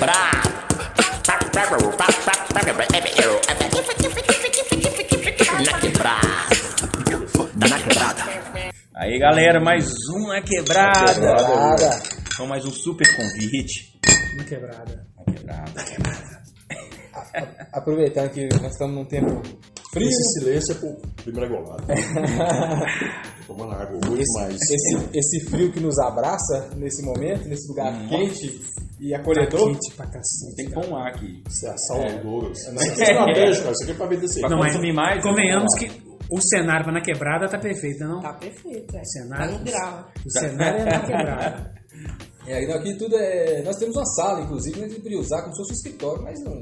quebrada. Na quebrada. Na quebrada. Aí galera, mais um na quebrada. Quebrada. Então mais um super convite. Uma quebrada. Na quebrada. Aproveitando que nós estamos num tempo frio. Esse silêncio é pro primeira golada. Tô tomando água muito mais. Esse, esse frio que nos abraça nesse momento, nesse lugar quente e acolhedor. Quente pra cacete. Tem um ar aqui. Isso é saudouro. Isso é estratégico, cara. Isso aqui é pra vender Pra cerveja. consumir mais. Convenhamos que o cenário pra na quebrada tá perfeito, não? Tá perfeito, é. Cenário. Tá no grau. O cenário é na quebrada. E aí aqui tudo é. Nós temos uma sala, inclusive, nós deveríamos usar como se fosse um escritório, mas não.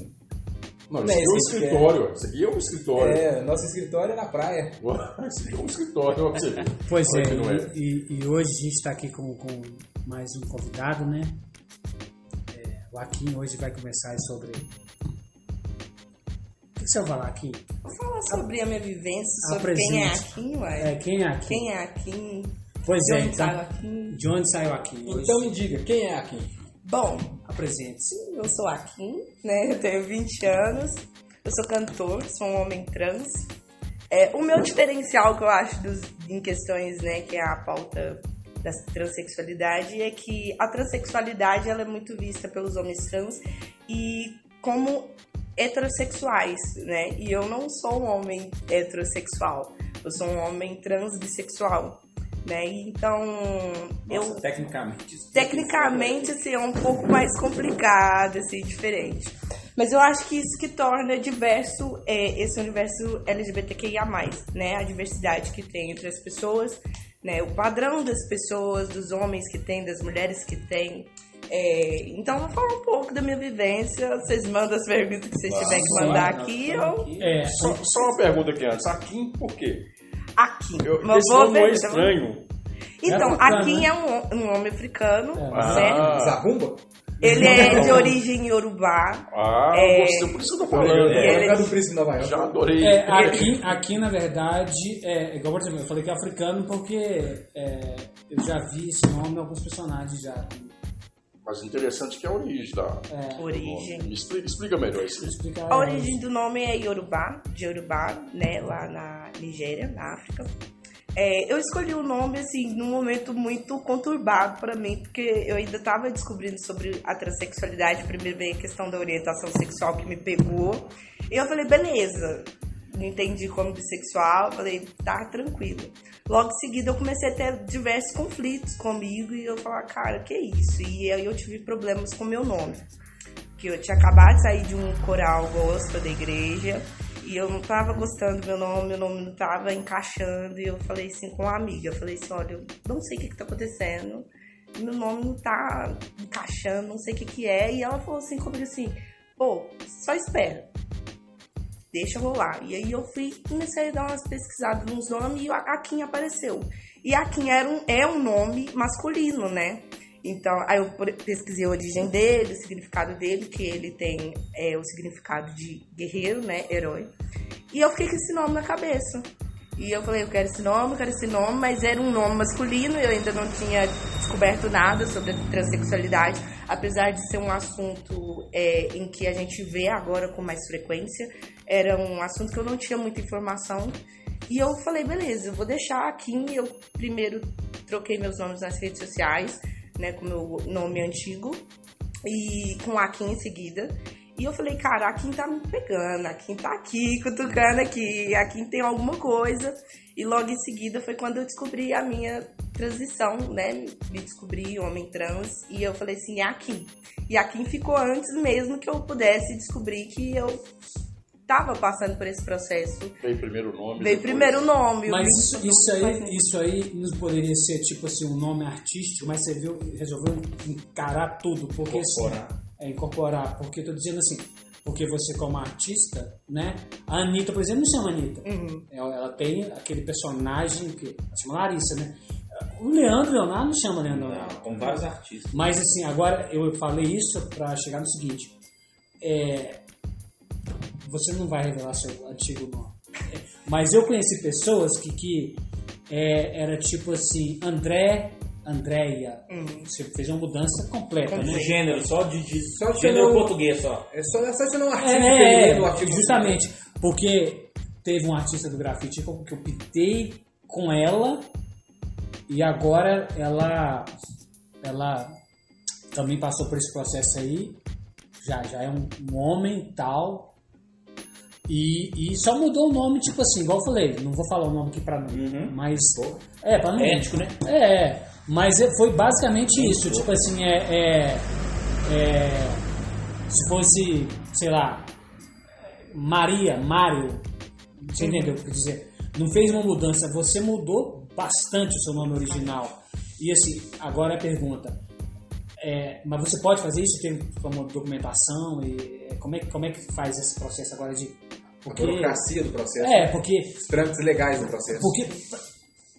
Não, Não isso é aqui é um esse que escritório. Isso aqui é um escritório. É, nosso escritório é na praia. Isso aqui é um escritório. ó, você. Pois é, é. e, e hoje a gente está aqui com, com mais um convidado, né? É, o Akin hoje vai começar sobre. O que você vai falar aqui? Vou falar sobre a minha vivência, sobre quem é. Akin, ué. É, quem é Akin? Quem é Akin? Pois De é, onde então, saiu Akin? de onde saiu Akin? Então me diga, quem é aqui? Bom, apresente-se. eu sou Akin, né? Eu tenho 20 anos. Eu sou cantor, sou um homem trans. É, o meu diferencial que eu acho dos, em questões, né, que é a pauta da transexualidade, é que a transexualidade ela é muito vista pelos homens trans e como heterossexuais, né? E eu não sou um homem heterossexual, eu sou um homem trans bissexual, né? Então, eu Nossa, tecnicamente. isso- tecnicamente assim, é um pouco mais complicado, assim, diferente. Mas eu acho que isso que torna diverso é, esse universo LGBTQIA+, né? A diversidade que tem entre as pessoas, né? O padrão das pessoas, dos homens que tem, das mulheres que tem. É, então, eu vou falar um pouco da minha vivência. Vocês mandam as perguntas que vocês tiverem que mandar aqui. Eu... aqui. É, Só, só uma pergunta aqui antes. Aqui, por quê? Aqui. Eu, esse nome não é pergunta. estranho. Então, É aqui né? é um, um homem africano, Ah. certo? Zabumba? Ele é de origem iorubá. Ah, É. você, por isso que eu tô falando. É. É, é do Príncipe de Nova York. Já adorei. É, aqui, aqui, na verdade, é, igual por exemplo, eu falei que é africano porque é, eu já vi esse nome em alguns personagens já. Mas interessante que é a origem da. É, Origem. Me explica, explica melhor isso. A origem do nome é Yorubá, de Yorubá, né, lá na Nigéria, na África. É, eu escolhi o nome, assim, num momento muito conturbado para mim, porque eu ainda estava descobrindo sobre a transexualidade. Primeiro veio a questão da orientação sexual que me pegou. E eu falei, beleza, me entendi como bissexual, falei, tá tranquilo. Logo em seguida eu comecei a ter diversos conflitos comigo e eu falar, cara, que isso? E aí eu tive problemas com meu nome que eu tinha acabado de sair de um coral gospel da igreja e eu não tava gostando do meu nome, meu nome não tava encaixando e eu falei assim com uma amiga, eu falei assim, olha, eu não sei o que que tá acontecendo, meu nome não tá encaixando, não sei o que que é, e ela falou assim comigo assim, pô, só espera, deixa rolar. E aí eu fui, comecei a dar umas pesquisadas nos nomes e a Akin apareceu. E Akin era um, é um nome masculino, né? Então, aí eu pesquisei a origem dele, o significado dele, que ele tem é, o significado de guerreiro, né? Herói. E eu fiquei com esse nome na cabeça. E eu falei, eu quero esse nome, eu quero esse nome, mas era um nome masculino, eu ainda não tinha descoberto nada sobre a transexualidade, apesar de ser um assunto é, em que a gente vê agora com mais frequência, era um assunto que eu não tinha muita informação. E eu falei, beleza, eu vou deixar aqui, eu primeiro troquei meus nomes nas redes sociais, né, com meu nome antigo, e com Akin em seguida. E eu falei, cara, a Kim tá me pegando, a Kim tá aqui, cutucando aqui, a Kim tem alguma coisa. E logo em seguida foi quando eu descobri a minha transição, né? Me descobri homem trans e eu falei assim, é a Kim. E a Kim ficou antes mesmo que eu pudesse descobrir que eu tava passando por esse processo. Veio primeiro o nome. Veio depois- primeiro o nome. Mas o isso, isso aí, isso aí não poderia ser tipo assim um nome artístico, mas você viu, resolveu encarar tudo, porque Incorporar. assim, é incorporar, porque eu tô dizendo assim, porque você como artista, né? A Anitta, por exemplo, não chama Anitta. Uhum. Ela, ela tem aquele personagem que chama Larissa, né? O Leandro Leonardo não chama Leandro Leonardo. Não, com vários artistas. Mas assim, agora eu falei isso para chegar no seguinte: é, você não vai revelar seu antigo nome. É, Mas eu conheci pessoas que, que é, era tipo assim, André Andréia. Você fez uma mudança completa, né? Um gênero, só de, de Só de gênero eu- português só. É só, é só adicionar um artigo É, é, artigo justamente. Porque teve um artista do grafite que eu pitei com ela e agora ela ela também passou por esse processo aí. Já, já é um, um homem tal. E, e só mudou o nome, tipo assim, igual eu falei, não vou falar o nome aqui pra não. Mas. É, pra não. Ético, né? É, mas é- foi basicamente isso. Tipo assim, é, é, é, Se fosse, sei lá, Maria, Mário, você entendeu o que eu quis dizer? Não fez uma mudança, você mudou bastante o seu nome original. E assim, agora a pergunta. É, mas você pode fazer isso? Tem uma documentação? E, é, como, é, que- como é que faz esse processo agora de. A Porque, burocracia do processo. é, porque Os trâmites legais do processo. porque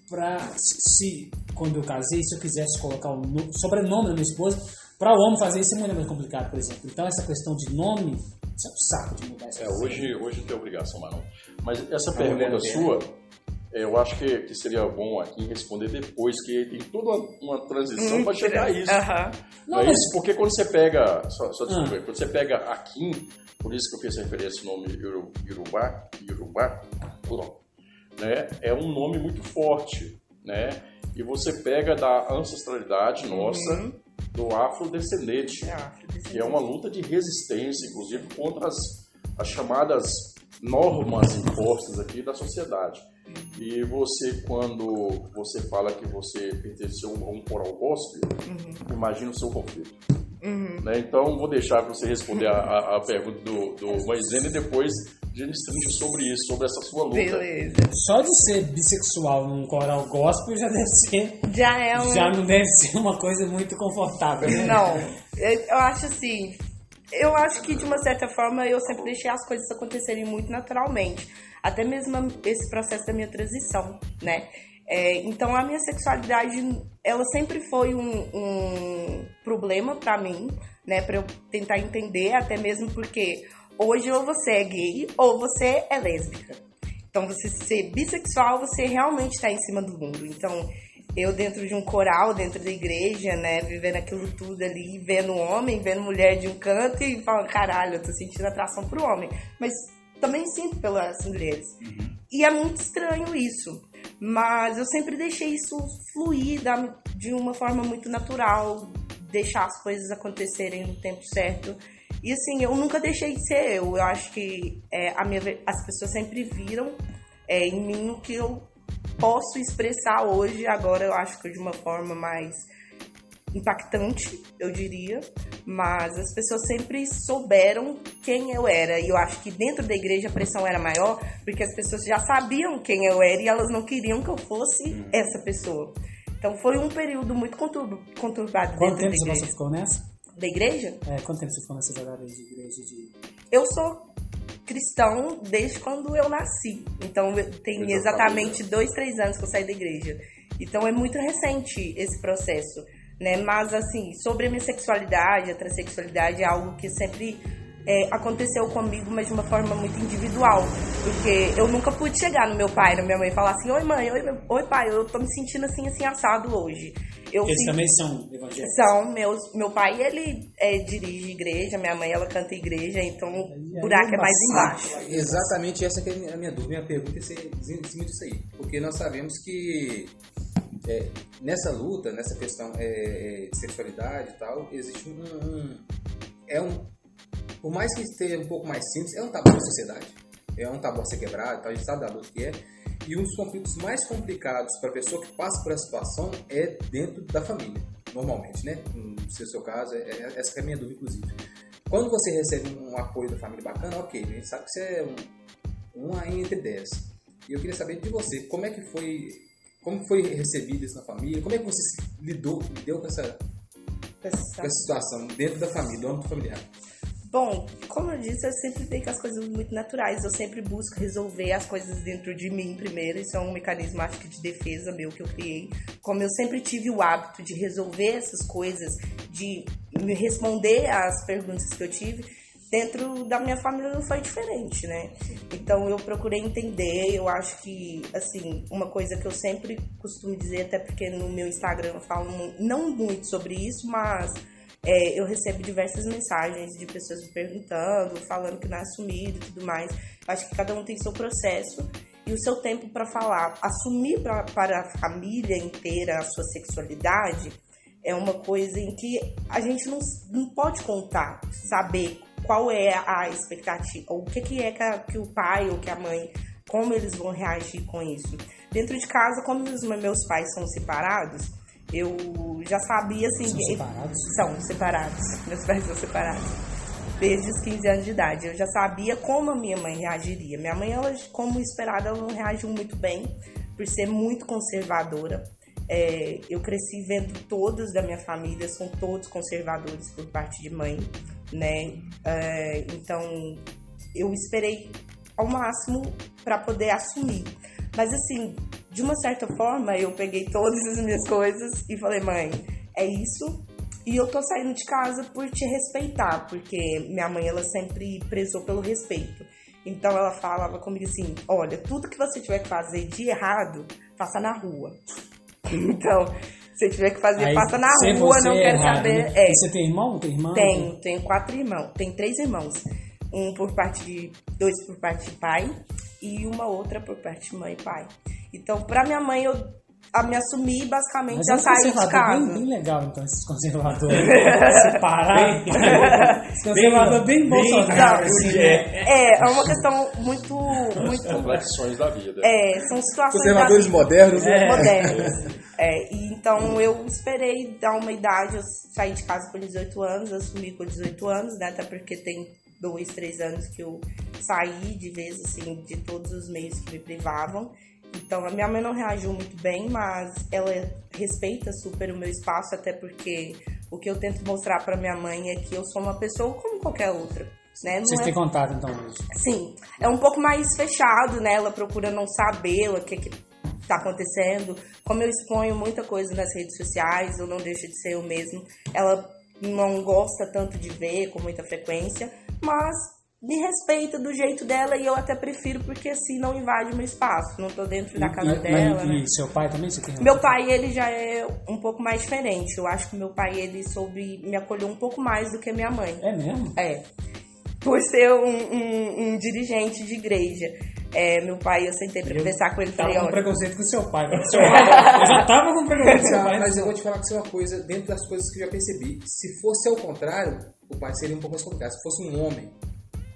pra- se quando eu casei, se eu quisesse colocar o no- sobrenome da minha esposa, para o homem fazer isso é muito mais complicado, por exemplo. Então essa questão de nome, isso é um saco de mudar essa É, coisa. hoje, hoje não tem obrigação, mas não. Mas essa mulher pergunta sua, eu acho que, que seria bom aqui responder depois, que tem toda uma transição para chegar a isso. Aham. Não, é mas- isso, porque quando você pega. Só, só desculpa, Ah. quando você pega Akin, por isso que eu fiz referência ao nome Yoru- Yorubá, Yorubá, né? É um nome muito forte, né? E você pega da ancestralidade nossa, do afrodescendente, que é uma luta de resistência, inclusive contra as, as chamadas normas impostas aqui da sociedade. E você, quando você fala que você pertenceu a um coral gospel, imagina o seu conflito. Né? Então, vou deixar para você responder a, a- a pergunta do, do Moisés e depois a gente trinche sobre isso, sobre essa sua luta. Beleza. Só de ser bissexual num coral gospel já deve ser. Já é um. Já não deve ser uma coisa muito confortável. né? Não, eu acho assim. Eu acho que de uma certa forma eu sempre deixei as coisas acontecerem muito naturalmente. Até mesmo esse processo da minha transição, né? É, então a minha sexualidade, ela sempre foi um, um problema pra mim, né? Pra eu tentar entender, até mesmo porque hoje ou você é gay ou você é lésbica. Então, você ser bissexual, você realmente está em cima do mundo. Então, eu dentro de um coral, dentro da igreja, né, vivendo aquilo tudo ali, vendo homem, vendo mulher de um canto e falando, caralho, eu tô sentindo atração pro homem. Mas também sinto pelas mulheres. E é muito estranho isso. Mas eu sempre deixei isso fluir da- de uma forma muito natural, deixar as coisas acontecerem no tempo certo. E assim, eu nunca deixei de ser eu. Eu acho que é, a minha, as pessoas sempre viram é, em mim o que eu posso expressar hoje. Agora eu acho que de uma forma mais impactante, eu diria. Mas as pessoas sempre souberam quem eu era. E eu acho que dentro da igreja a pressão era maior, porque as pessoas já sabiam quem eu era e elas não queriam que eu fosse essa pessoa. Então foi um período muito conturb- conturbado Quanto dentro tempo da você igreja. ficou nessa? Da igreja? É, quanto tempo você ficou nessa jogada aí de igreja de. Eu sou cristão desde quando eu nasci. Então tem exatamente dois, três anos que eu saí da igreja. Então é muito recente esse processo, né? Mas assim, sobre a minha sexualidade, a transexualidade é algo que sempre é, aconteceu comigo, mas de uma forma muito individual. Porque eu nunca pude chegar no meu pai, na minha mãe e falar assim, oi mãe, oi, meu- oi pai, eu tô me sentindo assim, assim, assado hoje. Eu Eles também são evangélicos. são meus. Meu pai, ele é, dirige igreja, minha mãe, ela canta igreja, então o buraco é mais embaixo. Exatamente essa que é a minha dúvida, minha pergunta é em cima disso aí. Porque nós sabemos que é, nessa luta, nessa questão é, é, de sexualidade e tal, existe um, um- É um. Por mais que esteja um pouco mais simples, é um tabu da sociedade. É um tabu a ser quebrado, tal, a gente sabe da luta que é. E um dos conflitos mais complicados para a pessoa que passa por essa situação é dentro da família, normalmente, né? No seu, seu caso, é, é- essa é a minha dúvida, inclusive. Quando você recebe um apoio da família bacana, ok, a gente sabe que você é um, um entre 10. E eu queria saber de você, como é que foi, como foi recebido isso na família, como é que você lidou, lidou com essa, com essa situação dentro da família, do âmbito familiar? Bom, como eu disse, eu sempre vejo as coisas muito naturais. Eu sempre busco resolver as coisas dentro de mim primeiro. Isso é um mecanismo, acho que, de defesa meu que eu criei. Como eu sempre tive o hábito de resolver essas coisas, de me responder às perguntas que eu tive, dentro da minha família não foi diferente, né? Então eu procurei entender, eu acho que, assim, uma coisa que eu sempre costumo dizer, até porque no meu Instagram eu falo não muito sobre isso, mas é, eu recebo diversas mensagens de pessoas me perguntando, falando que não é assumido e tudo mais. Eu acho que cada um tem seu processo e o seu tempo para falar. Assumir pra, para a família inteira a sua sexualidade é uma coisa em que a gente não, não pode contar, saber qual é a expectativa, o que, que é que, a- que o pai ou que a mãe, como eles vão reagir com isso. Dentro de casa, como os meus pais são separados, eu já sabia assim. São que- separados? São separados. Meus pais são separados. Desde os 15 anos de idade. Eu já sabia como a minha mãe reagiria. Minha mãe, ela, como esperado, ela não reagiu muito bem, por ser muito conservadora. É, eu cresci vendo todos da minha família, são todos conservadores por parte de mãe, né? É, então, eu esperei ao máximo para poder assumir. Mas assim, de uma certa forma, eu peguei todas as minhas coisas e falei, mãe, é isso. E eu tô saindo de casa por te respeitar, porque minha mãe ela sempre prezou pelo respeito. Então ela falava comigo assim: olha, tudo que você tiver que fazer de errado, faça na rua. Então, se tiver que fazer, Aí, faça na se rua, não quero errar, saber. né? É. Você tem irmão? Tem irmã? Tenho, tenho quatro irmãos. Tem três irmãos. Um por parte de. dois por parte de pai e uma outra por parte de mãe e pai. Então, pra minha mãe, eu a me assumi basicamente Mas já é saí de casa. bem, bem legal, então, esses conservadores. Separado. Esse conservador bem, Bolsonaro, assim, né? É, é uma questão muito. muito Reflexões da vida. é, são situações Conservadores da vida modernos, né? modernas. É, e então eu esperei dar uma idade, eu saí de casa com 18 anos, assumi com 18 anos, né? Até porque tem dois, três anos que eu saí de vez, assim, de todos os meios que me privavam. Então a minha mãe não reagiu muito bem, mas ela respeita super o meu espaço, até porque o que eu tento mostrar pra minha mãe é que eu sou uma pessoa como qualquer outra. Né? Não Vocês é têm contato, então, hoje? Sim, é um pouco mais fechado, né? Ela procura não saber o que, que tá acontecendo. Como eu exponho muita coisa nas redes sociais, eu não deixo de ser eu mesmo. Ela não gosta tanto de ver com muita frequência, mas me respeita do jeito dela e eu até prefiro porque assim não invade meu espaço. Não tô dentro da casa E- dela. mas, né? e seu pai também? Você tem Meu pai, ele já é um pouco mais diferente. Eu acho que meu pai, ele soube me acolher um pouco mais do que minha mãe. É mesmo? É. Por ser um, um- um dirigente de igreja. É, meu pai, eu sentei pra conversar com ele Tava falei, com preconceito com seu pai. mas Seu pai eu já tava com preconceito com seu pai. Mas eu vou te falar que isso é uma coisa, dentro das coisas que eu já percebi. Se fosse ao contrário, o pai seria um pouco mais complicado. Se fosse um homem,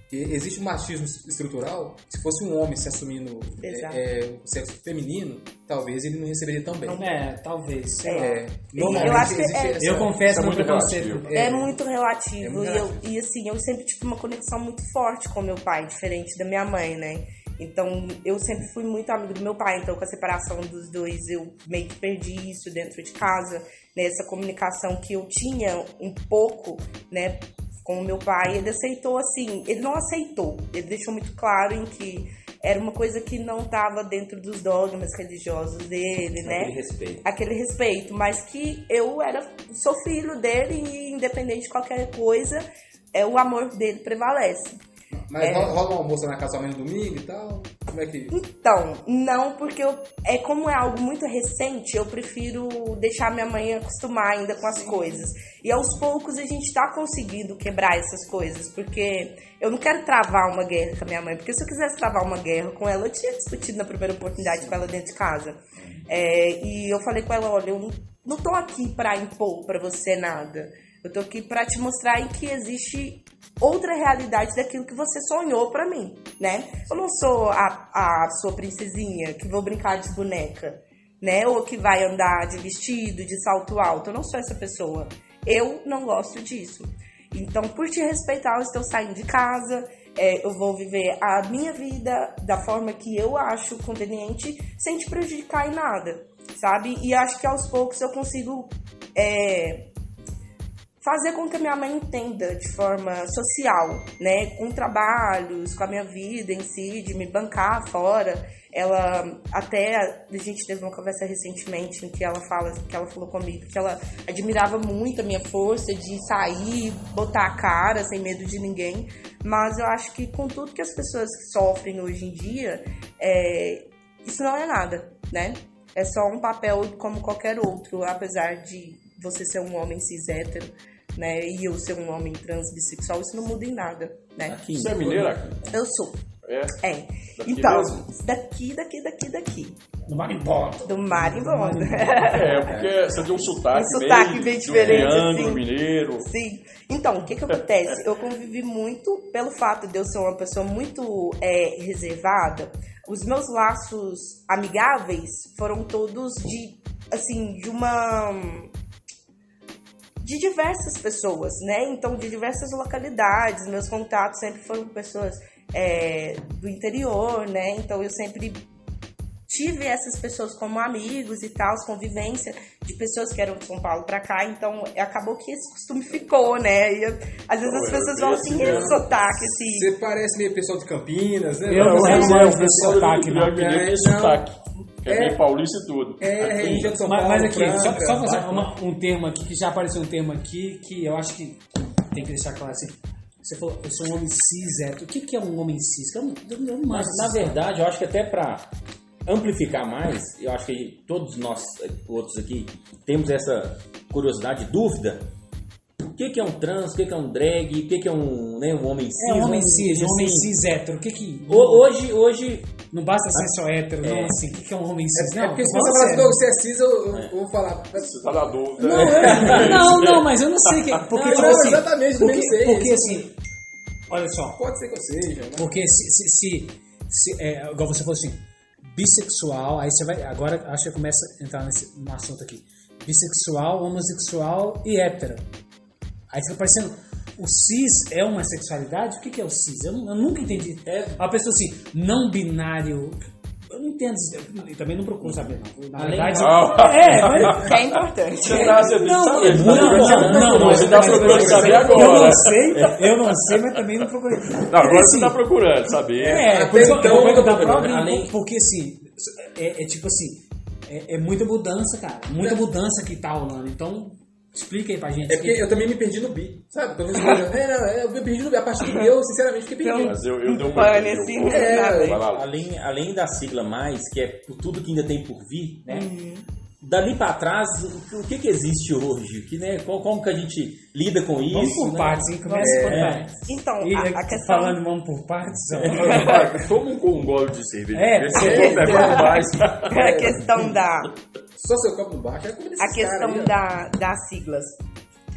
que existe um machismo estrutural, se fosse um homem se assumindo é, é, o sexo feminino, talvez ele não receberia tão bem. É, talvez. É, Eu normalmente acho que existe é- essa- Eu confesso é meu muito preconceito. relativo. é, muito relativo. É muito e, eu- relativo. e assim, eu sempre tive uma conexão muito forte com meu pai, diferente da minha mãe, né? Então, eu sempre fui muito amigo do meu pai. Então, com a separação dos dois, eu meio que perdi isso dentro de casa. Né? Essa comunicação que eu tinha um pouco, né? Com o meu pai, ele aceitou assim. Ele não aceitou. Ele deixou muito claro em que era uma coisa que não estava dentro dos dogmas religiosos dele, né? Aquele respeito. aquele respeito, mas que eu era sou filho dele e independente de qualquer coisa, é o amor dele prevalece. Mas É. rola, um almoço na casa somente no domingo e tal? Como é que. Então, não, porque eu, é como é algo muito recente, eu prefiro deixar minha mãe acostumar ainda com as coisas. E aos poucos a gente tá conseguindo quebrar essas coisas, porque eu não quero travar uma guerra com a minha mãe, porque se eu quisesse travar uma guerra com ela, eu tinha discutido na primeira oportunidade com ela dentro de casa. É, e eu falei com ela, olha, eu não, não tô aqui pra impor pra você nada. Eu tô aqui pra te mostrar em que existe outra realidade daquilo que você sonhou pra mim, né? Eu não sou a, a sua princesinha que vou brincar de boneca, né? Ou que vai andar de vestido, de salto alto. Eu não sou essa pessoa. Eu não gosto disso. Então, por te respeitar, eu estou saindo de casa. é, eu vou viver a minha vida da forma que eu acho conveniente, sem te prejudicar em nada, sabe? E acho que aos poucos eu consigo é, fazer com que a minha mãe entenda de forma social, né, com trabalhos, com a minha vida em si, de me bancar fora. Ela até a gente teve uma conversa recentemente em que ela fala, que ela falou comigo que ela admirava muito a minha força de sair, botar a cara sem medo de ninguém. Mas eu acho que com tudo que as pessoas sofrem hoje em dia, é, isso não é nada, né? É só um papel como qualquer outro, apesar de você ser um homem cis hétero, né? E eu ser um homem trans bissexual, isso não muda em nada, né? Aqui. Você é mineira? aqui? Eu sou. É. É. Daqui então, mesmo? daqui, daqui, daqui, daqui. No Marimbondo. Do Marimbondo. É, porque você tem um sotaque, Um sotaque meio bem de um diferente, triângulo assim. mineiro. Sim. Então, o que que acontece? Eu convivi muito, pelo fato de eu ser uma pessoa muito é, reservada, os meus laços amigáveis foram todos de, assim, de uma... de diversas pessoas, né? Então, de diversas localidades. Meus contatos sempre foram com pessoas é, do interior, né? Então, eu sempre tive essas pessoas como amigos e tal, convivência de pessoas que eram de São Paulo pra cá, então acabou que esse costume ficou, né? E eu- às vezes Pô, as pessoas falam assim assim, esse sotaque, esse. Você parece meio pessoal de Campinas, né? Eu não Mas se é, é o esse pessoal sotaque, não. É, não. sotaque. Que é É. bem paulista e tudo. É, região de São Mas, Paulo. mas aqui, só, Franca, só fazer tá? uma- um termo aqui, que já apareceu um termo aqui, que eu acho que tem que deixar claro assim. Você falou, eu sou um homem cis, hétero. O que, que é um homem cis? Eu não, eu não, Mas, na verdade, eu acho que até para amplificar mais, eu acho que todos nós eh, outros aqui temos essa curiosidade, dúvida. O que, que é um trans, o que, que é um drag, o que, que é um, né, um homem cis? É um homem um- cis, um homem assim, cis hétero. O que que. ho- Hoje, hoje, Não basta ser só hétero, não assim. O que que é um homem cis? É, não, é porque se você falar assim, sério. "Douglas, você é cis, eu, eu- eu vou falar. Você tá na dúvida. Não, eu- não, não, mas eu não sei que. Porque, Não, tipo não, assim, exatamente, porque, sei porque assim, olha só, Pode ser que eu seja, né? porque se, se, se, se- é, igual você falou assim, bissexual, aí você vai, agora acho que começa a entrar nesse no assunto aqui, bissexual, homossexual e hétero. Aí fica parecendo, o cis é uma sexualidade? O que, que é o cis? Eu, eu nunca entendi. É a pessoa assim, não binário. Eu não entendo, eu também não procuro saber, não. Na Além- verdade, Ah. é, mas, Que é importante. Você tá, você Não, sabe, você tá não, procurando, não, não, você tá mas- procurando saber Eu agora. não sei, eu não sei, mas também não procurei. Não, agora você tá procurando saber. É, Até por isso que eu- então, eu vou eu alguém, além- porque assim, é, é tipo assim, é, é muita mudança, cara. Muita mudança que tá rolando. Então, explica aí pra gente. É porque eu também me perdi no bi, sabe? Respondendo, é, não, é, eu me perdi no bi. A partir do bi, eu sinceramente fiquei perdido. Mas eu, eu dei um assim, é, além, além da sigla mais, que é por tudo que ainda tem por vir, né? Uhum. Dali para trás, o, o que que existe hoje? Que, né, como, como que a gente lida com isso? Vamos por né? partes, hein? Começa por É. partes. Então, E a, a questão. falando vamos por partes. Vai, Toma um, um gole de cerveja. É, é, bebendo mais. A questão da. Só seu copo no é desses a questão aí, da, das siglas.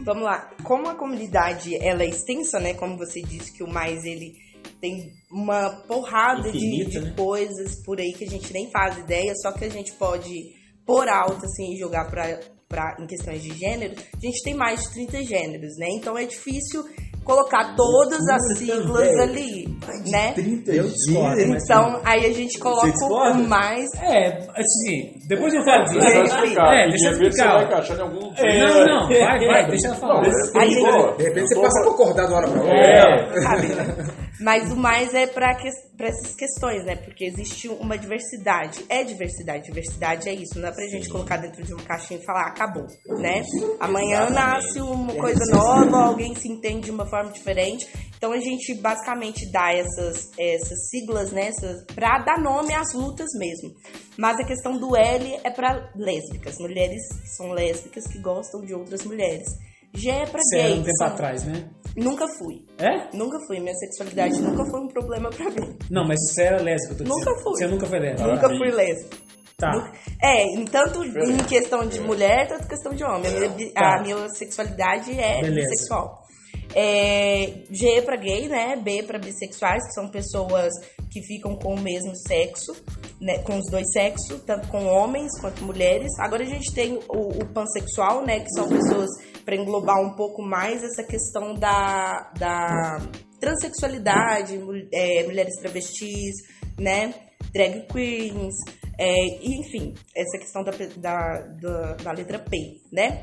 Vamos lá. Como a comunidade ela é extensa, né? Como você disse que o mais ele tem uma porrada de, Infinito, de né? coisas por aí que a gente nem faz ideia, só que a gente pode pôr alto assim e jogar pra, em questões de gênero. A gente tem mais de 30 gêneros, né? Então é difícil colocar todas as siglas ali, né? Eu discordo, mas Então aí a gente coloca o mais É, assim, depois eu falo disso. Você vai É, explicar. é, deixa eu de repente você explicar. vai encaixar em algum. Não, não, vai, vai, deixa ela falar. Não, é gente-. De repente Eu você passa a falando- concordar de uma hora pra outra. É. sabe? né? Mas o mais é para que, pra essas questões, né? Porque existe uma diversidade. É diversidade. Diversidade é isso. Não é pra gente colocar dentro de uma caixinha e falar, "Ah, acabou, né? Amanhã nasce uma coisa nova, alguém se entende de uma forma diferente. Então a gente basicamente dá essas, essas siglas, né? Pra dar nome às lutas mesmo. Mas a questão do L é pra lésbicas. Mulheres que são lésbicas que gostam de outras mulheres. G é pra Você era gays. um tempo são- atrás, né? Nunca fui. É? Nunca fui. Minha sexualidade nunca foi um problema pra mim. Não, mas você era lésbica, eu tô Nunca dizendo. fui. Você nunca foi lésbica. nunca fui lésbica. Tá. É, em tanto em questão de mulher, tanto em questão de homem. A minha, Tá. a minha sexualidade é Beleza. bissexual. É, G pra gay, né? B pra bissexuais, que são pessoas que ficam com o mesmo sexo, né? Com os dois sexos, tanto com homens quanto mulheres. Agora a gente tem o, o pansexual, né? Que são pessoas para englobar um pouco mais essa questão da, da transexualidade, é, mulheres travestis, né? Drag queens, é, enfim, essa questão da, da, da, da letra P, né?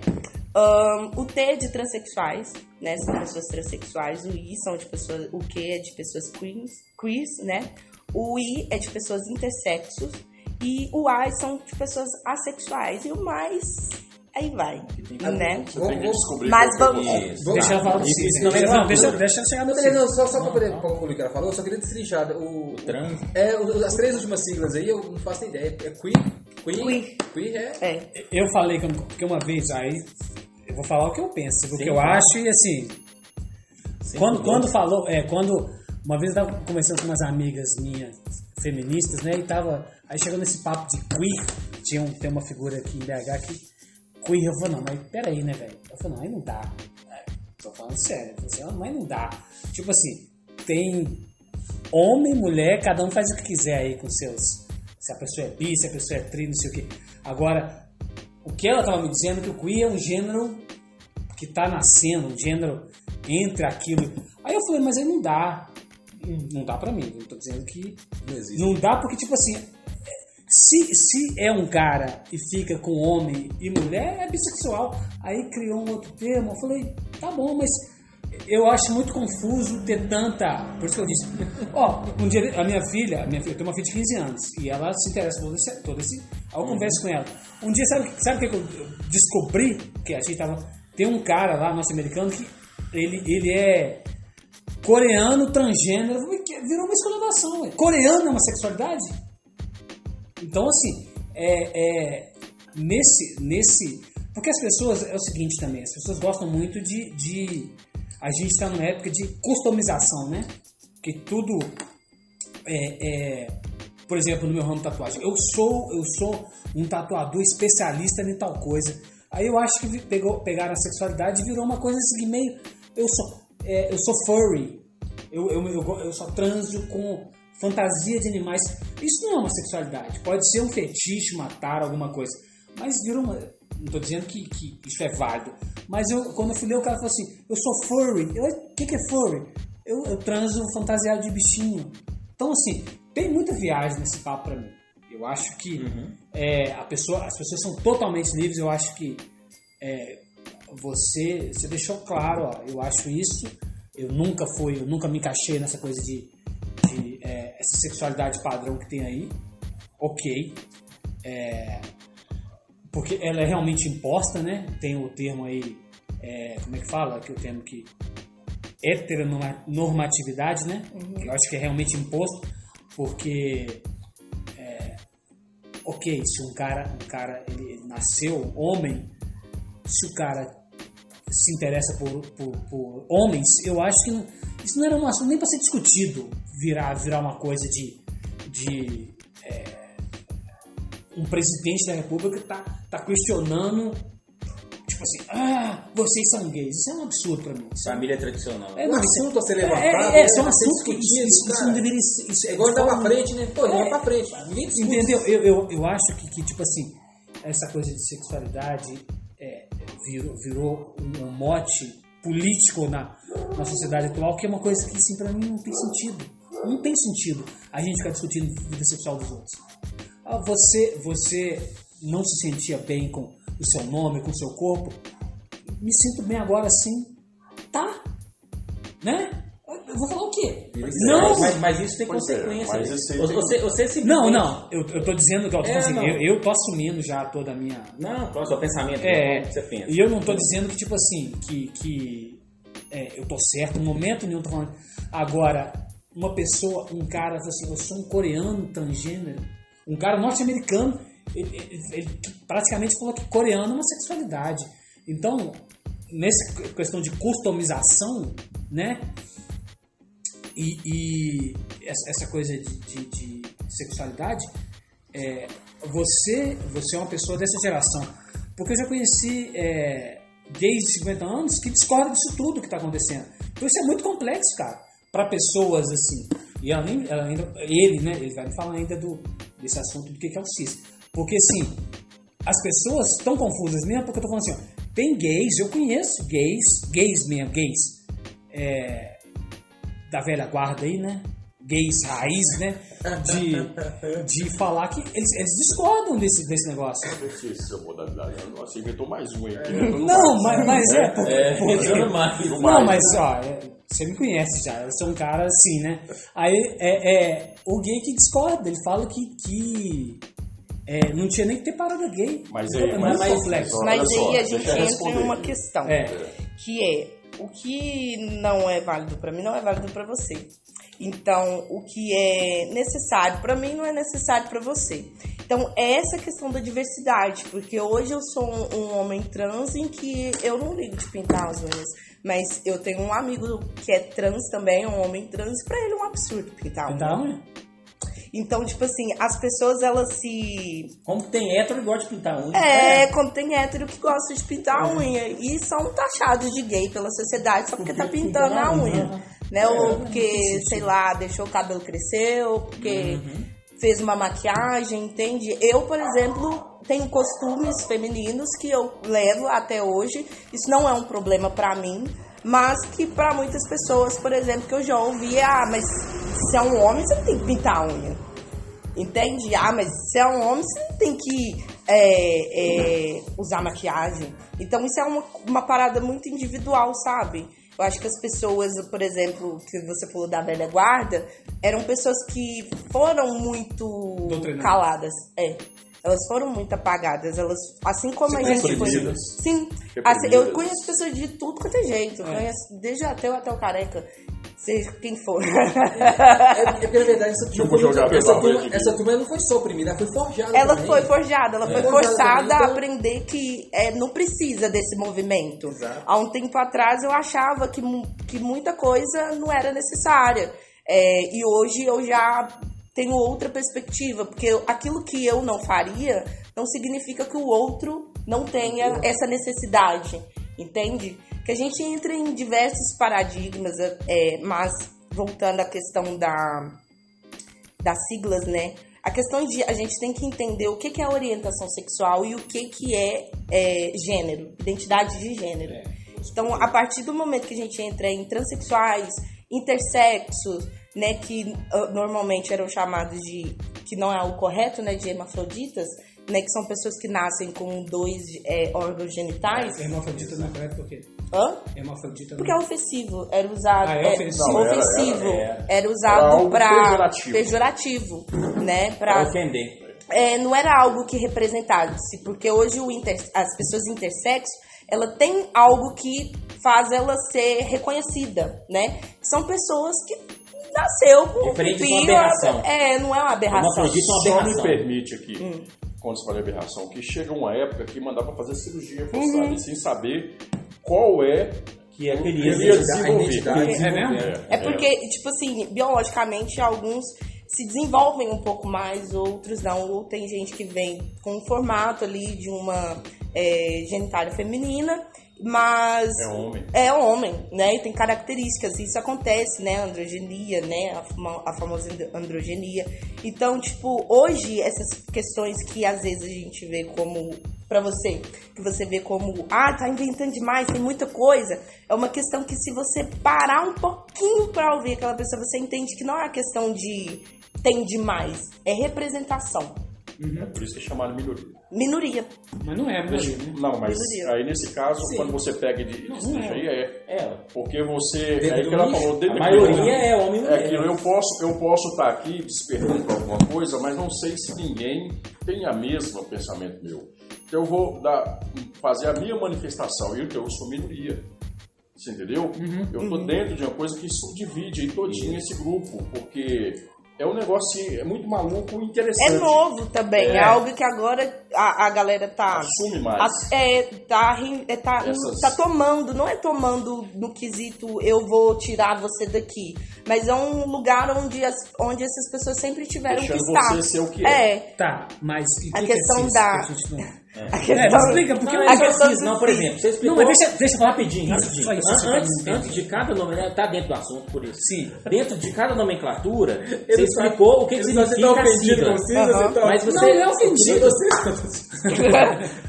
Ahn, o T é de transexuais, né? São pessoas transexuais. O I são de pessoas. O Q é de pessoas queens, queers, né? O I é de pessoas intersexos. E o A são de pessoas assexuais. E o mais. Aí vai. Né? Você tem que descobrir Mas é o vamos- nome. Vamos Deixa ela falar do Isso- Cis. é não, deixa, deixa ela chegar no Não, Cis. não, só, só pra poder concluir o que ela falou, eu só queria destrinchar o, Trans. é, o- as três últimas siglas aí, eu não faço ideia. É queer? Queer? Queer. Queer é... É. Eu falei que, uma vez, aí eu vou falar o que eu penso, o que eu claro. acho e assim, Sim, quando, quando falou, é, quando uma vez eu tava conversando com umas amigas minhas feministas, né, e tava, aí chegou nesse papo de queer, tinha um, tem uma figura aqui em BH que queer, eu falei, não, mas peraí, né, velho, eu falei, não, aí não dá, É, tô falando sério, eu falei assim, "Ah, mas não dá, tipo assim, tem homem, mulher, cada um faz o que quiser aí com seus, se a pessoa é bi, se a pessoa é tri, não sei o que, agora, o que ela tava me dizendo é que o queer é um gênero que tá nascendo, um gênero entre aquilo. Aí eu falei, mas aí não dá. Não dá pra mim. Eu tô dizendo que Não existe. não dá porque, tipo assim, se, se é um cara e fica com homem e mulher, é bissexual. Aí criou um outro termo. Eu falei, tá bom, mas eu acho muito confuso ter tanta. Por isso que eu disse. Ó, um dia a minha filha, a minha filha, eu tenho uma filha de 15 anos e ela se interessa por todo esse. Todo esse aí eu converso com ela. Um dia, sabe sabe o que eu descobri? Que a gente tava. Tem um cara lá, norte-americano, que ele, ele é coreano transgênero. Virou uma escolhidação. ué. Coreano é uma sexualidade? Então, assim, é, é, nesse, nesse. Porque as pessoas, é o seguinte também, as pessoas gostam muito de. de a gente está numa época de customização, né? Que tudo. É, é, por exemplo, no meu ramo de tatuagem, eu sou, eu sou um tatuador especialista em tal coisa. Aí eu acho que pegou, pegaram a sexualidade e virou uma coisa assim, meio. Eu sou, é, eu sou furry. Eu, eu, eu, eu só transo com fantasia de animais. Isso não é uma sexualidade. Pode ser um fetiche, matar alguma coisa. Mas virou uma. Não estou dizendo que, que isso é válido. Mas eu, quando eu fui ler, o cara falou assim: Eu sou furry. O que, que é furry? Eu, eu transo fantasiado de bichinho. Então, assim, tem muita viagem nesse papo pra mim. Eu acho que é, a pessoa, as pessoas são totalmente livres. Eu acho que é, você, você deixou claro, ó, eu acho isso. Eu nunca fui, eu nunca me encaixei nessa coisa de, de, é, essa sexualidade padrão que tem aí. Ok. É, porque ela é realmente imposta, né? Tem o termo aí, é, como é que fala? Que o termo que heteronormatividade, né? Eu acho que é realmente imposto, porque é, ok, se um cara, um cara ele nasceu homem, se o cara se interessa por, por, por homens, eu acho que não- isso não era um assunto nem para ser discutido, virar, virar uma coisa de, de é, um presidente da república tá, tá questionando, tipo assim, ah, vocês são gays. Isso é um absurdo para mim. Isso é- Família tradicional. é, Um não, isso assunto a ser é- levantado, É, é, né, são a ser assuntos que isso, isso cara. não deveria ser. Isso É igual andar pra forma- frente, né? Pô, É. pra frente. Ninguém discute. Entendeu? Eu, eu, eu acho que, que, tipo assim, essa coisa de sexualidade é, virou, virou um mote político na, na sociedade atual, que é uma coisa que, assim, pra mim não tem sentido. Não tem sentido a gente ficar discutindo vida sexual dos outros. Ah, você, você não se sentia bem com o seu nome, com o seu corpo? Me sinto bem agora sim. Tá. Né? Eu vou falar o quê? Não! Mas, mas isso tem é, consequência. né? aí você, tem- você, você simplesmente- Não, não. Eu, eu tô dizendo que eu, tô É, assim, eu, eu tô assumindo já toda a minha. Não, é o seu pensamento? É, como você pensa. e eu não tô dizendo que, tipo assim, que, que é, eu tô certo, no momento nenhum tô falando. Agora, uma pessoa, um cara, assim, eu sou um coreano transgênero, um cara norte-americano, ele, ele- ele praticamente falou que coreano é uma sexualidade. Então, nessa questão de customização, né? E, e essa coisa de, de- de sexualidade, é, você, você é uma pessoa dessa geração. Porque eu já conheci é, gays de 50 anos que discordam disso tudo que está acontecendo. Então isso é muito complexo, cara, para pessoas assim. E ela ainda, ele, né, ele vai me falar ainda do, desse assunto do que que é o cis. Porque assim, as pessoas estão confusas mesmo, porque eu tô falando assim, ó, tem gays, eu conheço gays, gays mesmo, gays, é, da velha guarda aí, né? Gays raiz, né? De, de falar que eles, eles discordam desse, desse negócio. Modalidade. Nossa, inventou mais um aí. inventando Não, mais. mas, mas é. É, porque- entrando mais. Não, mas ó, é, você me conhece já, eu sou um cara assim, né? Aí é, é o gay que discorda, ele fala que, que é, não tinha nem que ter parada gay. Mas é aí, muito mas- complexo. Olha Mas só, aí a gente entra em responder. uma questão. É. que é o que não é válido para mim não é válido para você. Então, o que é necessário para mim não é necessário para você. Então, é essa questão da diversidade, porque hoje eu sou um, um homem trans em que eu não ligo de pintar as unhas, mas eu tenho um amigo que é trans também, um homem trans, e pra ele é um absurdo pintar a unha. Então, tipo assim, as pessoas elas se Como tem hétero e gosta de pintar unha. é, quando tem hétero que gosta de pintar a unha. E são taxados de gay pela sociedade só porque tá pintando a unha. Né? Ou porque, sei lá, deixou o cabelo crescer, ou porque fez uma maquiagem, entende? Eu, por exemplo, tenho costumes femininos que eu levo até hoje. Isso não é um problema pra mim. Mas que pra muitas pessoas, por exemplo, que eu já ouvi, ah, mas se é um homem, você não tem que pintar a unha. Entende? Ah, mas se é um homem, você não tem que é, é, usar maquiagem. Então, isso é uma, uma parada muito individual, sabe? Eu acho que as pessoas, por exemplo, que você falou da velha guarda, eram pessoas que foram muito caladas. É. Elas foram muito apagadas. Elas, assim como a gente foi. Sim. Assim, eu conheço pessoas de tudo quanto é jeito. Eu conheço desde ateu até o careca. Seja quem for. É, é porque, na verdade, essa turma, jogar essa, turma, essa turma não foi só oprimida, ela foi forjada Ela também. foi forjada, ela foi É. forçada a Então- aprender que é, não precisa desse movimento. Exato. Há um tempo atrás eu achava que, que muita coisa não era necessária. É, e hoje eu já tenho outra perspectiva, porque aquilo que eu não faria não significa que o outro não tenha essa necessidade, entende? Que a gente entra em diversos paradigmas, é, mas voltando à questão da, das siglas, né? A questão de a gente tem que entender o que, que é orientação sexual e o que, que é, é, gênero, identidade de gênero. Então, a partir do momento que a gente entra em transexuais, intersexos, né, que ah, normalmente eram chamados de, que não é o correto, né, de hermafroditas, né, que são pessoas que nascem com dois é, órgãos genitais. hermafrodita não é correto por quê? Hã? Hermafrodita Porque é ofensivo, era usado. Ah, é ofensivo. Não, era- ofensivo. era- Era, era usado pra. pejorativo. pejorativo, né? Pra Pra, ofender. é, não era algo que representasse, porque hoje o inter- as pessoas intersexo, ela tem algo que faz ela ser reconhecida, né? São pessoas que nasceu com uma pupila, aberração. É, não é uma aberração. Hermafrodita é uma Só me aberração. permite aqui, Hum. quando você fala de aberração, que chega uma época que mandava fazer cirurgia forçada Uhum. sem saber qual é Que é que queria ele ia desenvolver. identidade. É mesmo? É porque, tipo assim, biologicamente alguns se desenvolvem um pouco mais, outros não. Ou tem gente que vem com um formato ali de uma é, genitália feminina, mas É homem. é homem, né? E tem características, isso acontece, né? Androgenia, né? A, a famosa andro- androgenia. Então, tipo, hoje essas questões que às vezes a gente vê como pra você, que você vê como, ah, tá inventando demais, tem muita coisa. É uma questão que se você parar um pouquinho pra ouvir aquela pessoa, você entende que não é uma questão de tem demais, é representação. É por isso que é chamado minoria. Minoria. Mas não é, minoria, né? Não, mas Minoria. aí nesse caso, quando você pega de Não, isso não aí, é. É, Porque você. Dentro é que ela falou, a maioria é homem e É mulher. aquilo, eu posso eu posso estar aqui despertando para alguma coisa, mas não sei se ninguém tem a mesma pensamento meu. Então eu vou dar, fazer a minha manifestação, e então eu sou minoria. Você entendeu? Uhum. eu tô dentro de uma coisa que subdivide aí todinho esse grupo, porque é um negócio é muito maluco e interessante. É novo também, é, É. algo que agora a, a galera tá. Assume mais. As- é, tá, é, tá, Essas- tá tomando, não é tomando no quesito eu vou tirar você daqui, mas é um lugar onde, as, onde essas pessoas sempre tiveram Deixando que estar. você ser o que é. É, Tá, mas e A que que questão é cis? da- Que a a É, questão. me explica, porque Não, eu é a só questão cis, do não, por exemplo, você explicou... Não, mas deixa, deixa eu falar Rapidinho, Isso, rapidinho. só isso, você antes, vai- antes de cada nome, né, tá dentro do assunto, por isso. Sim. Dentro de cada nomenclatura, você Ele tá- explicou o que, tá- você significa tá a ofendido sigla. com cis, você tá- Mas você... Não, não é ofendido.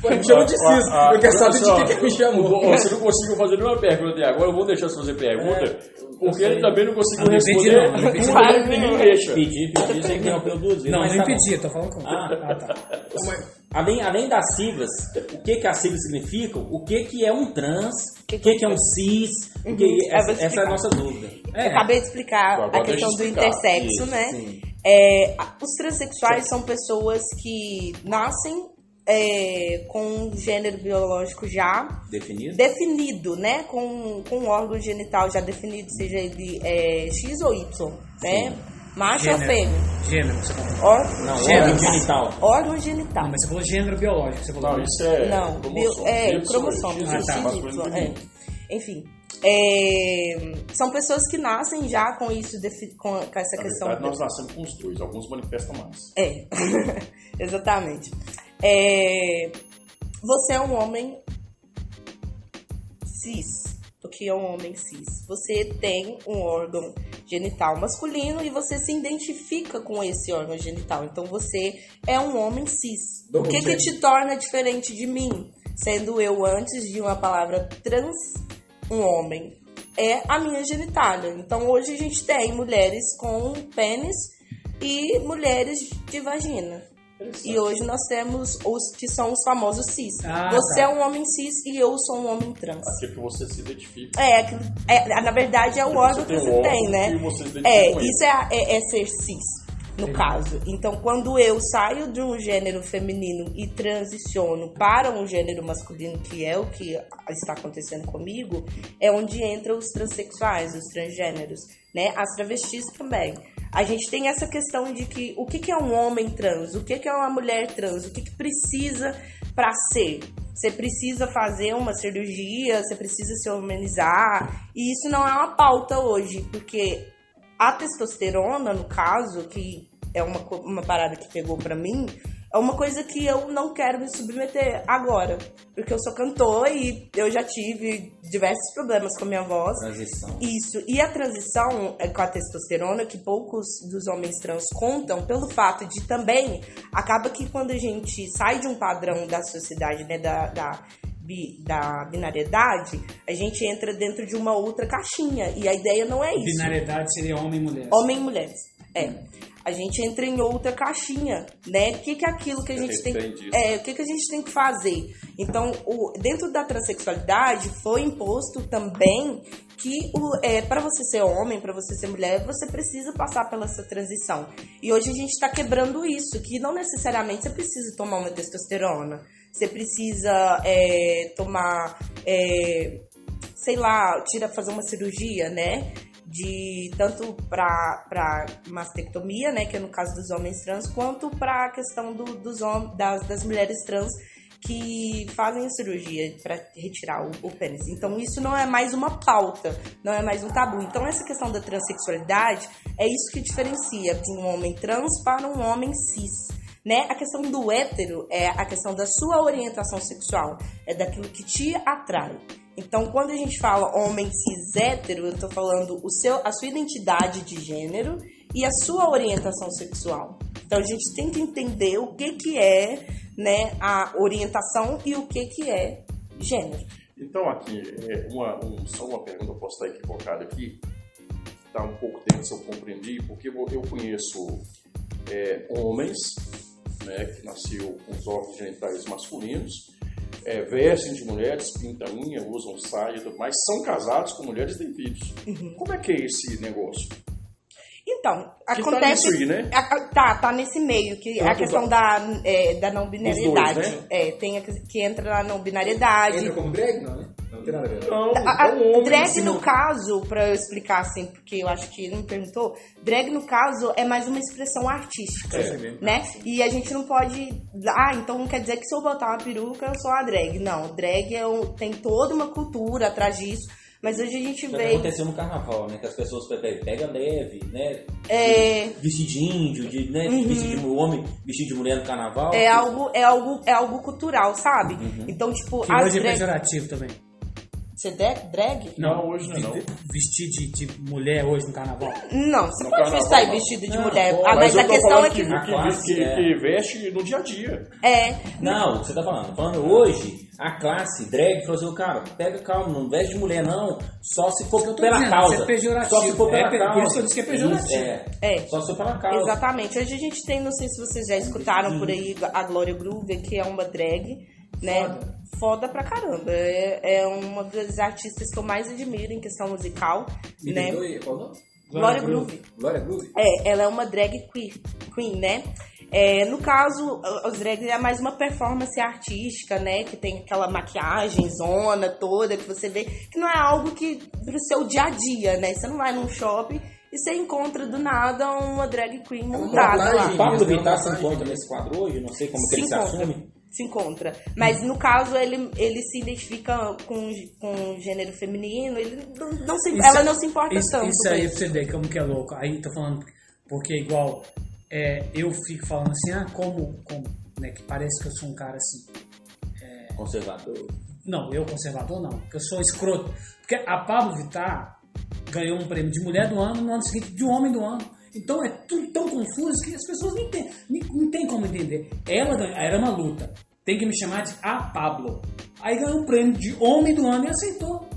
Pô, me chama de cis, eu quero saber de que que me chamou. Você não conseguiu fazer nenhuma pergunta até agora, eu vou deixar você fazer pergunta. Porque ele também não conseguiu não responder. não, não entendi Tudo ele pediu, deixa. Pedi, pedi, você interrompeu duas vezes. Não, não tá impedi, eu tô falando com. Ah. Ah, tá. Além, além das siglas, o que, que as siglas significam? O que, que é um trans? O que, que é um cis? O que, Uhum, essa, essa é a nossa dúvida. É. Eu acabei de explicar Agora a questão do explicar. intersexo, Isso, né? sim. É, os transexuais são pessoas que nascem é, com um gênero biológico já Definido? definido, né? Com, com um órgão genital já definido, seja ele é, X ou Y, né? Macho ou Gênero. fêmea. Gênero, você falou. Ó- Não, Gênero. órgão genital. Órgão genital. Não, mas você falou gênero biológico, você falou. Não, isso é. Não, cromossomo. bio- é, Y, cromossomo, X, Ah, tá. Y, é. Enfim, é, são pessoas que nascem já com isso, com essa Na questão. verdade, nós nascemos com os dois. Alguns manifestam mais. É, exatamente. É, você é um homem cis. O que é um homem cis? Você tem um órgão genital masculino e você se identifica com esse órgão genital. Então você é um homem cis. O que, que te torna diferente de mim? Sendo eu, antes de uma palavra trans, um homem. É a minha genitália. Então hoje a gente tem mulheres com pênis e mulheres de vagina. E hoje nós temos os que são os famosos cis. Ah, você tá. é um homem cis e eu sou um homem trans. Aquilo que você se identifica. É, é, na verdade é o órgão que você tem, né? você É, isso é, é- é ser cis, no caso. Então, quando eu saio de um gênero feminino e transiciono para um gênero masculino, que é o que está acontecendo comigo, é onde entram os transexuais, os transgêneros, né? As travestis também. A gente tem essa questão de que o que, que é um homem trans, o que, que é uma mulher trans, o que, que precisa para ser. Você precisa fazer uma cirurgia, você precisa se humanizar. E isso não é uma pauta hoje, porque a testosterona, no caso, que é uma, uma parada que pegou pra mim, é uma coisa que eu não quero me submeter agora. Porque eu sou cantor e eu já tive diversos problemas com a minha voz. Transição. Isso. E a transição é, com a testosterona, que poucos dos homens trans contam, pelo fato de também, acaba que quando a gente sai de um padrão da sociedade, né, da, da, bi- da binariedade, a gente entra dentro de uma outra caixinha. E a ideia não é isso. Binariedade seria homem e mulher. Homem e mulheres. É. A gente entra em outra caixinha, né? O que, que é aquilo que a gente tem Entendi. é, o que, que a gente tem que fazer? Então, o, dentro da transexualidade foi imposto também que é, para você ser homem, para você ser mulher, você precisa passar pela essa transição. E hoje a gente está quebrando isso, que não necessariamente você precisa tomar uma testosterona, você precisa é, tomar, é, sei lá, tira fazer uma cirurgia, né? De tanto para mastectomia, né? Que é no caso dos homens trans, quanto para a questão do, dos hom- das, das mulheres trans que fazem cirurgia para retirar o, o pênis. Então isso não é mais uma pauta, não é mais um tabu. Então essa questão da transexualidade é isso que diferencia de um homem trans para um homem cis. Né? A questão do hétero é a questão da sua orientação sexual, é daquilo que te atrai. Então, quando a gente fala homem cis hétero, eu tô falando o seu, a sua identidade de gênero e a sua orientação sexual. Então, a gente tem que entender o que, que é né, a orientação e o que, que é gênero. Então, aqui, é, uma, um- só uma pergunta, eu posso estar equivocado aqui. Está um pouco se eu compreendi, porque eu eu conheço é, homens né, que nasceu com os órgãos genitais masculinos, é, vestem de mulheres, pintam unha, usam saia, e tudo mais, são casados com mulheres e têm filhos. Uhum. Como é que é esse negócio? Então, Que tá acontece. nisso aí, né? a- tá, tá nesse meio, que é a questão da, é, da não binariedade. Dois, né? É, tem a que, que entra na não binariedade. Entra como drag? Não, né? Não tem nada a ver. Não, A, é um homem. drag, assim, no não- caso, pra eu explicar assim, porque eu acho que ele me perguntou, drag, no caso, é mais uma expressão artística, É. né? E a gente não pode... Ah, então não quer dizer que se eu botar uma peruca, eu sou a drag. Não, drag é um- tem toda uma cultura atrás disso, mas hoje a gente Já vê... aconteceu no carnaval, né? Que as pessoas pe- pegam leve, né? É, Vestido de índio, de, né? vestido de homem, vestido de mulher no carnaval. é, algo, é, algo, é algo cultural, sabe? Então, tipo, Que hoje é drag... pejorativo também. Ser de- drag? Não, hoje não é não. Vestir de, de mulher hoje no carnaval. Não, você No pode carnaval, sair vestido de Não, mulher. pode. Ah, mas, a questão é que. que, que, classe que- é- que veste no dia a dia. É. Não, o que você tá falando. Falando hoje, a classe drag falou assim, cara, pega calma, não veste de mulher não, só se for pela dizendo, causa. é pejorativo. Só se for pela É causa. por isso que eu disse que é pejorativo. É, É. Só se for pela causa. Exatamente. Hoje a gente tem, não sei se vocês já escutaram por aí, a Glória Groove, que é uma drag, né? Foda. Foda pra caramba. É, é uma das artistas que eu mais admiro em questão musical, Me né? perdoe, qual o nome? Glória Groove. Glória Groove? É, ela é uma drag queen, queen né? É, no caso, os drags é mais uma performance artística, né? Que tem aquela maquiagem, zona toda, que você vê, que não é algo que pro seu dia a dia, né? Você não vai num shopping e você encontra do nada uma drag queen uma montada lá. O Pablo Vittar é uma se encontra nesse quadro hoje, não sei como que se ele se assume. Se encontra. Mas no caso, ele, ele se identifica com, com gênero feminino, ele não, não se, Isso ela é- não se importa isso, tanto. Isso aí isso. pra você ver como que é louco. Aí tô falando, porque igual é, eu fico falando assim, ah, como, como, né, que parece que eu sou um cara assim. Conservador. Não, eu conservador não, porque eu sou escroto. Porque a Pablo Vittar ganhou um prêmio de mulher do ano no ano seguinte de homem do ano. Então é tudo tão confuso que as pessoas não nem- não tem como entender. Ela era uma luta. Tem que me chamar de a Pablo. Aí ganhou um prêmio de homem do ano e aceitou.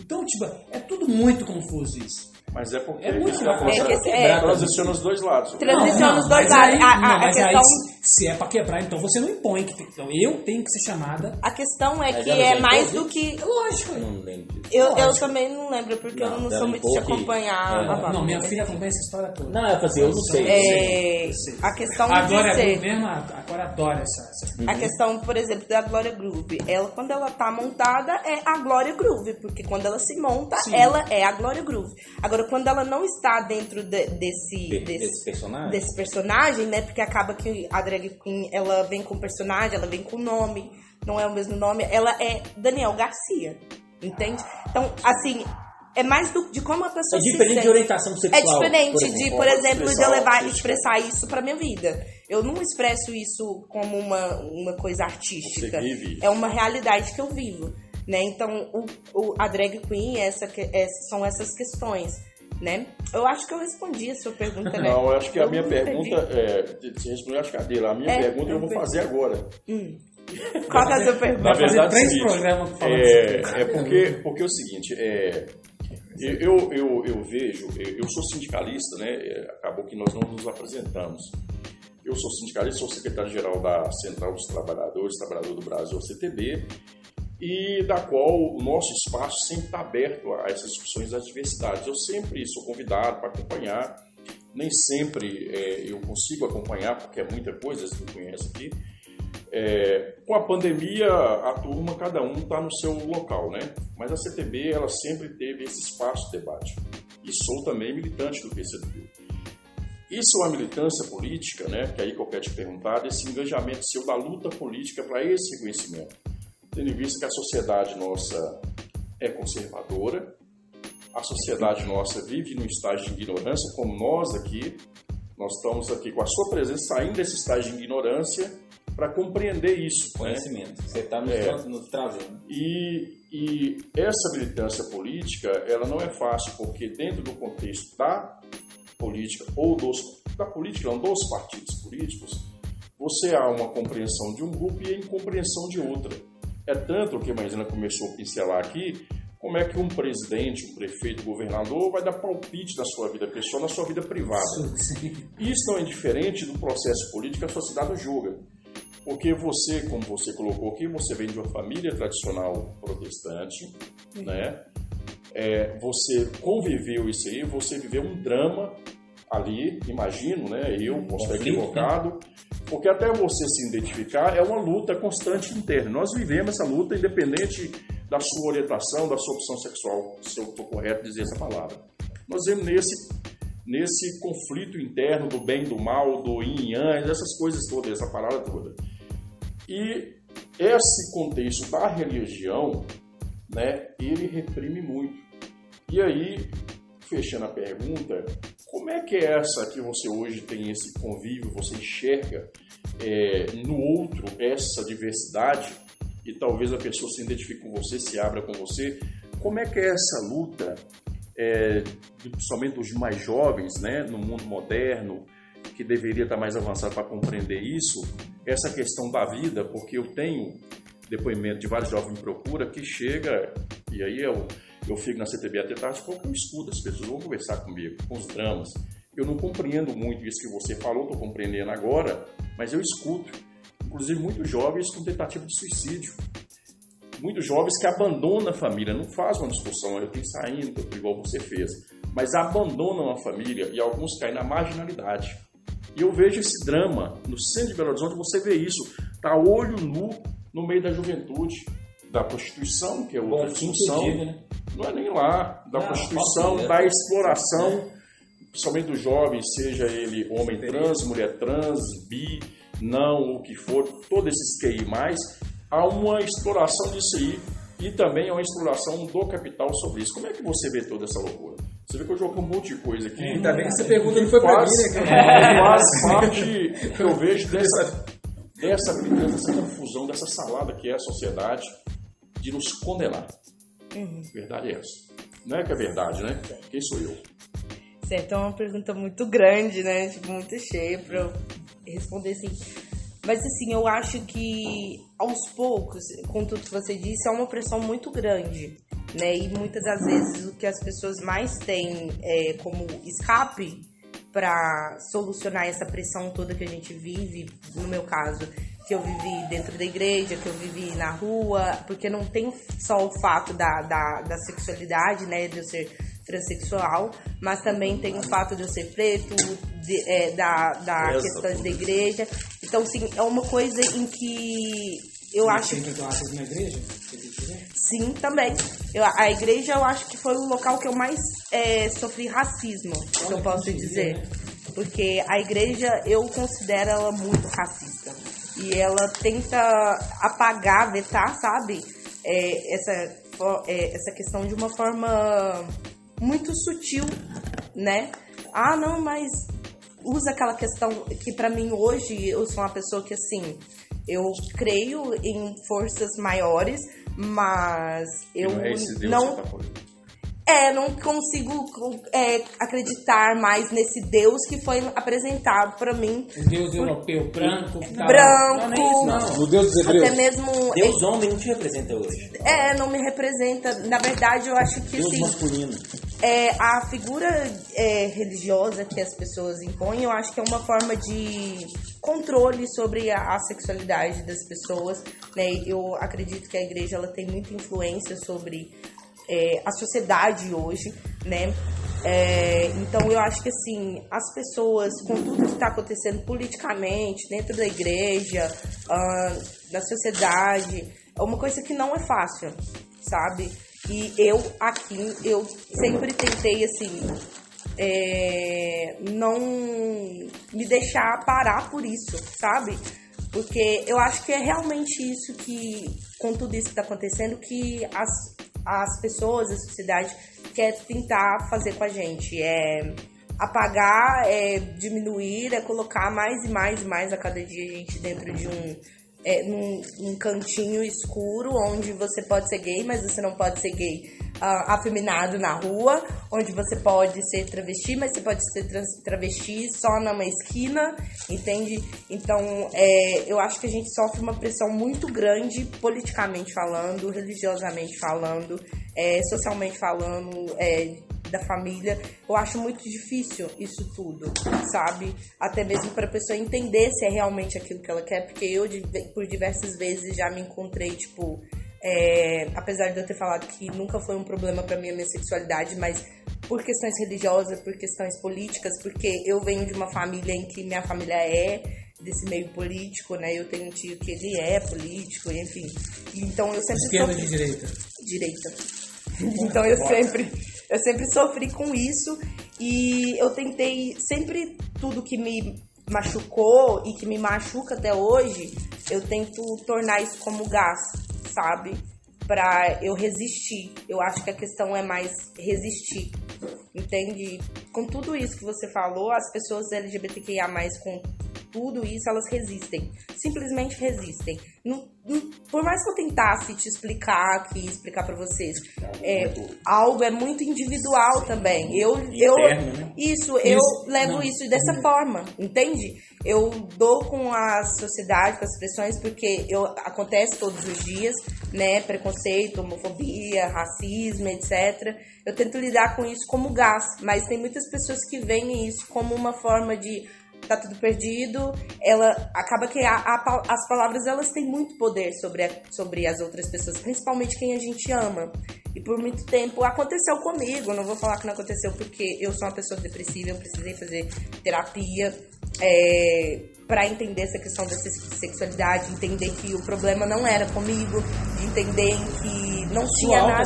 Então, tipo, é tudo muito confuso isso. Mas é porque É muito legal. negócio É que esse- é. transiciona os dois lados. Transiciona os dois mas lados. aí- A- a- não, a mas aí, questão- se- se é pra quebrar, então você não impõe. Que tem, então eu tenho que ser chamada. A questão é Mas que é mais do que. Lógico. Eu não lembro disso. Eu, eu também não lembro, porque Não, eu não sou muito de acompanhar é. a Pablo. Não, minha filha acompanha essa história toda. Não, é fazer, eu não sei. É, Eu sei. a questão A de Glória Groove mesmo, agora adora essa. essa- A questão, por exemplo, da Glória Groove. Ela, quando ela tá montada, é a Glória Groove. Porque quando ela se monta, Sim. ela é a Glória Groove. Agora, quando ela não está dentro de- desse, De- desse, desse personagem? desse personagem, né? Porque acaba que a drag queen, ela vem com personagem, ela vem com nome. Não é o mesmo nome. Ela é Daniel Garcia. Entende? Então, assim... É mais do, de como a É pessoa se diferente sente. de orientação É sexual. diferente por de, exemplo. por exemplo, de eu levar, artística. expressar isso pra minha vida. Eu não expresso isso como uma, uma coisa artística. É uma realidade que eu vivo. Né? Então, o, o- a drag queen essa, que- é- são essas questões. Né? Eu acho que eu respondi a sua pergunta, né? Não, eu acho que a minha pergunta entendi. é. Você respondeu, acho que a dele. A minha É, pergunta eu eu vou perdi. fazer agora. Qual que é a sua pergunta? Na verdade, três é o seguinte, programas é, é porque, porque é o seguinte, é, eu, eu, eu vejo, eu sou sindicalista, né? é, Acabou que nós não nos apresentamos. Eu sou sindicalista, sou secretário-geral da Central dos Trabalhadores, Trabalhador do Brasil, CTB, e da qual o nosso espaço sempre está aberto a essas discussões das diversidades. Eu sempre sou convidado para acompanhar, nem sempre é, eu consigo acompanhar, porque é muita coisa, vocês me conhecem aqui, é, com a pandemia, a turma, cada um está no seu local, né? Mas a CTB, ela sempre teve esse espaço de debate. E sou também militante do PCdoB. Isso é uma militância política, né? Que aí que eu quero te perguntar, desse engajamento seu da luta política para esse reconhecimento. Tendo em vista que a sociedade nossa é conservadora, a sociedade nossa vive num estágio de ignorância, como nós aqui, nós estamos aqui com a sua presença saindo desse estágio de ignorância para compreender isso. Né? Conhecimento. Você está nos, É. nos trazendo. E, e essa militância política, ela não é fácil, porque dentro do contexto da política, ou dos, da política, não, dos partidos políticos, você há uma compreensão de um grupo e a incompreensão de outra. É tanto que a Maisena começou a pincelar aqui, como é que um presidente, um prefeito, um governador vai dar palpite na sua vida pessoal, na sua vida privada. Isso não é diferente do processo político que a sociedade julga. Porque você, como você colocou aqui, você vem de uma família tradicional protestante, né? É, você conviveu isso aí, você viveu um drama ali, imagino, né? Eu posso estar equivocado, porque até você se identificar é uma luta constante interna. Nós vivemos essa luta independente da sua orientação, da sua opção sexual, se eu estou correto dizer essa palavra. Nós vivemos nesse nesse conflito interno do bem, do mal, do yin yang, essas coisas todas, essa parada toda. E esse contexto da religião, né, ele reprime muito. E aí, fechando a pergunta, como é que é essa que você hoje tem esse convívio, você enxerga é, no outro essa diversidade e talvez a pessoa se identifique com você, se abra com você, como é que é essa luta, é, principalmente dos mais jovens, né, no mundo moderno, que deveria estar mais avançado para compreender isso, essa questão da vida, porque eu tenho depoimento de vários jovens me procura que chega, e aí eu, eu fico na CTB até tarde porque eu escuto as pessoas, vão conversar comigo, com os dramas. Eu não compreendo muito isso que você falou, estou compreendendo agora, mas eu escuto. Inclusive muitos jovens com tentativa de suicídio. Muitos jovens que abandonam a família, não faz uma discussão, eu tenho saindo, igual você fez, mas abandonam a família e alguns caem na marginalidade. E eu vejo esse drama no centro de Belo Horizonte, você vê isso, tá olho nu no meio da juventude, da prostituição, que é outra Bom, discussão. diga, né? Não é nem lá, da Não, prostituição, posso- da exploração, principalmente do jovem, seja ele homem trans, mulher trans, bi, não, o que for, todos esses QI+, há uma exploração disso aí e também há uma exploração do capital sobre isso. Como é que você vê toda essa loucura? Você vê que eu joguei um monte de coisa aqui. Ainda bem que essa pergunta não foi pra faz, mim, né? faz parte que eu vejo dessa, dessa, dessa confusão, dessa salada que é a sociedade de nos condenar. Verdade é essa. Não é que é verdade, né? Quem sou eu? Certo, é uma pergunta muito grande, né? Tipo, muito cheia pra eu responder assim. Mas assim, eu acho que aos poucos, com tudo que você disse, é uma pressão muito grande, né? E muitas das vezes o que as pessoas mais têm é, como escape para solucionar essa pressão toda que a gente vive, no meu caso, que eu vivi dentro da igreja, que eu vivi na rua, porque não tem só o fato da, da, da sexualidade, né, de eu ser transexual, mas também tem o fato de eu ser preto, de- é, da, da questão da igreja. Então, sim, é uma coisa em que eu acho Você na igreja? Né? Sim, também. Eu, a igreja eu acho que foi o local que eu mais é, sofri racismo, se eu posso dizer. Porque a igreja eu considero ela muito racista. E ela tenta apagar, vetar, sabe? É, essa, é, essa questão de uma forma muito sutil, né? Ah, não, mas usa aquela questão que pra mim hoje eu sou uma pessoa que assim eu creio em forças maiores, mas eu não é esse Deus não que tá é, não consigo é, acreditar mais nesse Deus que foi apresentado pra mim. O Deus europeu, branco, que tava- Branco. Não, não é isso, não. No Deus dos Hebreus. Até mesmo Deus homem não te representa hoje. é, não me representa. Na verdade, eu acho que Deus assim, masculino. é, a figura é, religiosa que as pessoas impõem, eu acho que é uma forma de controle sobre a, a sexualidade das pessoas. Né? Eu acredito que a igreja ela tem muita influência sobre é, a sociedade hoje, né? É, então eu acho que assim as pessoas com tudo que está acontecendo politicamente dentro da igreja, ah, na sociedade, é uma coisa que não é fácil, sabe? E eu aqui eu sempre tentei assim é, não me deixar parar por isso, sabe? Porque eu acho que é realmente isso que, com tudo isso que está acontecendo, que as, as pessoas, a sociedade quer tentar fazer com a gente. É apagar, é diminuir, é colocar mais e mais e mais a cada dia a gente dentro de um, é, num, cantinho escuro onde você pode ser gay, mas você não pode ser gay ah, afeminado na rua, onde você pode ser travesti, mas você pode ser travesti só numa esquina, entende? Então, é, eu acho que a gente sofre uma pressão muito grande, politicamente falando, religiosamente falando, é, socialmente falando, é, da família. Eu acho muito difícil isso tudo, sabe? Até mesmo para a pessoa entender se é realmente aquilo que ela quer, porque eu, por diversas vezes, já me encontrei, tipo, é, apesar de eu ter falado que nunca foi um problema para mim a minha sexualidade, mas por questões religiosas, por questões políticas, porque eu venho de uma família em que minha família é desse meio político, né? Eu tenho um tio que ele é político, enfim. Então eu sempre Esquerda sofri- de direita. direita. Então eu sempre, eu sempre sofri com isso e eu tentei sempre tudo que me machucou e que me machuca até hoje, eu tento tornar isso como gás, sabe? Pra eu resistir. Eu acho que a questão é mais resistir. Entende? Com tudo isso que você falou, as pessoas LGBTQIA+, com tudo isso, elas resistem. Simplesmente resistem. Não- não- por mais que eu tentasse te explicar aqui, explicar pra vocês, é, algo é muito individual também. Eu, eu, Interno, né? isso, eu Isso, levo não. isso dessa forma, entende? Eu dou com a sociedade, com as pressões, porque eu, acontece todos os dias, né? Preconceito, homofobia, racismo, etc. Eu tento lidar com isso como gás, mas tem muitas pessoas que veem isso como uma forma de tá tudo perdido. Ela acaba que a- a as palavras elas têm muito poder sobre, a- sobre as outras pessoas, principalmente quem a gente ama. E por muito tempo aconteceu comigo. Não vou falar que não aconteceu porque eu sou uma pessoa depressiva, eu precisei fazer terapia é, para entender essa questão da sex- sexualidade, entender que o problema não era comigo, de entender que não tinha nada.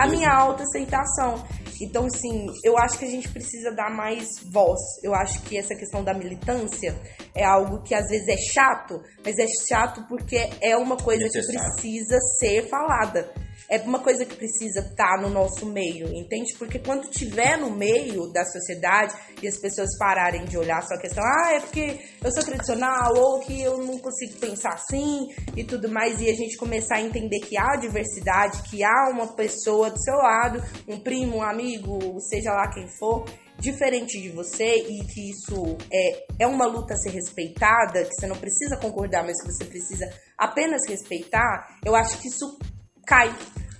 A minha autoaceitação. Então, assim, eu acho que a gente precisa dar mais voz. Eu acho que essa questão da militância é algo que às vezes é chato, mas é chato porque é uma coisa Necessário. que precisa ser falada. É uma coisa que precisa estar no nosso meio, entende? Porque quando tiver no meio da sociedade e as pessoas pararem de olhar só a questão, ah, é porque eu sou tradicional ou que eu não consigo pensar assim e tudo mais, e a gente começar a entender que há diversidade, que há uma pessoa do seu lado, um primo, um amigo, seja lá quem for, diferente de você e que isso é, é uma luta a ser respeitada, que você não precisa concordar, mas que você precisa apenas respeitar, eu acho que isso cai.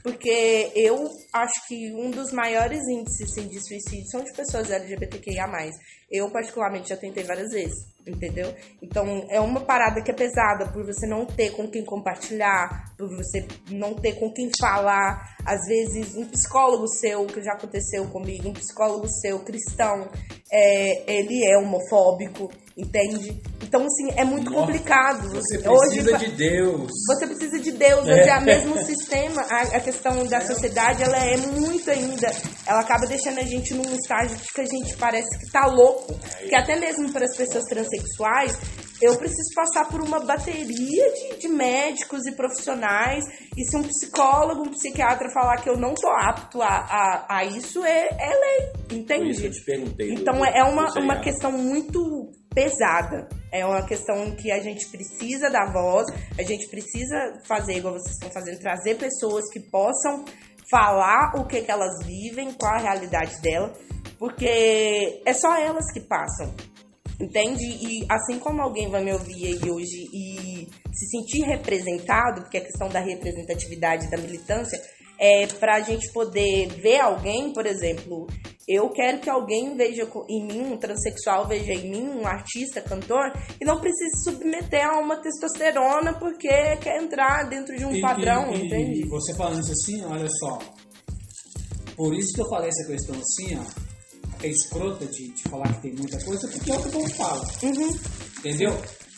Porque eu acho que um dos maiores índices assim, de suicídio são de pessoas LGBTQIA. Eu, particularmente, já tentei várias vezes, entendeu? Então, é uma parada que é pesada por você não ter com quem compartilhar, por você não ter com quem falar. Às vezes, um psicólogo seu, que já aconteceu comigo, um psicólogo seu cristão, é, ele é homofóbico, entende? Então, assim, é muito complicado. Você Hoje, precisa de Deus. você precisa de Deus, hoje é o mesmo sistema, a, a questão da sociedade, ela é muito ainda, ela acaba deixando a gente num estágio que a gente parece que tá louco, que até mesmo para as pessoas transexuais, eu preciso passar por uma bateria de, de médicos e profissionais, e se um psicólogo, um psiquiatra falar que eu não tô apto a, a, a isso, é, é lei, Por entende? isso que eu te perguntei. do- Então é uma, uma questão muito pesada. É uma questão que a gente precisa dar voz, a gente precisa fazer igual vocês estão fazendo, trazer pessoas que possam falar o que, que elas vivem, qual a realidade dela, porque é só elas que passam. Entende? E assim como alguém vai me ouvir aí hoje e se sentir representado, porque a questão da representatividade da militância é pra gente poder ver alguém, por exemplo, eu quero que alguém veja em mim, um transexual veja em mim, um artista, cantor, e não precise se submeter a uma testosterona porque quer entrar dentro de um E- padrão, e, entende? E você falando isso assim, olha só. Por isso que eu falei essa questão assim, ó. É escrota de, de falar que tem muita coisa, porque é o que o povo fala. Uhum. Entendeu?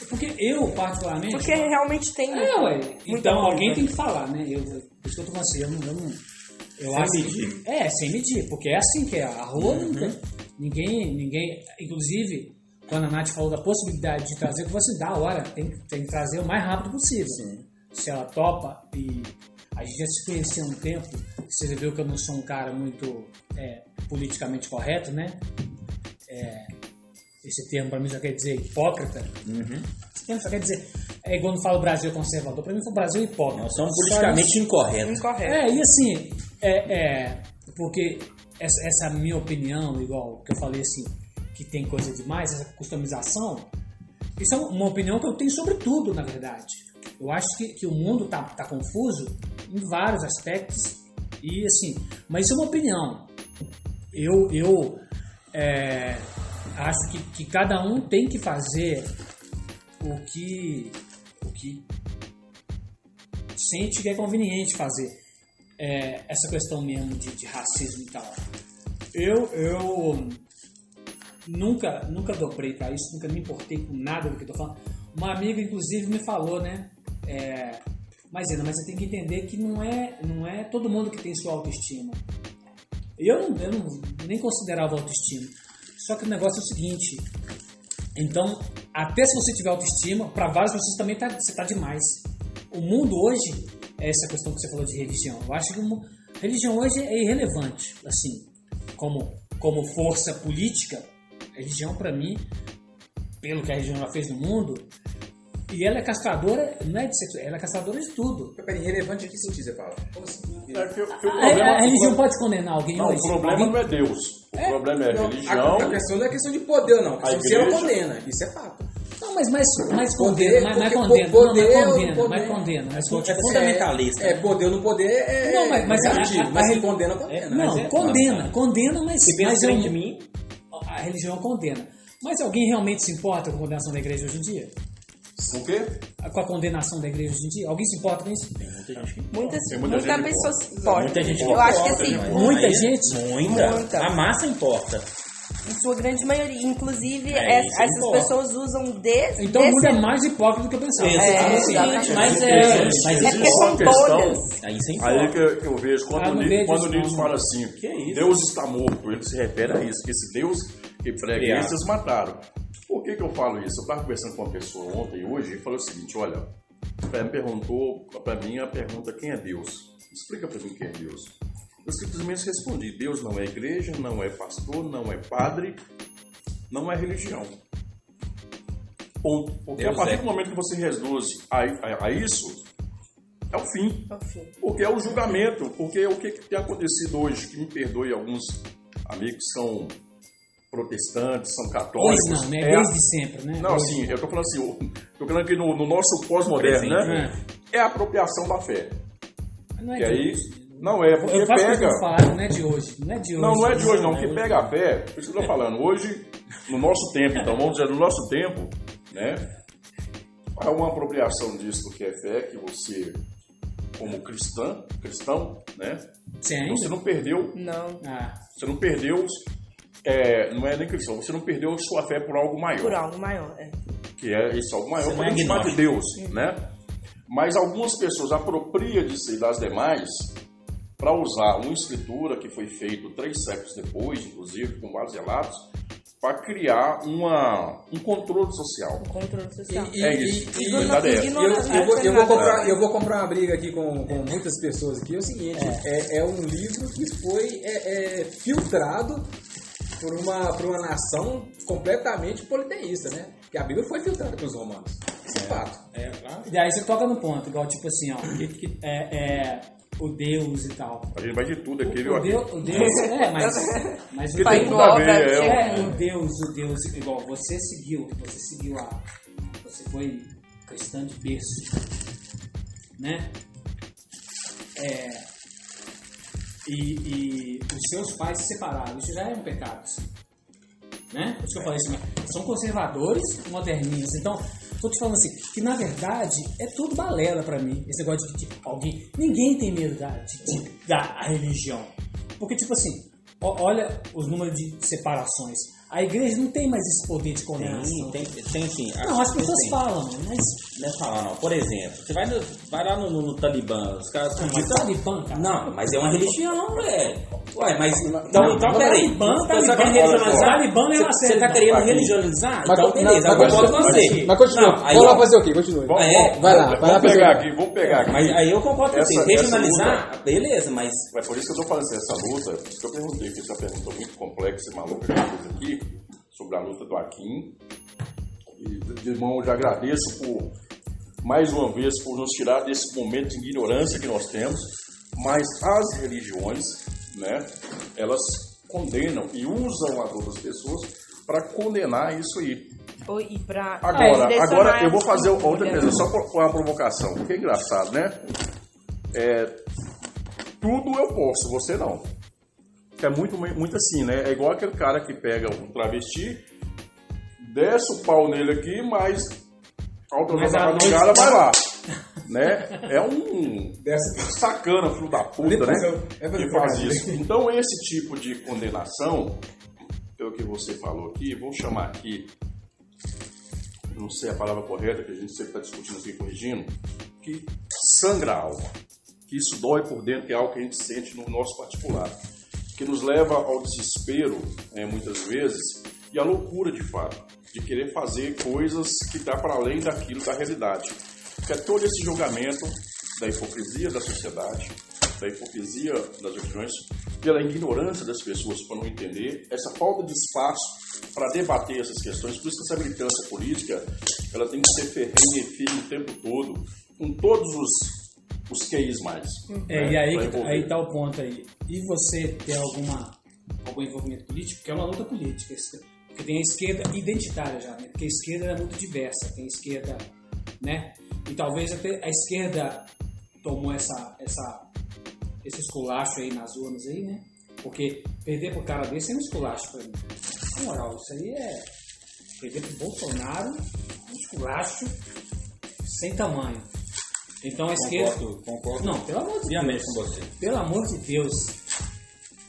Porque eu, particularmente. Porque realmente tem. É, ué. Então coisa. alguém tem que falar, né? Eu, eu- por isso que eu tô falando assim, eu não. Eu, não, eu Sem acho que- medir. é, sem medir, porque é assim que é. A rua Uhum. nunca. Ninguém, ninguém. Inclusive, quando a Nath falou da possibilidade de trazer, eu falei assim, da hora, tem, que- tem que trazer o mais rápido possível. Se ela topa e a gente já se conhecia há um tempo, você viu que eu não sou um cara muito é, politicamente correto, né? É, esse termo pra mim já quer dizer hipócrita. Esse termo só quer dizer. É igual não fala o Brasil conservador. Pra mim, o Brasil é hipócrita. Nós somos Só politicamente incorretos. Incorreto. É, e assim, é, é, porque essa, essa minha opinião, igual que eu falei assim, que tem coisa demais, essa customização, isso é uma opinião que eu tenho sobre tudo, na verdade. Eu acho que, que o mundo tá, tá confuso em vários aspectos, e assim, mas isso é uma opinião. Eu, eu é, acho que, que cada um tem que fazer o que, o que sente que é conveniente fazer é, essa questão mesmo de, de racismo e tal. Eu, eu nunca, nunca dobrei pra isso, nunca me importei com nada do que eu tô falando. Uma amiga, inclusive, me falou, né? É, mas, Ana, mas você tem que entender que não é, não é todo mundo que tem sua autoestima. Eu, eu não, nem considerava autoestima. Só que o negócio é o seguinte. Então, até se você tiver autoestima, para várias pessoas também tá, você tá demais. O mundo hoje, essa questão que você falou de religião. Eu acho que mu- religião hoje é irrelevante, assim, como, como força política. Religião, para mim, pelo que a religião já fez no mundo, e ela é castradora, não é de sexo, ela é castradora de tudo. Peraí, relevante em que sentido você fala? Assim? É que- que o A, problema- a religião pode condenar alguém Não, hoje? o problema Alguém- não é Deus. O problema é a Não, religião. A, a questão não é questão de poder, não. A questão A se ela igreja- condena. Isso é fato. Não, mas, mas, mas Poder, condena, mas, mas porque condena, poder não, mas é condena, poder. mas condena. Mas É fundamentalista. É, poder ou não poder é. Não, mas- mas é a- relativo, a- a mas condena, condena. Não, é- condena, condena, mas, Se mas eu, de mim, a religião condena. Mas alguém realmente se importa com a condenação da igreja hoje em dia? O quê? Com a condenação da igreja hoje em dia? Alguém se importa com isso? tem muita gente que Tem muita muita, gente pessoa importa. se importa. Muita gente Eu acho que assim, né? Muita Aí, gente? Muita. Muita. A massa importa. Em sua grande maioria. Inclusive, É, es- isso essas importa. pessoas usam desse. Então o desse- mundo é mais hipócrita do que eu pensava. É, Sim, exatamente. mas é. Mas É porque Só são uma questão- bolhas. Aí você Aí que eu, que eu vejo quando, Ah, o Ni- vejo quando o não. fala assim, Que isso? Deus está morto, ele se refere a isso, que esse Deus que prega isso, eles mataram. Por que, que eu falo isso? Eu estava conversando com uma pessoa ontem e hoje e falou o seguinte, olha, ela me perguntou, para mim a pergunta, quem é Deus? Explica para mim quem é Deus. Eu simplesmente respondi, Deus não é igreja, não é pastor, não é padre, não é religião. Ponto. Porque Deus a partir é. do momento que você reduz a, a- a isso, é o fim. Enfim. Porque é o julgamento. Porque o que, que tem acontecido hoje, que me perdoe alguns amigos que são protestantes, são católicos. não, né? é a- Desde sempre, né? Não, assim, eu tô falando assim, eu tô falando aqui no, no nosso pós-moderno, né? É a apropriação da fé. Não é E aí, hoje. Não é, porque Eu faço pega. questão de falar, não é de hoje. Não é de hoje. Não, não é de hoje, não. é Que pega a fé, por isso que eu tô falando. Hoje, no nosso tempo, então, vamos dizer, no nosso tempo, né? Há uma apropriação disso que é fé, que você, como cristã, cristão, né? Você ainda? Você não perdeu, Não, Ah, você não perdeu, é, não é nem cristão, você não perdeu sua fé por algo maior. por algo maior. É. que é esse algo maior, não é de. Deus, né? Mas algumas pessoas apropriam disso e das demais para usar uma escritura que foi feita três séculos depois, inclusive, com vários relatos, para criar uma, um controle social. O controle social. E- É isso. e- E e- é. Eu, eu vou, eu, vou Nada. comprar, eu vou comprar uma briga aqui com, com muitas pessoas aqui. É o seguinte, é, é um livro que foi é, é, filtrado por uma, por uma nação completamente politeísta, né? Porque a Bíblia foi filtrada pelos romanos. Isso é fato. É, claro. e aí você toca no ponto, igual tipo assim, ó. É, é, o Deus e tal. A gente vai de tudo aqui, viu? O Deus, o Deus é, mas, mas Que o a ver, Nobre, é, É, o Deus, o Deus, igual você seguiu, você seguiu a. Você foi cristã de berço. Né? É, e, e os seus pais se separaram, isso já é um pecado. assim. Né? Por isso que eu falei assim, são conservadores moderninhos. Então, tô te falando assim, que na verdade é tudo balela pra mim. Esse negócio de, de alguém. Ninguém tem medo da, de, de- da religião. Porque, tipo assim, olha os números de separações. A igreja não tem mais esse poder de condenação. Tem, tem, tem sim. Não, as pessoas tem. falam, mas. Não é falar, não. Por exemplo, você vai, no- vai lá no, no, no Talibã, os caras Mas acreditam. Talibã, cara. Não, mas é uma religião, velho. Ué, mas. Então, não, então peraí. Talibã, Você tá Talibã. Talibã é uma Você série, tá não. querendo Aqui. religionalizar? Mas, Então, beleza, não, eu mas concordo com continua. você. Mas continua. Vou lá fazer o quê? Continue. Vamos, É, vamos- vai lá, vamos vai lá pegar aqui, vamos pegar aqui. Mas aí eu concordo com você. Regionalizar, beleza, mas. É por isso que eu estou falando assim, essa luta, por isso que eu perguntei, que essa pergunta muito complexa e maluca que eu fiz aqui, sobre a luta do Akin. E, de irmão, eu já agradeço por, mais uma vez, por nos tirar desse momento de ignorância que nós temos, mas as religiões, né, elas condenam e usam as outras pessoas para condenar isso aí. E pra Agora, direcionar agora eu vou fazer outra coisa, só por uma provocação, porque é engraçado, né? É, tudo eu posso, você não. Que é muito, muito assim, né? É igual aquele cara que pega um travesti, desce o pau nele aqui, mas a outra Mas vez a a noite- madrugada vai lá. Né? É um Dessa- sacana, filho da puta, Depois né? eu- é Que faz isso. Então, esse tipo de condenação, é o que você falou aqui, vou chamar aqui, não sei a palavra correta, que a gente sempre está discutindo aqui, corrigindo, que sangra a alma. Que isso dói por dentro, que é algo que a gente sente no nosso particular. Que nos leva ao desespero, né, muitas vezes, e à loucura de fato, de querer fazer coisas que dá para além daquilo da realidade. Que é todo esse julgamento da hipocrisia da sociedade, da hipocrisia das religiões, pela ignorância das pessoas para não entender, essa falta de espaço para debater essas questões. Por isso que essa militância política ela tem que ser ferrenha e firme o tempo todo, com todos os, os QIs mais. É, né, e aí, envolver. aí tá o ponto aí. E você ter alguma, algum envolvimento político, que é uma luta política. Porque tem a esquerda identitária já, né? Porque a esquerda é muito diversa. Tem a esquerda, né? E talvez até a esquerda tomou essa, essa, esse esculacho aí nas urnas aí, né? Porque perder pro cara desse é um esculacho pra mim. Na moral, isso aí é... Perder pro Bolsonaro é um esculacho sem tamanho. Então a esquerda... Concordo, concordo. Não, pelo amor de Deus. com você. Pelo amor de Deus.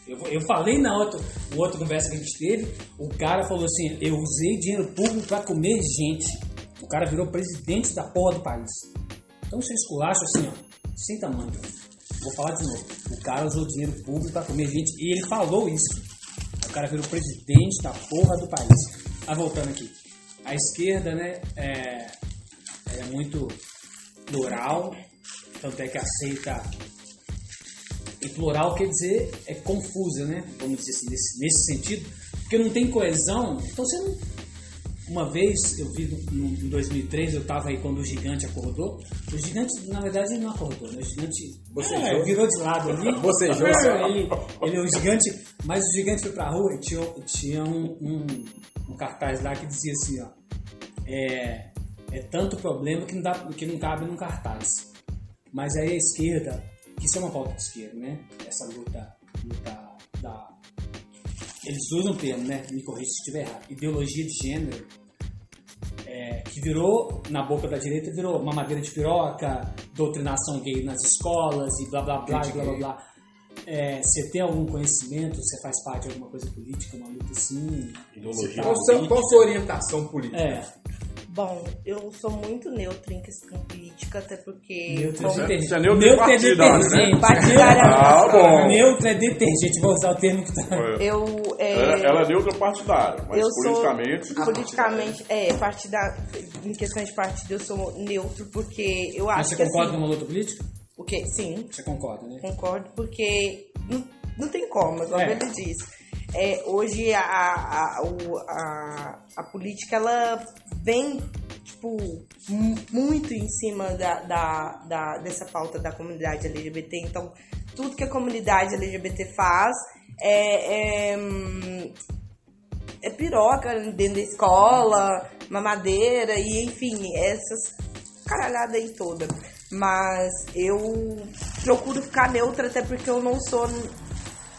Eu, eu falei na outra, outra conversa que a gente teve, o cara falou assim, eu usei dinheiro público pra comer gente. O cara virou presidente da porra do país. Então você esculacha assim, ó, sem tamanho. Vou falar de novo. O cara usou dinheiro público pra comer gente e ele falou isso. O cara virou presidente da porra do país. Ah, voltando aqui. A esquerda, né, é, é muito plural, tanto é que aceita. E plural quer dizer é confusa, né? Vamos dizer assim, nesse, nesse sentido, porque não tem coesão. Então você não. Uma vez eu vi no, em 2003, eu tava aí quando o gigante acordou. O gigante, na verdade, ele não acordou, né? O gigante é, virou de lado ali. Bocejou, só. ele, ele é o gigante, mas o gigante foi pra rua e tinha, tinha um, um, um cartaz lá que dizia assim, ó. É, é tanto problema que não, dá, que não cabe num cartaz. Mas aí a esquerda, que isso é uma pauta de esquerda, né? Essa luta, luta da. Eles usam o termo, né? Me corrija se estiver errado. Ideologia de gênero, é, que virou, na boca da direita, virou mamadeira de piroca, doutrinação gay nas escolas e blá blá blá, e blá blá blá. É, você tem algum conhecimento? Você faz parte de alguma coisa política, uma luta assim? Ideologia tá- qual sua orientação política? É, Bom, eu sou muito neutra em questão política, até porque. neutro como- é detergente. Você é neutro Neutro é partidário, né? detergente. Partidária. Ah, bom. Neutro é detergente, vou usar o termo que tá. Eu. É, Ela, ela é neutra partidária, mas eu politicamente. sou politicamente é partida em questões de partido eu sou neutro porque eu Mas acho você que concorda assim, com uma luta política? o que sim Você concorda, né? concordo porque não, não tem como igual É. ele disse é, hoje a, a, a, a política ela vem tipo mu- muito em cima da, da, da- dessa pauta da comunidade LGBT então tudo que a comunidade LGBT faz é, é, hum, é piroca dentro da escola, mamadeira e enfim, essas caralhada aí toda. Mas eu procuro ficar neutra até porque eu não sou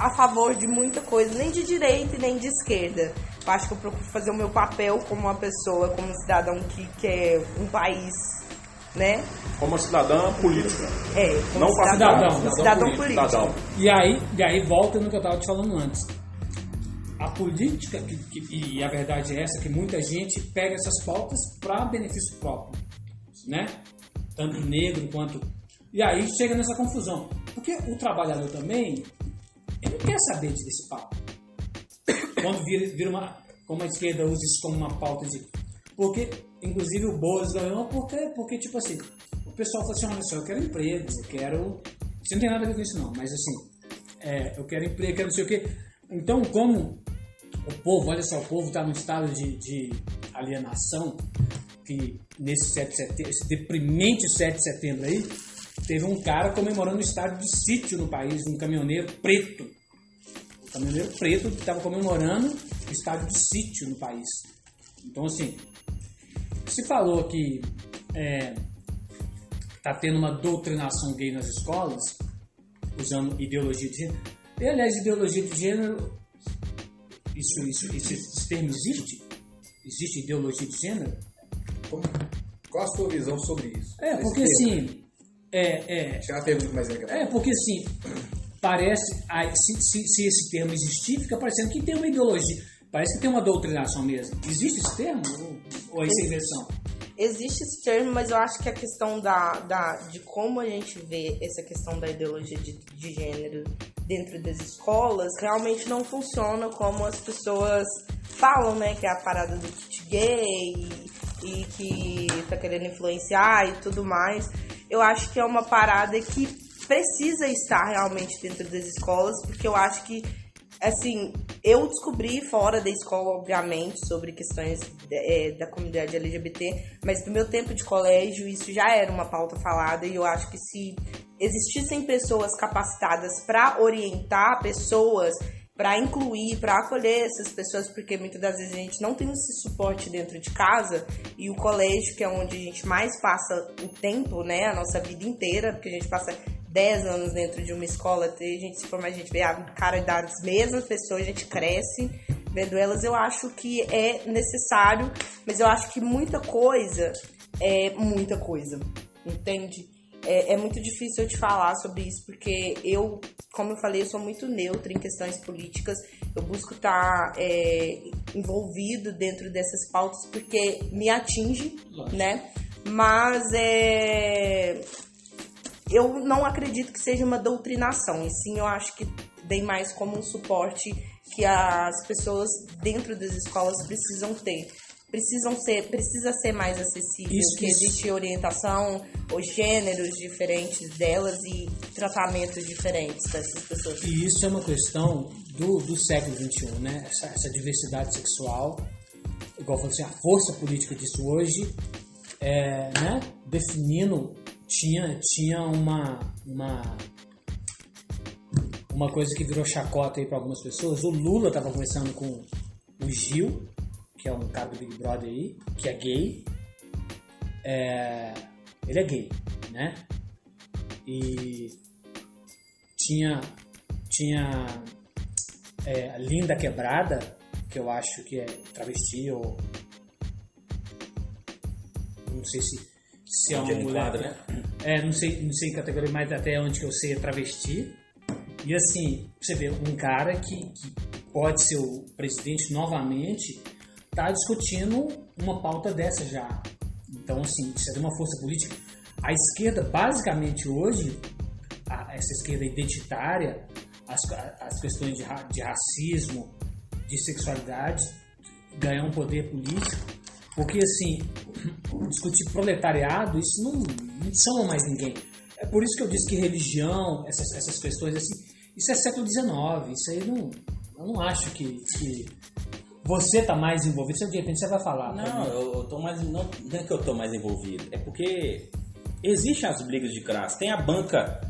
a favor de muita coisa, nem de direita e nem de esquerda. Eu acho que eu procuro fazer o meu papel como uma pessoa, como um cidadão que quer um país, né? Como uma cidadã política. É, como Não cidadão, cidadão, cidadão cidadão político, político. cidadão. E aí, e aí volta no que eu estava te falando antes. A política, que, que- e a verdade é essa, que muita gente pega essas pautas para benefício próprio, né? Tanto negro quanto... E aí chega nessa confusão. Porque o trabalhador também, ele não quer saber desse papo. Quando vira, vira uma... Como a esquerda usa isso como uma pauta de... Porque, inclusive, o Boas ganhou porque, porque tipo assim, o pessoal fala assim, olha só, eu quero emprego, eu quero... Isso não tem nada a ver com isso não, mas assim, é, eu quero emprego, eu quero não sei o quê. Então, como o povo, olha só, o povo está num estado de, de alienação, que nesse 7 de setembro, esse deprimente 7 de setembro aí, teve um cara comemorando o estado de sítio no país, um caminhoneiro preto. O caminhoneiro preto estava comemorando o estado de sítio no país. Então, assim, se falou que é, tá tendo uma doutrinação gay nas escolas, usando ideologia de gênero. E, aliás, ideologia de gênero, isso, isso, isso, esse termo existe? Existe ideologia de gênero? Como- qual a sua visão sobre isso? É, Esse porque assim, é, é, Deixa eu uma pergunta mais legal. é porque assim, parece, se, se, se esse termo existir, fica parecendo que tem uma ideologia, parece que tem uma doutrinação mesmo. Existe esse termo? Ou, é essa inversão? Existe esse termo, mas eu acho que a questão da, da, de como a gente vê essa questão da ideologia de, de gênero dentro das escolas realmente não funciona como as pessoas falam, né? Que é a parada do kit gay e, e que tá querendo influenciar e tudo mais. Eu acho que é uma parada que precisa estar realmente dentro das escolas, porque eu acho que assim, eu descobri fora da escola, obviamente, sobre questões é, da comunidade LGBT, mas no meu tempo de colégio isso já era uma pauta falada e eu acho que se existissem pessoas capacitadas para orientar pessoas, para incluir, para acolher essas pessoas, porque muitas das vezes a gente não tem esse suporte dentro de casa e o colégio, que é onde a gente mais passa o tempo, né, a nossa vida inteira, porque a gente passa 10 anos dentro de uma escola, a gente se forma, a gente vê a cara das mesmas pessoas, a gente cresce vendo elas, eu acho que é necessário, mas eu acho que muita coisa é muita coisa, entende? É, é, muito difícil eu te falar sobre isso, porque eu, como eu falei, eu sou muito neutra em questões políticas. Eu busco estar é, envolvido dentro dessas pautas porque me atinge, Lógico. né? Mas é, eu não acredito que seja uma doutrinação, e sim eu acho que vem mais como um suporte que as pessoas dentro das escolas precisam ter precisam ser, precisa ser mais acessível, isso, que isso. existe orientação, os gêneros diferentes delas e tratamentos diferentes dessas pessoas. E isso é uma questão do, do século XXI, né? Essa, essa diversidade sexual, igual eu assim, a força política disso hoje, é, né? Definindo, tinha, tinha uma, uma uma coisa que virou chacota aí para algumas pessoas. O Lula estava conversando com o Gil, que é um cara do Big Brother aí, que é gay. É, ele é gay, né? E tinha, tinha é, Linda Quebrada, que eu acho que é travesti ou. Não sei se, se é uma mulher. né? É, não sei, não sei categoria, mas até onde que eu sei é travesti. E assim, você vê um cara que, que pode ser o presidente novamente está discutindo uma pauta dessa já. Então, assim, precisa de uma força política. A esquerda, basicamente hoje, a, essa esquerda identitária, as, as questões de, de racismo, de sexualidade, ganhar um poder político, porque, assim, discutir proletariado, isso não, não chama mais ninguém. É por isso que eu disse que religião, essas, essas questões, assim, isso é século XIX, isso aí não, eu não acho que, que você tá mais envolvido, você de repente você vai falar. Não, eu, eu tô mais. Não, não é que eu tô mais envolvido, é porque existem as brigas de classe. Tem a banca,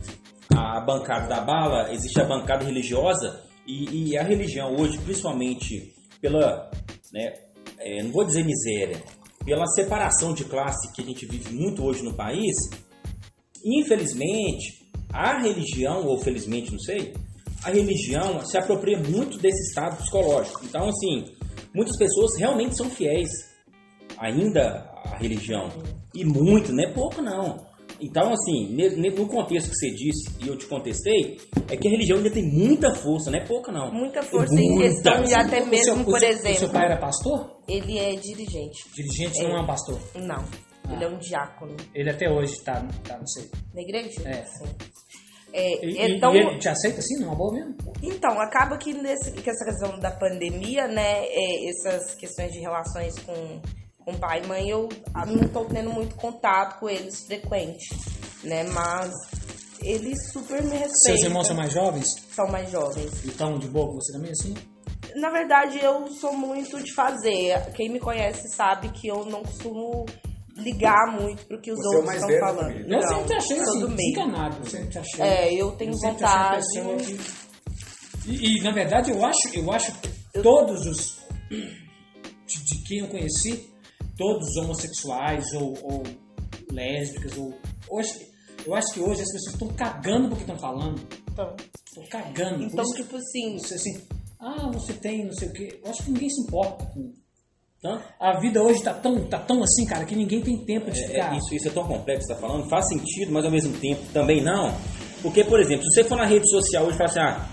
a bancada da bala, existe a bancada religiosa, e, e a religião hoje, principalmente pela. Né, é, não vou dizer miséria, pela separação de classe que a gente vive muito hoje no país, infelizmente, a religião, ou felizmente, não sei, a religião se apropria muito desse estado psicológico. Então, assim, muitas pessoas realmente são fiéis ainda à religião. E muito, não é pouco não. Então, assim, no contexto que você disse e eu te contestei, é que a religião ainda tem muita força, não é pouca não. Muita força muita. em questão de até mesmo, seu, por seu, exemplo. seu pai era pastor? Ele é dirigente. Dirigente é. não é um pastor? Não. Ah. Ele é um diácono. Ele até hoje tá, tá não sei. Na igreja? É. Sim. É, e, então, e ele te aceita assim, numa boa mesmo? Então, acaba que, nesse, que essa questão da pandemia, né, é, essas questões de relações com, com pai e mãe, eu não estou tendo muito contato com eles frequente, né, mas eles super me respeitam. Seus irmãos são mais jovens? São mais jovens. Então, de boa com você também, assim? Na verdade, eu sou muito de fazer. Quem me conhece sabe que eu não costumo ligar muito pro que os Você outros é estão falando. Eu não, sempre te achei assim, desencanado. Eu sempre te achei. É, eu tenho eu vontade. Que... E, e, na verdade eu acho, eu acho que eu... todos os de, de, quem eu conheci, todos os homossexuais ou, ou lésbicas ou hoje, eu acho que hoje as pessoas estão cagando pro que estão falando. Estão. Estão cagando. Então, tipo assim, assim, ah, você tem não sei o quê. Eu acho que ninguém se importa com a vida hoje tá tão, tá tão assim, cara, que ninguém tem tempo de é, ficar. É, isso, isso é tão complexo, você tá falando, faz sentido, mas ao mesmo tempo também não. Porque, por exemplo, se você for na rede social hoje e falar assim, ah,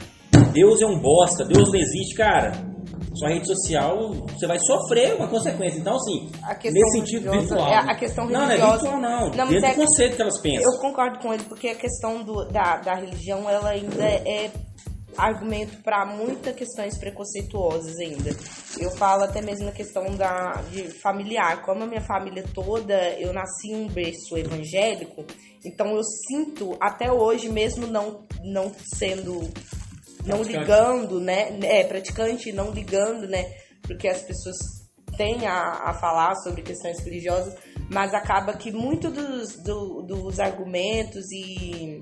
Deus é um bosta, Deus não existe, cara, sua rede social, você vai sofrer uma consequência. Então, assim, nesse sentido virtual. É a questão religiosa. Não, não é virtual, não. não Dentro é, do conceito que elas pensam. Eu concordo com ele, porque a questão do, da, da religião, ela ainda é argumento para muitas questões preconceituosas ainda. Eu falo até mesmo na questão da, de familiar. Como a minha família toda, eu nasci em um berço evangélico, então eu sinto até hoje, mesmo não, não sendo. não Praticante. ligando, né? É, praticante, não ligando, né? Porque as pessoas têm a, a falar sobre questões religiosas, mas acaba que muito dos, do- dos argumentos e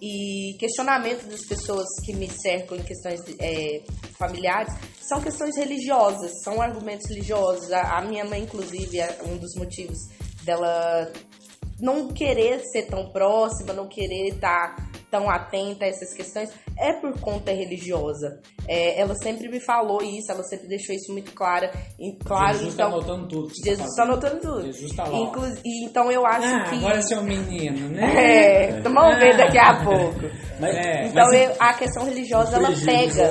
e questionamento das pessoas que me cercam em questões é, familiares são questões religiosas, são argumentos religiosos. A, a minha mãe, inclusive, é um dos motivos dela não querer ser tão próxima, não querer estar tão atenta a essas questões, é por conta religiosa. É, ela sempre me falou isso, ela sempre deixou isso muito clara. E, claro, Jesus está então, anotando tudo. que você Jesus tá está fazendo. anotando tudo. Jesus tá lá. Inclu- e, então eu acho Ah, que. agora você é um menino, né? É, vamos ver daqui a pouco. Mas, É, Então mas- eu- a questão religiosa ela pega.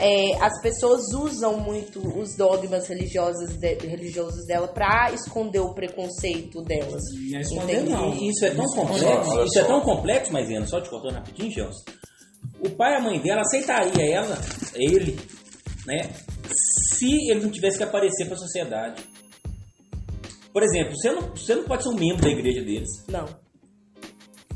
É, as pessoas usam muito os dogmas religiosos, de- religiosos dela para esconder o preconceito delas. Não é esconder, Entende? não. Isso é tão complexo, isso é tão complexo, mas Ana, só te cortando rapidinho, Gelson. O pai e a mãe dela aceitaria ela, ele, né? Se ele não tivesse que aparecer para a sociedade. Por exemplo, você não, você não pode ser um membro da igreja deles. Não.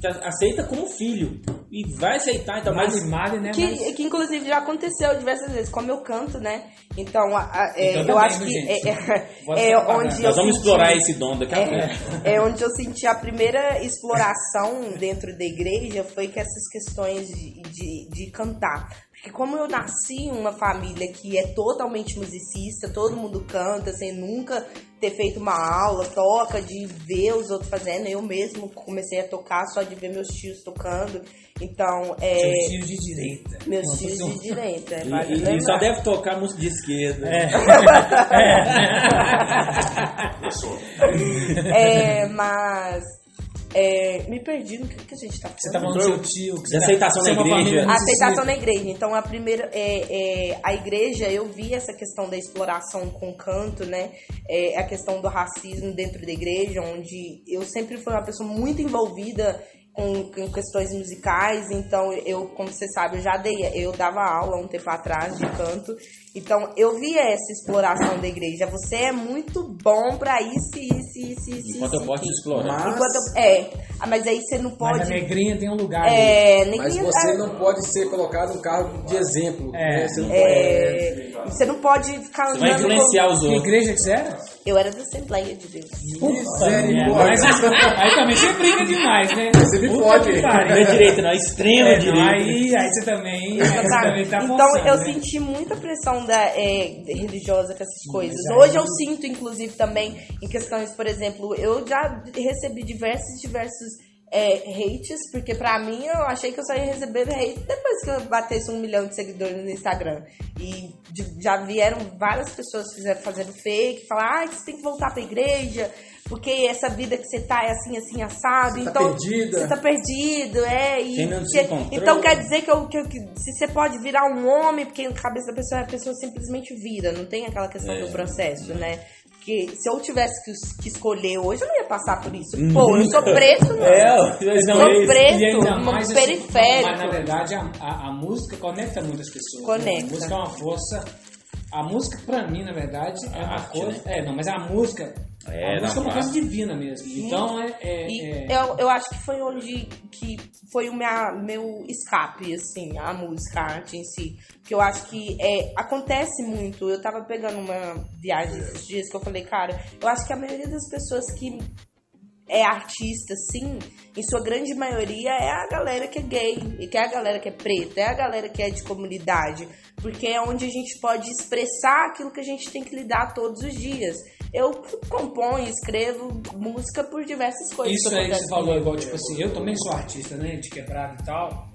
Te aceita como filho. E vai aceitar, então, mas. Male, male, né? Que, Mas- que inclusive já aconteceu diversas vezes, como eu canto, né? Então, a- a- é, Então eu também, acho que gente? é, é- é onde eu Nós vamos senti- explorar esse dom daqui a pouco. É, é onde eu senti a primeira exploração dentro da igreja foi que essas questões de, de, de cantar. Porque como eu nasci em uma família que é totalmente musicista, todo mundo canta, sem nunca ter feito uma aula, toca, de ver os outros fazendo, eu mesmo comecei a tocar só de ver meus tios tocando. Então, é, Seus tios de direita. meus Não, tios são- de direita. E, vale e- e só deve tocar música de esquerda. É, mas é, me perdi no que, que a gente tá falando. Você tá falando do seu tio. que De você tá- aceitação é na uma igreja. família A aceitação na igreja. Então, a primeira. É, é, a igreja, eu vi essa questão da exploração com canto, né? É, a questão do racismo dentro da igreja, onde eu sempre fui uma pessoa muito envolvida com, com questões musicais. Então, eu, como você sabe, eu já dei. Eu dava aula um tempo atrás de canto. Então, eu vi essa exploração da igreja. Você é muito bom pra isso, isso, isso, isso. Enquanto eu isso, posso te isso. explorar. Mas, Enquanto eu- é, Ah, mas aí você não Mas pode. a negrinha tem um lugar. ali. É, mas ninguém- você ah, não pode ser colocado no cargo de exemplo. É. né? Você não É, você não pode ficar Você vai andando influenciar com- os Que outros. igreja que você era? Eu era da Assembleia de Deus. É, Misericórdia. mas aí também você brinca demais, né? Você me Puta pode. que pariu. Não é direita, não, é extrema É, não, direita. aí, aí você também, aí você também tá então forçando, eu né? senti muita pressão da, é, religiosa com essas coisas. aí- Hoje eu sinto, inclusive, também em questões, por exemplo, eu já recebi diversos, diversos é, hates, porque pra mim eu achei que eu só ia receber hate depois que eu batesse um milhão de seguidores no Instagram. E de- já vieram várias pessoas fizeram, fazendo fake, falar, ah, você tem que voltar pra igreja, porque essa vida que você tá é assim, assim, assado. Você tá então, perdida. Você tá perdido, é. E Você então quer dizer que, eu, que, eu- que se você pode virar um homem, porque na cabeça da pessoa, a pessoa simplesmente vira, não tem aquela questão É. do processo, né? Porque se eu tivesse que, que escolher hoje, eu não ia passar por isso. Pô, eu sou preto, não. É, mas Sou é preto, no mais assim, periférico. Mas na verdade a, a, a música conecta muitas pessoas. né? Conecta. A música é uma força. A música, pra mim, na verdade, é uma arte, coisa. É, não, mas a música. É, a música é uma coisa divina mesmo. Então é. é- E é- eu, eu acho que foi onde que foi o minha, meu escape, assim, a música, a arte em si. Porque eu acho que é, acontece muito. Eu tava pegando uma viagem esses dias que eu falei, cara, eu acho que a maioria das pessoas que é artista, sim, em sua grande maioria é a galera que é gay, e que é a galera que é preta, é a galera que é de comunidade, porque é onde a gente pode expressar aquilo que a gente tem que lidar todos os dias. Eu componho, escrevo música por diversas coisas. Isso aí que você falou, igual, tipo assim, eu também sou artista, né? De quebrado e tal,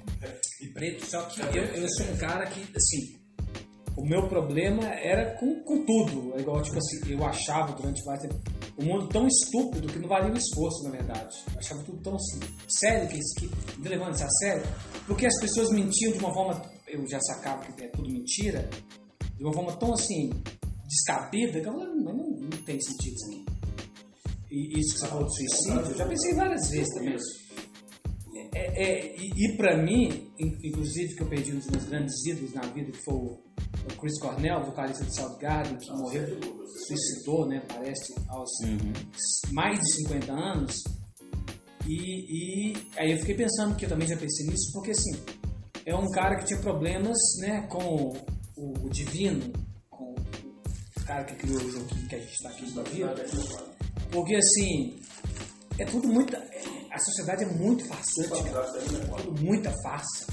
e preto, só que eu, eu sou um cara que, assim, o meu problema era com, com tudo. É igual, tipo assim, eu achava durante mais tempo o mundo tão estúpido que não valia o esforço, na verdade. Eu achava tudo tão assim, sério, que, que levando isso a sério, porque as pessoas mentiam de uma forma, eu já sacava que é tudo mentira, de uma forma tão assim, descabida, que eu falei, mas não, não tem sentido isso aqui. E isso que você falou do suicídio, eu já pensei várias vezes também. É, é, e, e pra mim, in- inclusive que eu perdi um dos meus grandes ídolos na vida, que foi o, o Chris Cornell, vocalista de Soundgarden, que morreu, suicidou, né, parece, aos mais de 50 anos. E, e aí eu fiquei pensando, que eu também já pensei nisso, porque assim, é um cara que tinha problemas, né, com o, o divino, com o cara que criou o joguinho que a gente está aqui no Brasil. Porque assim, é tudo muito. A sociedade é muito farsante, cara. É tudo muita farsa.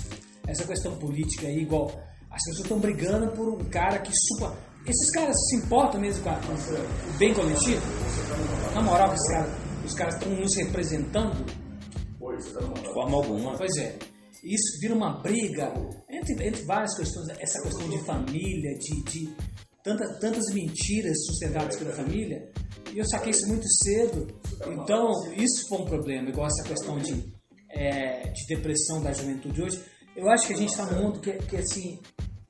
Essa questão política aí, igual. As pessoas estão brigando por um cara que supa. Esses caras se importam mesmo com, a- com o bem coletivo? Na moral, que esses caras, os caras estão nos representando? De forma alguma. Pois é. Isso vira uma briga entre, entre várias questões, essa questão de família, de, de tantas, tantas mentiras sustentadas pela família. E eu saquei isso muito cedo. Então, isso foi um problema, igual essa questão de, é, de depressão da juventude hoje. Eu acho que a gente está num mundo que, que assim,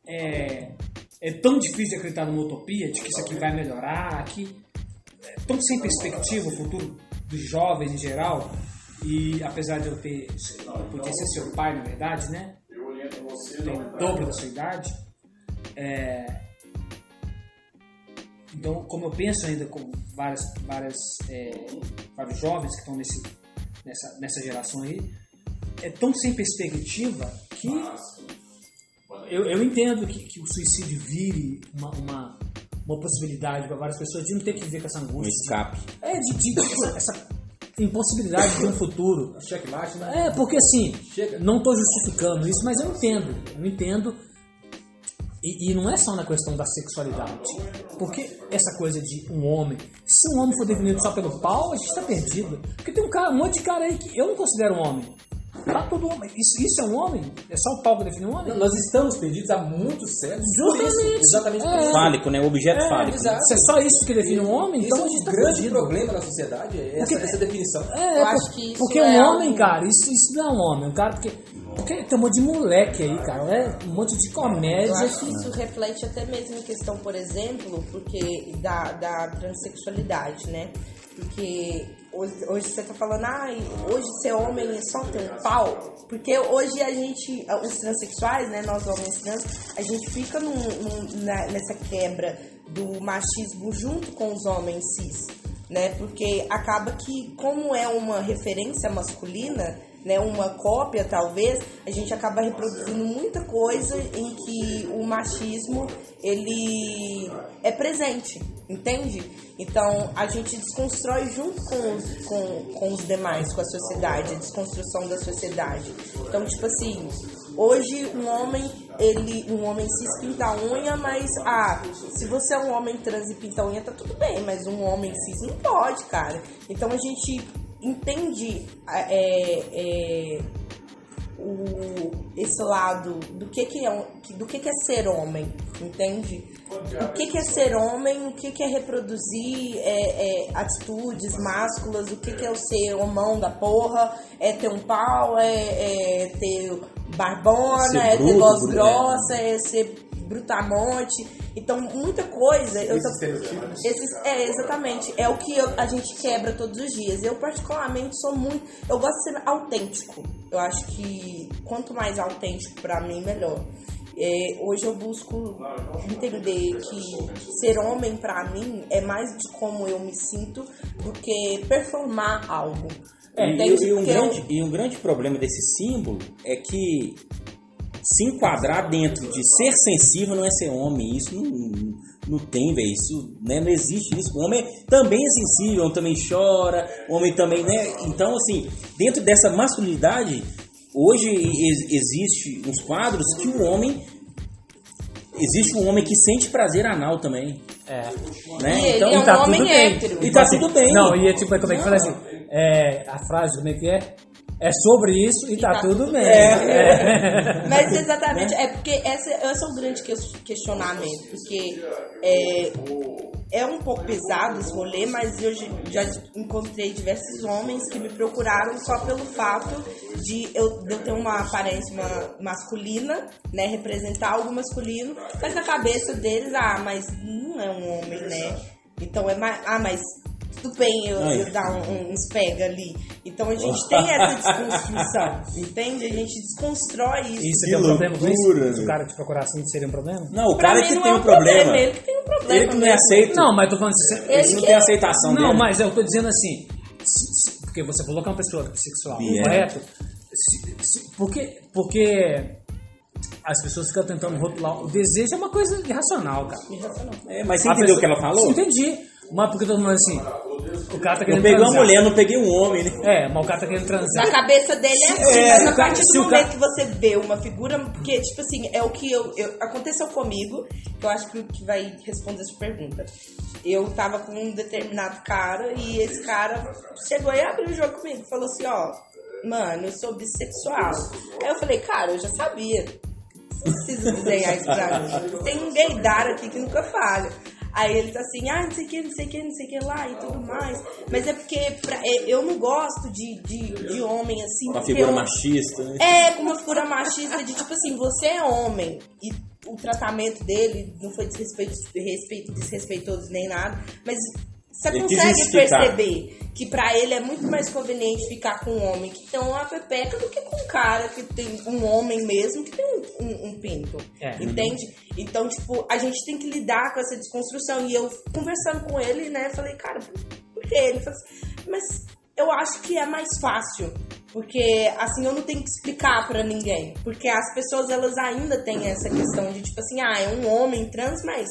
é, é tão difícil acreditar numa utopia, de que isso aqui vai melhorar, que é tão sem perspectiva o futuro dos jovens em geral. E apesar de eu ter. Eu podia ser seu pai, na verdade, né? Tem o dobro da sua idade. É, então, como eu penso ainda com várias, várias, é, vários jovens que estão nesse, nessa, nessa geração aí, é tão sem perspectiva que eu, eu entendo que, que o suicídio vire uma, uma, uma possibilidade para várias pessoas de não ter que viver com essa Um angústia. escape. É, de, de essa, essa impossibilidade de um futuro. Checkmate, né? É, porque assim, Chega. não estou justificando isso, mas eu entendo. Eu entendo. E, e não é só na questão da sexualidade. Porque essa coisa de um homem. Se um homem for definido só pelo pau, a gente está perdido. Porque tem um, cara, um monte de cara aí que eu não considero um homem. Tá todo homem. Isso, isso é um homem? É só o pau que define um homem? Nós estamos perdidos há muitos séculos. por isso, Justamente. exatamente por É. isso. Fálico, né? Objeto É, fálico. exato. Se é só isso que define um homem, Isso então é a um gente tá grande perdido. problema na sociedade, é essa, Porque- essa definição. É, Eu acho que isso porque é um homem, algo- cara, isso, isso não é um homem. Um cara, porque, porque tem um monte de moleque aí, cara. É um monte de Eu comédia. acho que isso reflete até mesmo em questão, por exemplo, porque da, da transexualidade, né? Porque hoje, hoje você tá falando, ai, hoje ser homem é só ter um pau. Porque hoje a gente, os transexuais, né, nós homens trans, a gente fica num- num- na- nessa quebra do machismo junto com os homens cis, né? Porque acaba que, como é uma referência masculina, né, uma cópia talvez, a gente acaba reproduzindo muita coisa em que o machismo ele é presente, entende? Então a gente desconstrói junto com os, com, com os demais, com a sociedade, a desconstrução da sociedade. Então, tipo assim, hoje um homem, ele, um homem cis pinta a unha, mas ah, se você é um homem trans e pinta a unha, tá tudo bem, mas um homem cis não pode, cara. Então a gente entende é, é, o, esse lado do que, que é do que, que é ser homem, entende? O que, que é ser homem, o que, que é reproduzir é, é, atitudes másculas, o que, que é o ser homão da porra, é ter um pau, é, é ter barbona, Ser é ter bruto, voz bruto, grossa, é ser brutamonte. Então, muita coisa. Eu Esses tô- esses, é, exatamente. É o que eu- a gente quebra todos os dias. Eu, particularmente, sou muito. Eu gosto de ser autêntico. Eu acho que quanto mais autêntico pra mim, melhor. É, hoje eu busco entender que ser homem pra mim é mais de como eu me sinto do que performar algo. É, e, e um Porque eu- grande, e um grande problema desse símbolo é que se enquadrar dentro de ser sensível não é ser homem. Isso não, não tem, velho. Isso né, não existe isso. O homem também é sensível, o homem também chora, o homem também, né? Então, assim, dentro dessa masculinidade, hoje ex- existe uns quadros que o homem. Existe um homem que sente prazer anal também. É. Né? E ele então, é um tá homem tudo bem. hétero. E tá tudo bem. Não, e é tipo, como é que fala assim? É, a frase, como é que é? É sobre isso e, tá, tá tudo tudo bem. É. Mas exatamente, é porque esse, esse é o grande ques- questionamento, porque é, é um pouco pesado esse rolê, mas eu já- encontrei diversos homens que me procuraram só pelo fato de eu, de eu ter uma aparência ma- masculina, né, representar algo masculino, mas na cabeça deles, ah, mas não é um homem, né? Então é mais, ah, mas tudo bem eu, eu dar um- uns pega ali. Então a gente tem essa desconstrução, entende? A gente desconstrói isso. Você Que tem um problema com isso? loucura, Se o cara te procurar assim, seria um problema? Não, o Pra cara mim que não tem é um problema. Ele que tem um problema. Ele que não é aceito. Não, mas eu tô falando assim. Ele Ele não tem aceitação Não, dele. mas eu tô dizendo assim, porque você falou que é uma pessoa bissexual, Yeah. correto? Porque, porque as pessoas ficam tentando rotular. O desejo é uma coisa irracional, cara. É, mas você A entendeu o que ela falou? Entendi. Mas porque eu tô falando assim, o cara tá Eu querendo peguei uma transar. mulher, não peguei um homem, né? É, mas o cara tá querendo transar. Na cabeça dele é assim, É, mas a partir do momento cara- que você vê uma figura, porque, tipo assim, é o que eu, eu- aconteceu comigo, que eu acho que, que vai responder essa pergunta. Eu tava com um determinado cara e esse cara chegou e abriu o jogo comigo, falou assim, ó, mano, eu sou bissexual. Aí eu falei, cara, eu já sabia. Não precisa desenhar isso pra mim. Tem um gaydar aqui que nunca falha. Aí ele tá assim, ah, não sei o que, não sei o que, não sei o que lá e tudo mais. Mas é porque pra- é, eu não gosto de, de, de homem assim. Uma figura eu- machista, né? É, com uma figura machista de tipo assim, você é homem e o tratamento dele não foi desrespeito, respeito, desrespeitoso nem nada, mas você Ele consegue perceber que pra ele é muito mais conveniente ficar com um homem que tem uma pepeca do que com um cara que tem um homem mesmo que tem um, um- um pinto. É. Entende? Então, tipo, a gente tem que lidar com essa desconstrução. E eu conversando com ele, né, falei, cara, por que? Ele falou assim, mas eu acho que é mais fácil. Porque assim eu não tenho que explicar pra ninguém. Porque as pessoas elas ainda têm essa questão de tipo assim, ah, é um homem trans, mas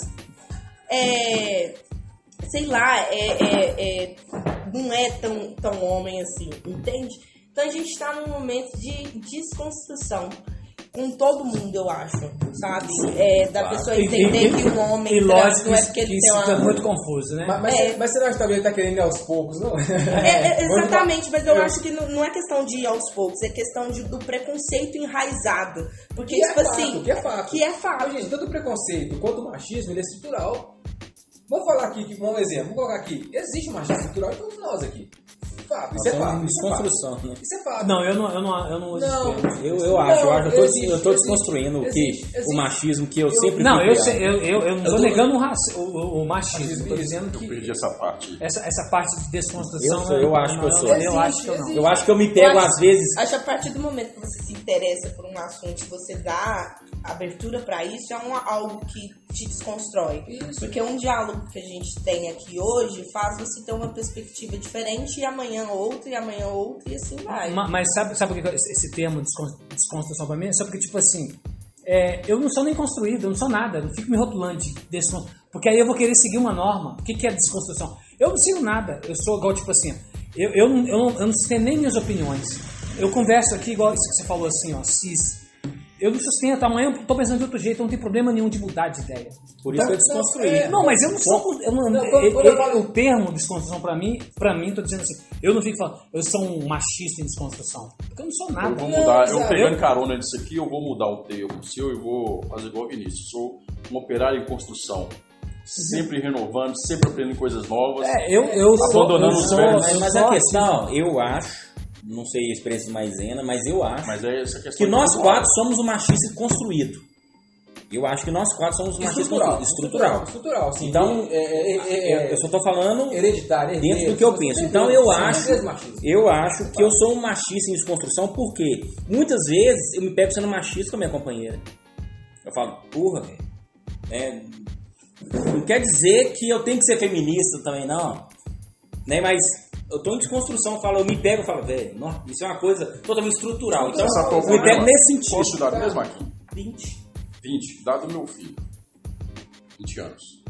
é. Sei lá, é, é- é- não é tão, tão homem assim, entende? Então a gente tá num momento de desconstrução. Com todo mundo, eu acho, sabe? É, da pessoa entender que um homem e trans lógico não é que porque ele isso tem uma. muito confuso, né? Mas, mas, É. mas você não acha que também ele tá querendo ir aos poucos, não? É, é, exatamente, mas eu eu- acho que não, não é questão de ir aos poucos, é questão de, do preconceito enraizado. Porque, Que é tipo fato, assim. que é fato. Que é fato. Mas, gente, tanto o preconceito quanto o machismo, ele é estrutural. Vamos falar aqui, que, um exemplo, vamos colocar aqui. Existe machismo estrutural em todos nós aqui. Fato, isso é fato. Isso é fato. desconstrução, né? Isso é fato. Não, eu não, eu não, eu não Não. Eu, eu acho, eu acho, eu tô, existe, eu tô existe, desconstruindo o que o machismo que eu, Eu- sempre Não, eu, sei, eu, eu, eu não Eu tô tô- negando o, raci- o, o, o machismo, tô dizendo Eu que perdi essa parte. essa, essa parte de desconstrução. Eu sou- eu acho que eu não, sou. Eu, acho que eu não. existe. Eu acho que eu me pego Eu acho- às vezes. Acho que a partir do momento que você se interessa por um assunto e você dá abertura pra isso, é um, algo que te desconstrói. Isso. Porque um diálogo que a gente tem aqui hoje faz você ter uma perspectiva diferente e amanhã outra, e amanhã outra, e assim vai. Ma- Mas sabe, sabe por que esse termo descon- desconstrução pra mim? É só porque, tipo assim, é, eu não sou nem construído, eu não sou nada, eu fico me rotulando de. Porque aí eu vou querer seguir uma norma. O que, que é desconstrução? Eu não sigo nada, eu sou igual, tipo assim, eu, eu, não, eu, não, eu não tenho nem minhas opiniões. Eu converso aqui, igual isso que você falou assim, ó, cis. Eu não sustento, amanhã eu tô pensando de outro jeito, não tem problema nenhum de mudar de ideia. Por isso que eu desconstruí. é, Não, mas eu não sou. Eu não, Não, eu- eu eu- o termo desconstrução pra mim, pra mim, tô dizendo assim, eu não fico falando, eu sou um machista em desconstrução. Porque eu não sou nada. Eu vou Não, mudar, eu pegando carona nisso aqui, eu vou mudar o termo seu e vou fazer igual o Vinícius. Sou um operário em construção. Sempre renovando, sempre aprendendo coisas novas. É, eu, eu sou. Abandonando eu os sou, velhos. Mas, sou a assim. questão, eu acho, não sei a experiência de maisena, mas eu acho Mas é que nós quatro somos o machista construído. Eu acho que nós quatro somos o machista Estrutural. Estrutural. Estrutural, sim. Então, é, é, é, Eu, é, só tô falando hereditário, dentro do que eu penso. Então eu acho, eu acho que eu sou um machista em desconstrução porque muitas vezes eu me pego sendo machista com a minha companheira. Eu falo, porra, velho. é, não quer dizer que eu tenho que ser feminista também, não. Né? Mas eu tô em desconstrução, eu falo, eu me pego e falo, velho, isso é uma coisa totalmente estrutural. Então é eu me pego problema? nesse sentido. Posso dar mesmo aqui? 20. 20, dado meu filho. 20 anos.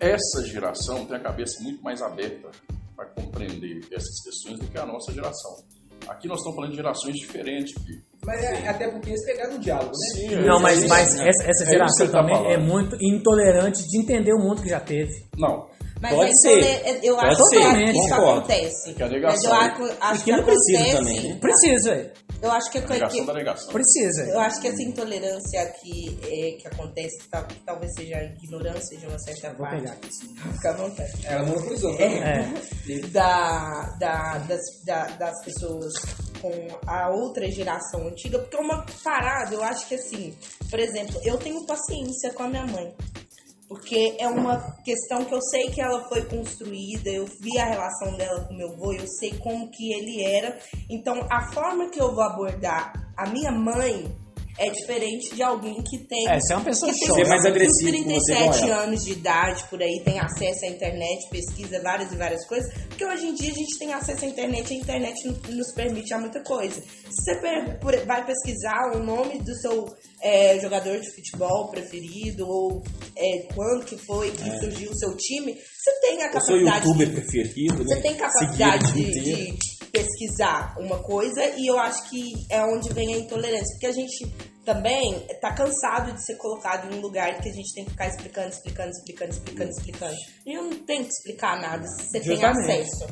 Essa geração tem a cabeça muito mais aberta para compreender essas questões do que a nossa geração. Aqui nós estamos falando de gerações diferentes, filho. Mas é, até porque eles pegaram o diálogo, né? Sim, Não, mas, é mas essa, essa É geração tá também falando. é muito intolerante de entender o mundo que já teve. Não, Mas Pode aí, ser. eu Pode acho ser, que isso concordo. acontece. Que é a Mas negação. eu acho, que que não precisa acontece. também, né? Precisa, velho. Eu acho que, a negação da que negação. Precisa. eu acho que essa intolerância que, é, que acontece, que, tal- que talvez seja a ignorância de uma certa Vou parte. pegar aqui. sim. Fica à vontade. Ela monopolizou. É. da, da, das, da- das pessoas com a outra geração antiga, porque é uma parada, eu acho que assim, por exemplo, eu tenho paciência com a minha mãe. Porque é uma questão que eu sei que ela foi construída, eu vi a relação dela com meu avô, eu sei como que ele era. Então, a forma que eu vou abordar a minha mãe é diferente de alguém que tem. É, você é uma pessoa que tem mais uns agressivo com você, 37 olha. anos de idade por aí, tem acesso à internet, pesquisa várias e várias coisas. Porque hoje em dia a gente tem acesso à internet e a internet no- nos permite a muita coisa. Se você vai pesquisar o nome do seu é, jogador de futebol preferido, ou é, quando que foi que surgiu o seu time, você tem a Eu sou capacidade youtuber de preferido, né? você tem capacidade o de pesquisar uma coisa e eu acho que é onde vem a intolerância. Porque a gente também tá cansado de ser colocado em um lugar que a gente tem que ficar explicando, explicando, explicando, explicando, explicando. E eu não tenho que explicar nada se você tem Justamente. acesso.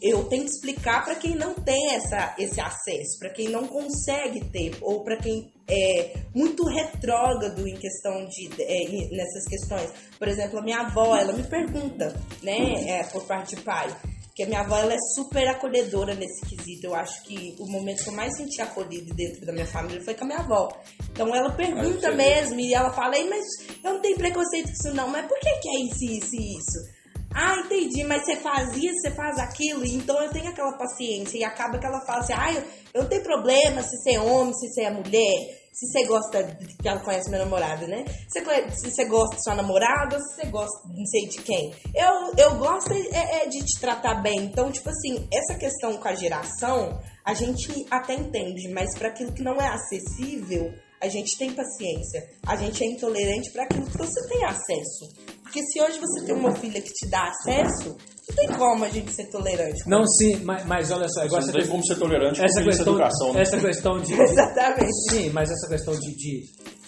Eu tenho que explicar para quem não tem essa, esse acesso, para quem não consegue ter, ou para quem é muito retrógrado em questão de é, nessas questões. Por exemplo, a minha avó, ela me pergunta, né, é, por parte de pai, que a minha avó ela é super acolhedora nesse quesito. Eu acho que o momento que eu mais senti acolhido dentro da minha família foi com a minha avó. Então ela pergunta mesmo e ela fala, Ei, mas eu não tenho preconceito com isso não, mas por que, que é isso, isso e isso? Ah, entendi, mas você faz isso, você faz aquilo, então eu tenho aquela paciência. E acaba que ela fala assim: ah, eu, eu não tenho problema se você é homem, se você é mulher, se você gosta. de- que ela conhece meu namorado, né? Se, se você gosta de sua namorada se você gosta não sei de quem. Eu, eu gosto é, é de te tratar bem. Então, tipo assim, essa questão com a geração, a gente até entende, mas para aquilo que não é acessível. A gente tem paciência, a gente é intolerante para aquilo que você tem acesso. Porque se hoje você tem uma filha que te dá acesso, não tem como a gente ser tolerante. Não, sim, mas, mas olha só, igual Você não tem questão, como ser tolerante essa questão, educação, né? essa questão de, Exatamente. Sim, mas essa questão de, de,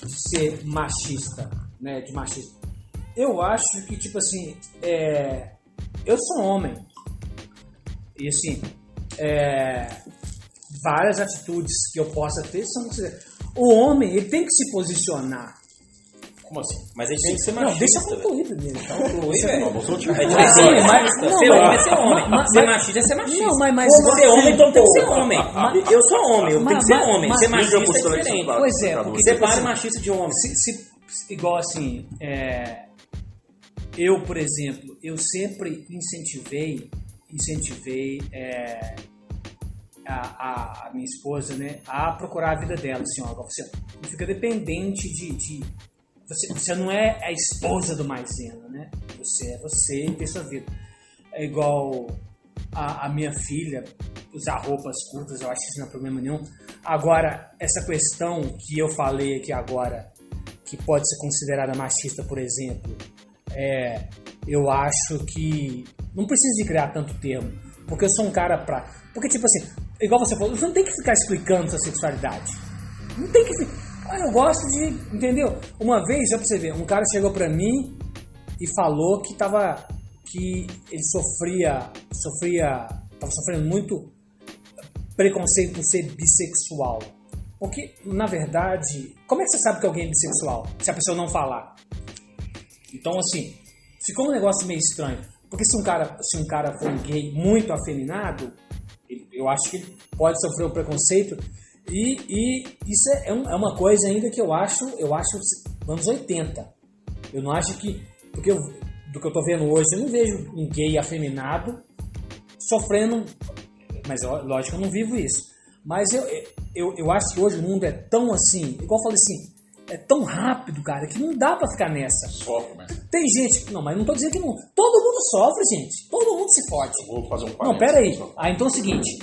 de ser machista, né? De machista. Eu acho que, tipo assim, é, eu sou homem. E assim, é, várias atitudes que eu possa ter são. O homem, ele tem que se posicionar. Como assim? Mas a gente tem que ser Não, machista. deixa eu concluir primeiro. então. Conclui, Você- velho. É ser Sim, machista. ser não, homem é ser homem. mas- ser machista é ser machista. Não, mas- mas- ser homem, então tem que ser homem. mas- Eu sou homem, eu tenho que ser homem. Ser machista é de diferente. Pois é, Paulo, porque Você Separe assim, machista de homem. se, se- igual assim, é, eu, por exemplo, eu sempre incentivei, incentivei é, a, a- minha esposa, né, a procurar a vida dela, assim, ó, você não fica dependente de, de- você, você não é a esposa do maisena, né? Você é você e tem sua vida. É igual a, a minha filha usar roupas curtas, eu acho que isso não é problema nenhum. Agora, essa questão que eu falei aqui agora, que pode ser considerada machista, por exemplo, é, eu acho que não precisa de criar tanto termo, porque eu sou um cara pra. Porque, tipo assim, igual você falou, você não tem que ficar explicando sua sexualidade. Não tem que. fi- Ah, eu gosto de. Entendeu? Uma vez, já pra você ver, um cara chegou pra mim e falou que tava. que ele sofria. sofria. tava sofrendo muito preconceito por ser bissexual. Porque, na verdade, como é que você sabe que alguém é bissexual? Se a pessoa não falar. Então, assim, ficou um negócio meio estranho. Porque se um cara, se um cara for um gay muito afeminado, eu acho que pode sofrer um preconceito. E, e isso é, é um- é uma coisa ainda que eu acho, eu acho anos 80. Eu não acho que. Porque eu, do que eu tô vendo hoje, eu não vejo um gay afeminado sofrendo. Mas eu- lógico, eu não vivo isso. Mas eu, eu, eu acho que hoje o mundo é tão assim, igual eu falei assim, é tão rápido, cara, que não dá pra ficar nessa. Sofre, mas Tem gente que. Não, mas não tô dizendo que não. Todo mundo sofre, gente. Todo mundo se fode. vou fazer um Não, pera aí. Ah, então é o seguinte.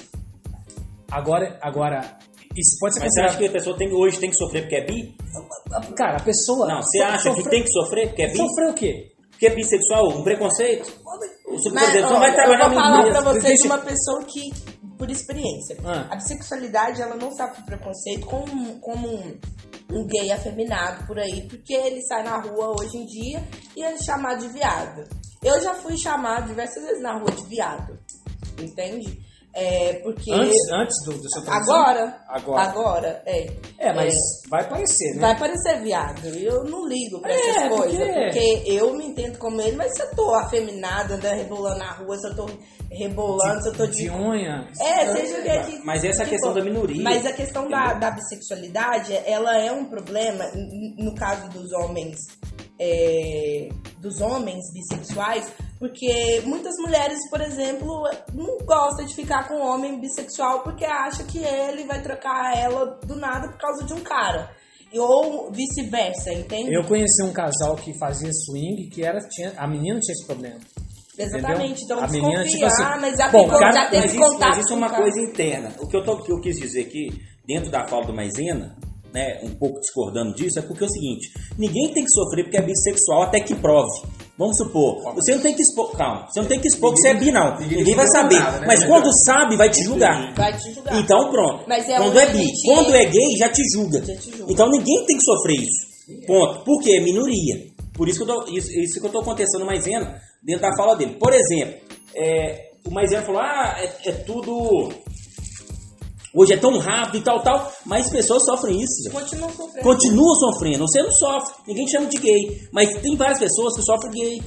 Agora, agora. Isso pode ser Mas você acha que a pessoa tem, hoje tem que sofrer porque é bi? Cara, a pessoa. Não, você acha que sofre- tem que sofrer porque é bi? Sofrer o quê? Porque é bissexual? Um preconceito? Exemplo, ó, não vai trabalhar eu vou falar pra vocês Deixa- uma pessoa que, por experiência, Ah. a bissexualidade ela não sofre preconceito como, como um, um gay afeminado por aí, porque ele sai na rua hoje em dia e é chamado de viado. Eu já fui chamado diversas vezes na rua de viado, entende? É, porque... Antes, antes do, do seu transição? Agora, Agora. agora, é. É, mas vai aparecer, né? Vai parecer viado. Eu não ligo pra É, essas coisas. porque- Porque... eu me entendo como ele, mas se eu tô afeminada, andando rebolando na rua, se eu tô rebolando, se eu tô de. De unha. É, seja o que é que. Mas essa é que questão da minoria, Mas a questão da, da bissexualidade, ela é um problema, no caso dos homens é, dos homens bissexuais, porque muitas mulheres, por exemplo, não gostam de ficar com um homem bissexual porque acha que ele vai trocar ela do nada por causa de um cara. Ou vice-versa, entende? Eu conheci um casal que fazia swing, que era, tinha, a menina tinha esse problema. Exatamente. Entendeu? Então, A menina, tipo desconfiar, assim, mas já, bom, ficou, cara, já teve isso, contato mas isso é com uma coisa interna. O que eu, tô, o que eu quis dizer aqui, dentro da fala do Maisena, né, um pouco discordando disso, é porque é o seguinte: ninguém tem que sofrer porque é bissexual até que prove. Vamos supor, você não tem que expor, calma, você não tem que expor que você é bi, não. ninguém Ninguém vai saber. nada, né? Mas quando sabe, vai te julgar. Vai te julgar. Então pronto. Mas é quando é bi, quando é gay, já te julga. Já te julga. Então ninguém tem que sofrer isso. Ponto. Por quê? É minoria. Por isso que eu tô, isso, isso que eu tô contestando o Maisena dentro da fala dele. Por exemplo, é, o Maisena falou: ah, é, é tudo. Hoje é tão rápido e tal, tal, mas pessoas sofrem isso. gente. Continua sofrendo. Continua sofrendo. Você não sofre. Ninguém te chama de gay. Mas tem várias pessoas que sofrem gay.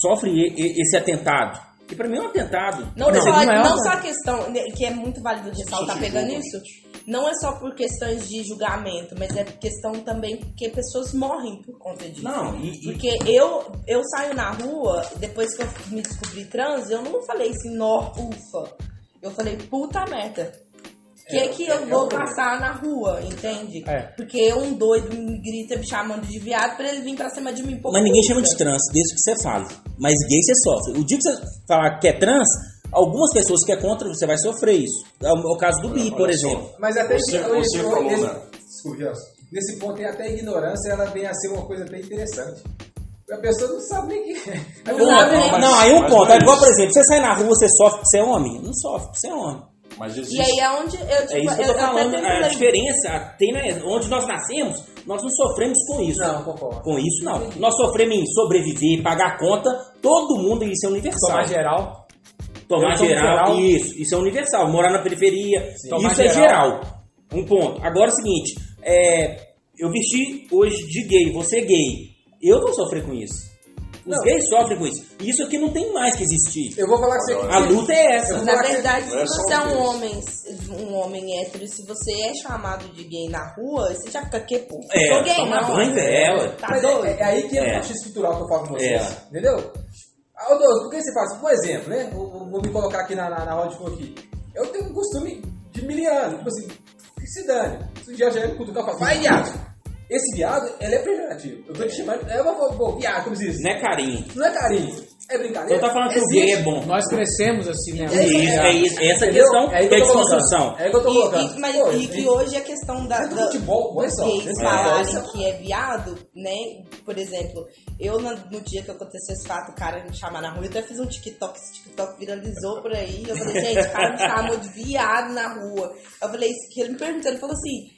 Sofrem e- e- esse atentado. E pra mim é um atentado. Não, Não, só, não é só a questão, né, que é muito válido ressaltar pegando isso, não é só por questões de julgamento, mas é questão também porque pessoas morrem por conta disso. Não, e- e- Porque eu, eu saio na rua, depois que eu me descobri trans, eu não falei assim, nó, ufa. Eu falei, puta merda. O que, É, que é, eu é vou o problema. passar na rua, entende? É. Porque um doido me grita me chamando de viado pra ele vir pra cima de mim. pô, Mas ninguém chama de trans, desde que você fale. Mas gay você sofre. O dia que você falar que é trans, algumas pessoas que é contra, você vai sofrer isso. É o, é caso do bi, por Olha só. exemplo. Mas até Você- que- você nesse- falou, nesse- né? Nesse ponto aí, até a ignorância ela vem a ser uma coisa até interessante. A pessoa não sabe nem que. Não sabe, Não, né? não, aí um ponto. não é É igual, por exemplo, você sai na rua, você sofre porque você é homem? Não sofre porque você é homem. Mas existe. E aí é onde eu, tipo, É isso que eu tô até falando. tento A diferença tem né, onde nós nascemos, nós não sofremos com isso. Não, concordo. Com isso, não. Nós sofremos em sobreviver, pagar conta, todo mundo, isso é universal. Tomar geral. Tomar Eu geral, geral. isso, isso é universal. Morar na periferia, Tomar isso é geral. geral. Um ponto. Agora é o seguinte, é, eu vesti hoje de gay, você é gay. Eu vou sofrer com isso. Os Não. gays sofrem com isso. E isso aqui não tem mais que existir. Eu vou falar com você. A luta é essa. Na que- verdade, se é você é um homem, um homem hétero, se você é chamado de gay na rua, você já fica que pô, É, sou gay, toma não. banho dela. Tá Mas doido? é, é aí que é, É. o machismo estrutural que eu falo com vocês. É. Entendeu? Ô, Douglas, por que você faz? Por exemplo, né? Vou, vou- me colocar aqui na, na, na roda de aqui. Eu tenho um costume de miliano. Tipo assim, que se dane. Se um dia já me cutucar, eu falo, vai, viado. Esse viado, ele é pejorativo. Eu tô te chamando, é uma viado, como se diz. Não é carinho. Não é carinho, é brincadeira. Então tá falando que o Existe. gay é bom. Nós crescemos assim, né? É isso, Isso, é isso. Essa Entendeu? questão É é que eu de tô colocando. construção. É que eu tô E, colocando. e- mas, Pô, e que hoje a questão da, do da- futebol, dos só, gays do falarem futebol. que é viado, né? Por exemplo, eu no, no dia que aconteceu esse fato, o cara me chamar na rua, eu até fiz um TikTok, esse TikTok viralizou por aí. Eu falei, gente, o cara me chamou de viado na rua. Eu falei, que ele me perguntou, ele falou assim,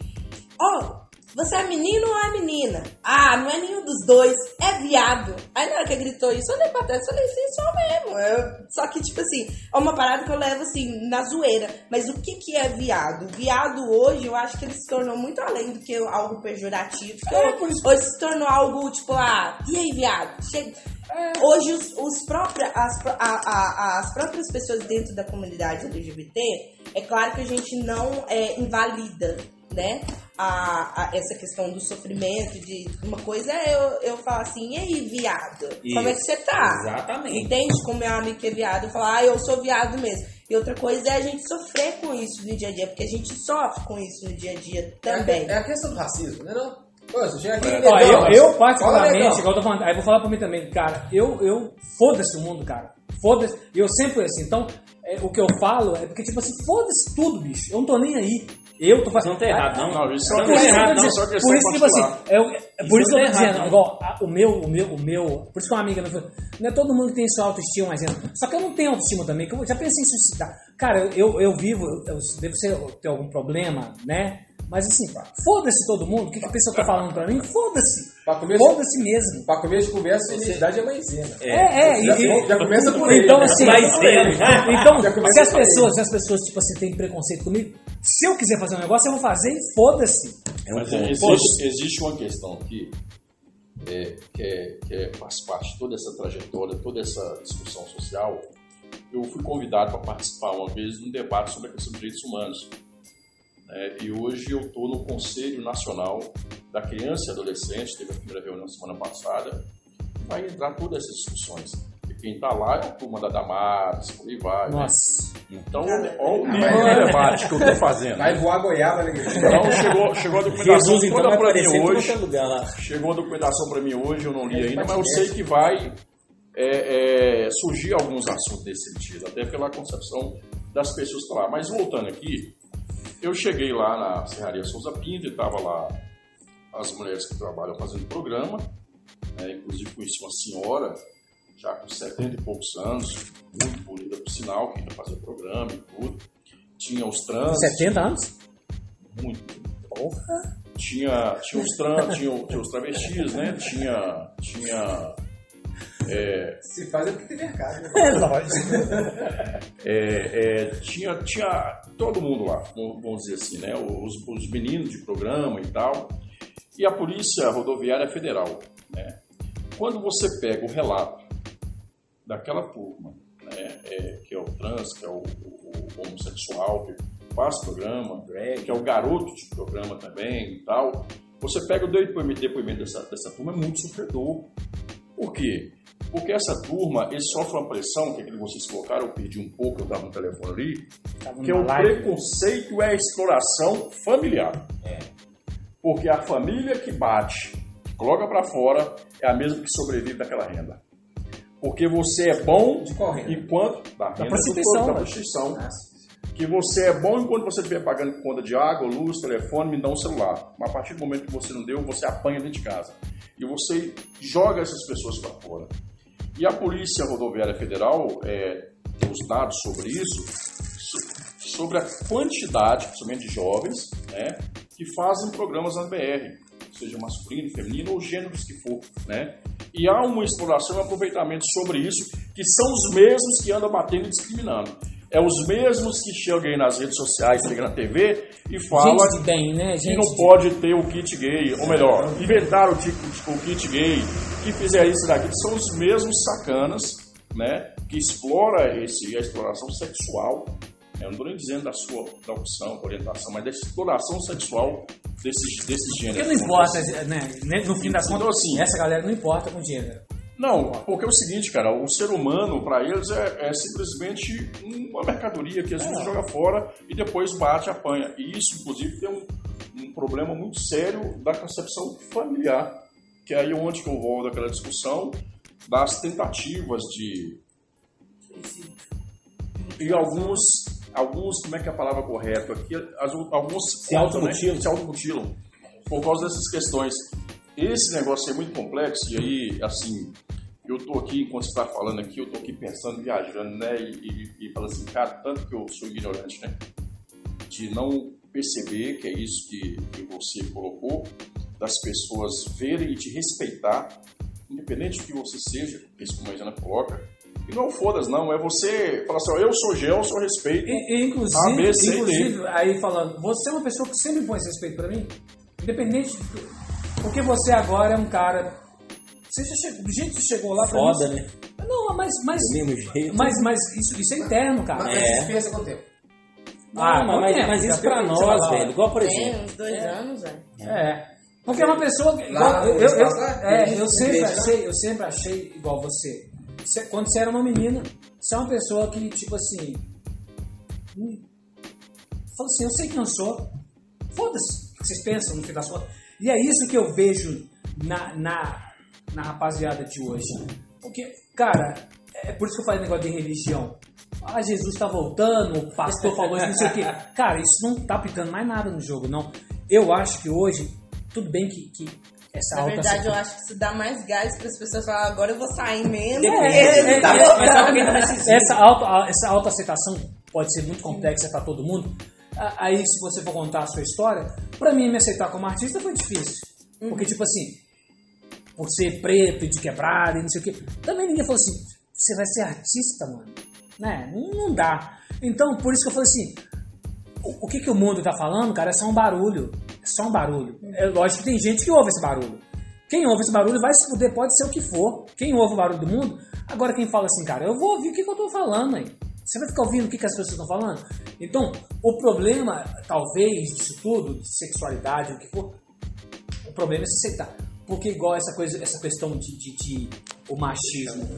ó, você é menino ou é menina? Ah, não é nenhum dos dois, é viado. Aí na hora que ele gritou isso, eu olhei pra trás e falei, sim, sou mesmo. Eu- só que, tipo assim, é uma parada que eu levo assim, na zoeira. Mas o que que é viado? Viado hoje, eu acho que ele se tornou muito além do que algo pejorativo. Porque hoje se tornou algo, tipo, ah, e aí, viado? Chega... Hoje os, os próprios, as, a- a- as próprias pessoas dentro da comunidade LGBT, é claro que a gente não é, invalida, né? A, a- essa questão do sofrimento, de uma coisa é eu, eu falar assim, e aí, viado? Como é que você tá? Exatamente. Entende? Com meu amigo que é viado, eu falar, ah, eu sou viado mesmo. E outra coisa é a gente sofrer com isso no dia a dia, porque a gente sofre com isso no dia a dia também. É a questão do racismo, né? Não? Pô, você chega aqui. É. eu, eu particularmente, igual eu tô falando, aí vou falar pra mim também, cara, eu, eu foda-se o mundo, cara. Foda-se. Eu sempre fui assim. Então, é, o que eu falo é porque, tipo assim, foda-se tudo, bicho. Eu não tô nem aí. Eu tô fazendo. Não tá errado, não. Não, isso Não é tá Por isso, que eu errado, tô não. dizendo, só questão por isso que, tipo assim, eu, é por isso que eu tô tá errado, dizendo, igual, a- o meu, o meu, o meu, por isso que uma amiga me falou, não é todo mundo que tem sua autoestima, mas só que eu não tenho autoestima também, que eu já pensei em suicidar. Cara, eu, eu vivo, eu, eu devo ser, ter algum problema, né? Mas assim, foda-se todo mundo, o que, que a pessoa tá falando pra mim? Foda-se. Foda-se mesmo. pra começo de conversa, a identidade é maisena. É, é, Já, e- já começa por aí. Então, né? assim, Maisena. então, Já começa se as aí. pessoas, se as pessoas, tipo assim, têm preconceito comigo, se eu quiser fazer um negócio, eu vou fazer e foda-se. É um Mas ponto. existe, existe uma questão aqui é, que, é, que é- faz parte de toda essa trajetória, toda essa discussão social. Eu fui convidado para participar uma vez de um debate sobre a questão de direitos humanos. né, e hoje eu estou no Conselho Nacional da Criança e Adolescente, teve a primeira reunião semana passada, vai entrar todas essas discussões. Quem está lá é a turma da Damares, por aí vai. né? Nossa. Então, olha o nível de debate que eu estou fazendo. Vai voar goiaba, né? Então, chegou, chegou a documentação Jesus então toda para aparecer mim hoje. é lugar lá. Chegou a documentação para mim hoje, eu não li É ainda, mas eu sei que vai é, é, surgir alguns assuntos nesse sentido, até pela concepção das pessoas que estão lá. Mas voltando aqui, eu cheguei lá na Serraria Souza Pinto e estava lá as mulheres que trabalham fazendo programa, né, inclusive conheci uma senhora, já com 70 e poucos anos, muito bonita por sinal, que ainda fazia programa e tudo. Tinha os trans, 70 anos? muito. Tinha, tinha, os trans, tinha, tinha os travestis, né? Tinha. Tinha. Se faz é porque tem mercado. Né? É, lógico. é, é, tinha, tinha todo mundo lá, vamos vamos dizer assim, né? Os, os meninos de programa e tal. E a Polícia Rodoviária Federal, né? Quando você pega o relato daquela turma, né? é, que é o trans, que é o, o- o homossexual, que faz programa, que é o garoto de programa também e tal, você pega o depoimento, depoimento dessa, dessa turma, é muito sofredor. Por quê? Porque essa turma, eles sofrem uma pressão, que é aquilo que vocês colocaram, eu perdi um pouco, eu estava no telefone ali, Tava que é o live. preconceito e a exploração familiar. Porque a família que bate, que coloca para fora, é a mesma que sobrevive daquela renda. Porque você é bom enquanto da do prostituição, da prostituição. Que você é bom enquanto você estiver pagando conta de água, luz, telefone, me dá um celular. Mas a partir do momento que você não deu, você apanha dentro de casa. E você joga essas pessoas para fora. E a Polícia Rodoviária Federal é, tem os dados sobre isso, so- sobre a quantidade, principalmente de jovens, né, que fazem programas na BR, seja masculino, feminino ou gêneros que for, né? E há uma exploração e um aproveitamento sobre isso, que são os mesmos que andam batendo e discriminando. É os mesmos que chegam aí nas redes sociais, chegam na TV e falam Gente bem, né? que Gente não de- pode ter o kit gay, ou melhor, inventaram o, ti- o kit gay, que fizeram isso daqui, são os mesmos sacanas, né, que explora esse, a exploração sexual, eu não estou nem dizendo da sua da opção, da orientação, mas da exploração sexual desses, desses Porque gêneros. não importa, né? No fim das Então, contas, assim, essa galera não importa com gênero. Não, porque é o seguinte, cara, o ser humano, para eles, é, é simplesmente uma mercadoria que às vezes joga fora e depois bate, apanha. E isso, inclusive, tem um, um problema muito sério da concepção familiar, que é aí onde que eu volto daquela discussão das tentativas de... E alguns, alguns, como é que é a palavra correta aqui? As- alguns Se automutilam. né? se automutilam por causa dessas questões. Esse negócio é muito complexo e aí, assim, eu tô aqui, enquanto você está falando aqui, eu tô aqui pensando, viajando, né? E, e, e falando assim, cara, tanto que eu sou ignorante, né? De não perceber que é isso que, que você colocou, das pessoas verem e te respeitar, independente do que você seja, isso como a Isana coloca. E não foda-se, não, é você falar assim, ó, eu sou Gelson, eu respeito. E, e, A, inclusive, B, C D. inclusive, aí falando, você é uma pessoa que sempre põe esse respeito pra mim, independente de. Porque você agora é um cara. Você já chegou, do jeito que você chegou lá pra Foda, mim. né? Não, mas. Mas, Do mesmo jeito. mas, mas isso, isso é interno, cara. Mas É. você pensa quanto tempo? Ah, Não, mas, quanto mas isso pra tem nós, falar. velho. Igual, por Tem exemplo. uns dois anos, velho. É. Porque é uma pessoa. que- Lá igual, eu, eu, lá? é, Tem eu sempre lá? achei, eu sempre achei igual você. Você- Quando você era uma menina, você é uma pessoa que, tipo assim. hum, Fala assim, eu sei quem eu sou. Foda-se o que vocês pensam no fim das contas. E é isso que eu vejo na, na, na rapaziada de hoje. Porque, cara, é por isso que eu falei negócio de religião. Ah, Jesus tá voltando, o pastor falou isso, não sei o quê. Cara, isso não tá aplicando mais nada no jogo, não. Eu acho que hoje, tudo bem que, que essa Na verdade, eu acho que isso dá mais gás para as pessoas falarem, agora eu vou sair mesmo. É, é, tá é, essa, auto, essa autoaceitação pode ser muito complexa para todo mundo. A- Aí, se você for contar a sua história, para mim, me aceitar como artista foi difícil. Porque, tipo assim, por ser preto e de quebrada e não sei o quê, também ninguém falou assim: você vai ser artista, mano. Né? Não, não dá. Então, por isso que eu falei assim: o, o que, que o mundo tá falando, cara, é só um barulho. Só um barulho. É lógico que tem gente que ouve esse barulho. Quem ouve esse barulho vai se fuder, pode ser o que for. Quem ouve o barulho do mundo. Agora, quem fala assim, cara, eu vou ouvir o que, que eu tô falando aí. Você vai ficar ouvindo o que, que as pessoas estão falando? Então, o problema, talvez, disso tudo, de sexualidade, o que for, o problema é se aceitar. Porque igual essa coisa, essa questão de, de, de o machismo.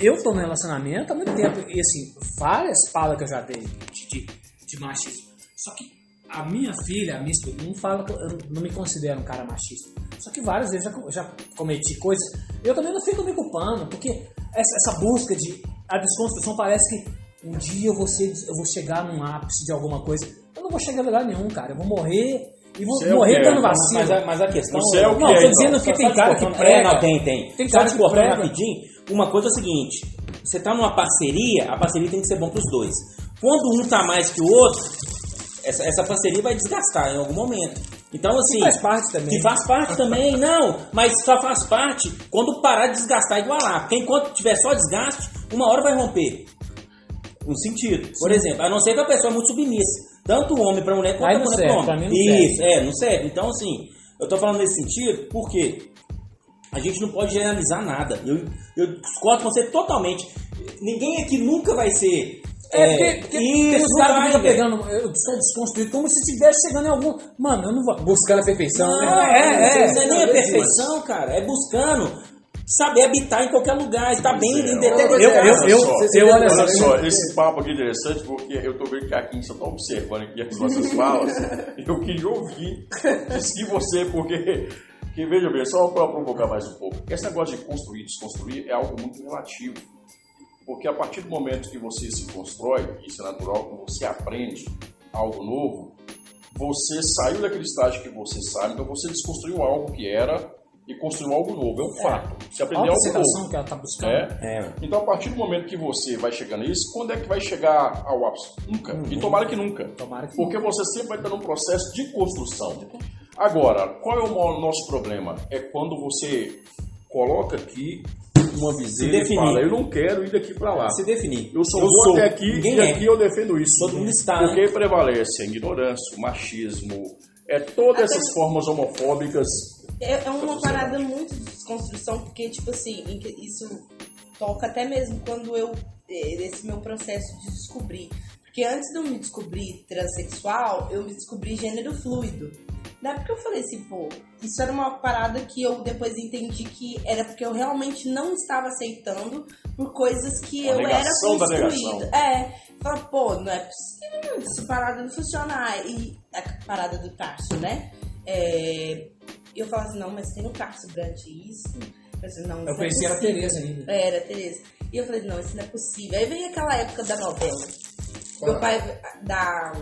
Eu tô no relacionamento há muito tempo, e assim, várias falas que eu já dei de, de, de machismo. Só que a minha filha, a minha esposa, não fala que eu não me considero um cara machista. Só que várias vezes eu já, já cometi coisas. Eu também não fico me culpando, porque essa, essa busca de. A desconstrução parece que um dia eu vou, ser, eu vou chegar num ápice de alguma coisa. Eu não vou chegar a lugar nenhum, cara. Eu vou morrer e vou Você é morrer dando Mas vacina. a, mas a questão Você é o Não, quê, tô então? dizendo que Só- tem só cara te que prega. É, não, tem, tem. Tem Só cara te que cortando prega. rapidinho, uma coisa é o seguinte, você tá numa parceria, a parceria tem que ser bom pros dois. Quando um tá mais que o outro, essa, essa parceria vai desgastar em algum momento. Então, assim... Que faz parte também. Que faz parte também, não. Mas só faz parte quando parar de desgastar e igualar. Porque enquanto tiver só desgaste, uma hora vai romper. Um sentido. Por exemplo, a não ser que a pessoa é muito submissa. Tanto o homem para mulher quanto a mulher serve, para homem. Isso, é, não serve. Então, assim, eu tô falando nesse sentido porque a gente não pode generalizar nada. Eu, eu discordo com você totalmente. Ninguém aqui nunca vai ser. É, porque, porque uns não caras ficam velho. pegando, eu sou desconstruído, como se estivesse chegando em algum. Mano, eu não vou. Buscando a perfeição, Não, né? é, é, isso nem é Talvez perfeição, cara. É buscando saber habitar em qualquer lugar, estar bem é, determinado Eu- eu- eu- só, eu- olha só, só, esse papo aqui é interessante porque eu tô vendo que a Kim só tá observando aqui as nossas falas. eu queria ouvir que você, porque que veja bem, só para provocar mais um pouco, esse negócio de construir e desconstruir é algo muito relativo. Porque a partir do momento que você se constrói, isso é natural, quando você aprende algo novo, você saiu daquele estágio que você sabe, então você desconstruiu algo que era e construiu algo novo. É um fato. Você aprendeu algo novo. que ela tá buscando. É. É, Então, a partir do momento que você vai chegar nisso, quando é que vai chegar ao ápice? Nunca. E tomara que nunca. Tomara que Porque você sempre vai estar num processo de construção. Agora, qual é o nosso problema? É quando você coloca aqui uma viseira e definir. fala, eu não quero ir daqui para lá. se definir. Eu sou Eu bom sou. até aqui Ninguém e é. aqui eu defendo isso. Todo mundo está, Porque né? prevalece a ignorância, o machismo, é todas Até- essas formas homofóbicas. É, é uma parada muito de desconstrução, porque, tipo assim, em que- isso toca até mesmo quando eu. eh, Esse meu processo de descobrir. Porque antes de eu me descobrir transexual, eu me descobri gênero fluido. Na época eu falei assim, pô, isso era uma parada que eu depois entendi que era porque eu realmente não estava aceitando por coisas que Uma eu era construída. É, fala, pô, não é possível, essa parada não funciona. E a parada do Tarso, né? É, eu falava assim, não, mas tem o Tarso durante isso. Eu, falei assim, não, Eu não conheci é era a. Tereza ainda. É, era a Tereza. E eu falei, não, isso não é possível. Aí veio aquela época da novela. Meu pai, da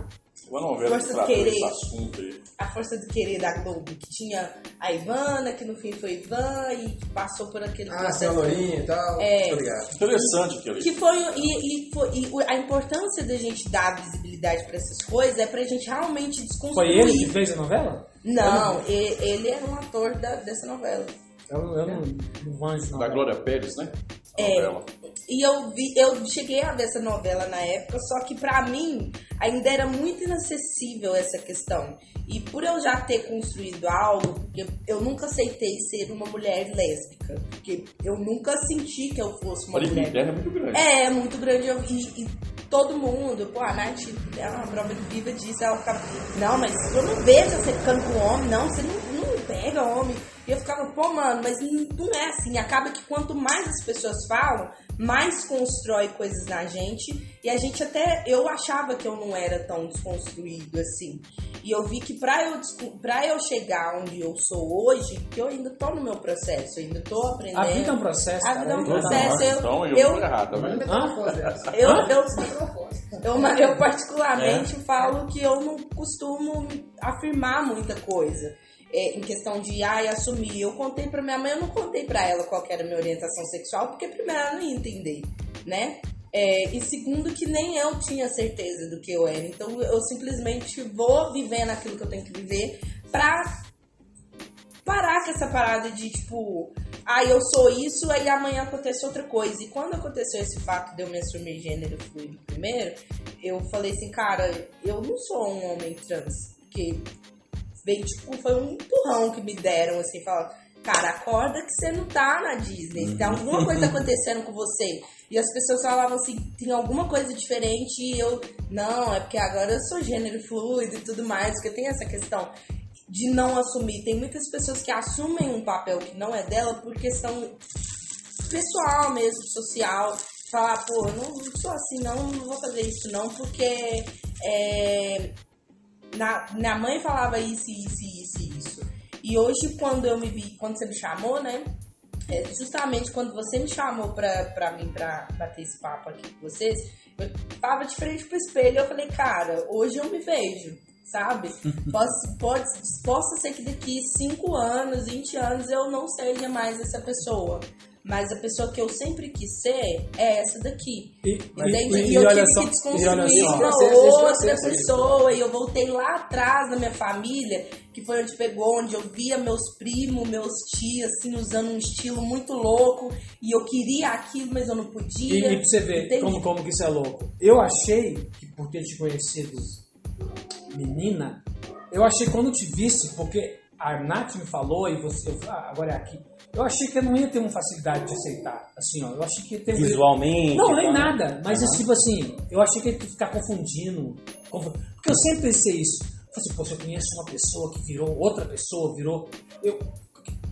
Uma novela Força que tratou Querer. esse assunto aí. A Força do Querer da Globo, que tinha a Ivana, que no fim foi Ivan, e que passou por aquele Ah, sem a lourinha e tal. É. Obrigado. Interessante aquilo. Que foi, e, e foi- e a importância da gente dar visibilidade pra essas coisas é pra gente realmente Foi desconstruir. ele que fez a novela? Não, e- ele era um ator da- dessa novela. Eu, eu não, não manjo Da novela. Glória Pérez, né? A É. novela. E eu vi, eu cheguei a ver essa novela na época, só que pra mim ainda era muito inacessível essa questão. E por eu já ter construído algo, porque eu nunca aceitei ser uma mulher lésbica, porque eu nunca senti que eu fosse uma Olha, mulher. interna é muito grande. É, é muito grande. eu- E, e todo mundo, pô, a Nath é uma prova viva disso. Ela ficava, não, mas eu não vejo você ficando com homem, não, você não, não pega homem. E eu ficava, pô, mano, mas não é assim. Acaba que quanto mais as pessoas falam, mais constrói coisas na gente. E a gente até, eu achava que eu não era tão desconstruído assim. E eu vi que pra eu, pra eu chegar onde eu sou hoje, que eu ainda tô no meu processo, eu ainda tô aprendendo. A vida é um processo, A vida é um Então, processo. Eu, Então eu, eu, errado, tá eu, eu, eu, eu particularmente falo que eu não costumo afirmar muita coisa. É, em questão de ai, assumir. Eu contei pra minha mãe, eu não contei pra ela qual era a minha orientação sexual, porque primeiro ela não ia entender, né? É, e segundo que nem eu tinha certeza do que eu era. Então eu simplesmente vou vivendo aquilo que eu tenho que viver pra parar com essa parada de tipo, ah, eu sou isso, aí amanhã acontece outra coisa. E quando aconteceu esse fato de eu me assumir gênero fluido primeiro, eu falei assim, cara, eu não sou um homem trans. Porque veio, tipo, foi um empurrão que me deram, assim, falar, cara, acorda que você não tá na Disney. Tem alguma coisa acontecendo com você. E as pessoas falavam assim, tem alguma coisa diferente e eu, não, é porque agora eu sou gênero fluido e tudo mais, porque tem essa questão de não assumir. Tem muitas pessoas que assumem um papel que não é dela por questão pessoal mesmo, social. Falar, pô, eu não sou assim, não, não vou fazer isso não, porque é, na, minha mãe falava isso, isso, isso, isso. E hoje, quando eu me vi, quando você me chamou, né? é, justamente quando você me chamou pra, pra mim, pra bater esse papo aqui com vocês, eu tava de frente pro espelho e eu falei, cara, hoje eu me vejo, sabe? Posso, pode, possa ser que daqui 5 anos, 20 anos eu não seja mais essa pessoa. Mas a pessoa que eu sempre quis ser é essa daqui. E, Entende? e- E, e eu tive só, que desconstruir uma outra esse pessoa. E eu voltei lá atrás na minha família, que foi onde pegou, onde eu via meus primos, meus tios, assim, usando um estilo muito louco. E eu queria aquilo, mas eu não E, podia. e pra você ver Entende? como, como que isso é louco. Eu achei que por ter te conhecido menina, eu achei que quando eu te visse, porque a Nath me falou e você, eu, ah, agora é aqui. Eu achei que eu não ia ter uma facilidade de aceitar. Assim, ó, eu achei que ia ter Visualmente. Não, nem tá? nada. Mas Aham. tipo assim, eu achei que ia ficar confundindo. confu- Porque eu sempre pensei isso. Eu falei assim, poxa, eu conheço uma pessoa que virou outra pessoa, virou. Eu,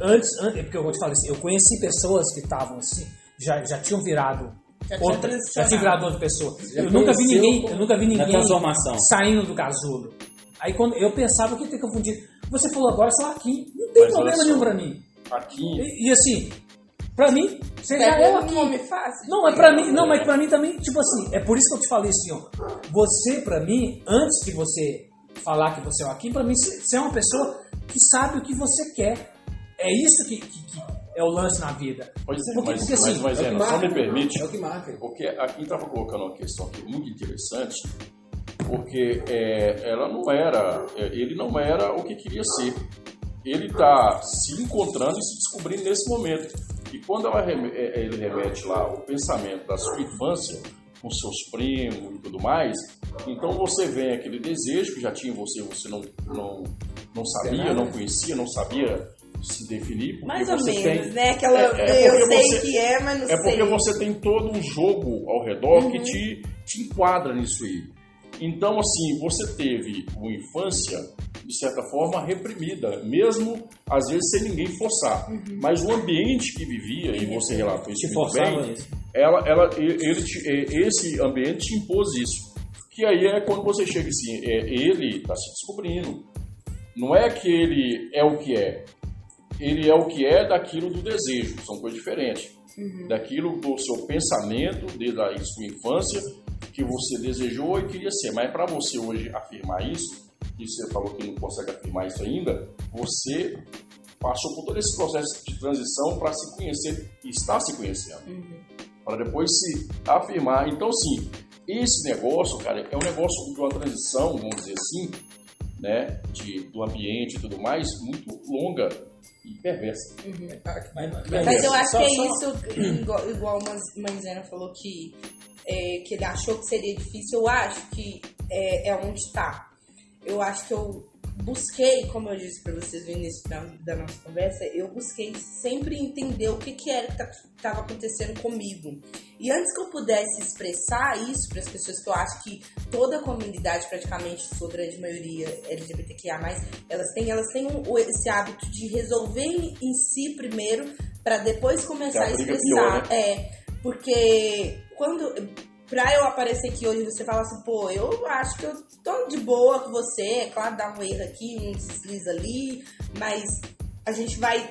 antes, antes, porque eu vou te falar assim, eu conheci pessoas que estavam assim, já, já tinham virado. Já tinha outra, já tinha virado outra pessoa. Eu nunca vi ninguém, eu nunca vi ninguém transformação. saindo do casulo. Aí quando eu pensava que ia ter confundido. Você falou agora, sei lá, aqui. Não tem Mas problema nenhum pra mim. Aqui, E, e assim, pra mim, Pega eu um aqui. nome fácil. Não, mas pra mim, não, mas pra mim também, tipo assim, é por isso que eu te falei assim, ó. Você, pra mim, antes de você falar que você é o Akin, pra mim, você é uma pessoa que sabe o que você quer. É isso que, que- que é o lance na vida. Pois é, Porque- mas, porque, assim, mas, mas, é que Ana, só marca. me permite, É o que marca. porque aqui estava colocando uma questão aqui muito interessante, porque é, ela não era, é, ele não era o que queria ser. Ele está se encontrando e se descobrindo nesse momento. E quando ela reme- é, ele remete lá o pensamento da sua infância, com seus primos e tudo mais, então você vem aquele desejo que já tinha em você, você não, não, não sabia, não conhecia, não sabia se definir. porque Mais ou menos, tem- né? Aquela, É- é eu porque sei você- que é, mas não é sei. porque você tem todo um jogo ao redor que te, te enquadra nisso aí. Então, assim, você teve uma infância, de certa forma, reprimida, mesmo às vezes sem ninguém forçar. Mas o ambiente que vivia, e você relatou isso muito bem, isso. ela, ela, ele esse ambiente te impôs isso. Que aí é quando você chega assim, é, ele está se descobrindo. Não é que ele é o que é. Ele é o que é daquilo do desejo, são coisas diferentes. Daquilo do seu pensamento, desde a sua infância, que você desejou e queria ser. Mas para você hoje afirmar isso, e você falou que não consegue afirmar isso ainda, você passou por todo esse processo de transição para se conhecer e está se conhecendo para depois se afirmar. Então, sim, esse negócio, cara, é um negócio de uma transição, vamos dizer assim, né, de, do ambiente e tudo mais, muito longa e perversa. Mas eu acho Só- que é só- isso, igual, igual a Manzana falou que, é, que ele achou que seria difícil. Eu acho que é, é onde está. Eu acho que eu busquei, como eu disse para vocês no início da, da nossa conversa, eu busquei sempre entender o que, que era que estava acontecendo comigo. E antes que eu pudesse expressar isso para as pessoas, que eu acho que toda a comunidade, praticamente, sua grande maioria LGBTQIA, elas têm, elas têm um- esse hábito de resolver em si primeiro, para depois começar é a expressar. pior, né? É, porque quando. Pra eu aparecer aqui hoje, você fala assim, pô, eu acho que eu tô de boa com você, é claro, dá um erro aqui, um deslize ali, mas a gente vai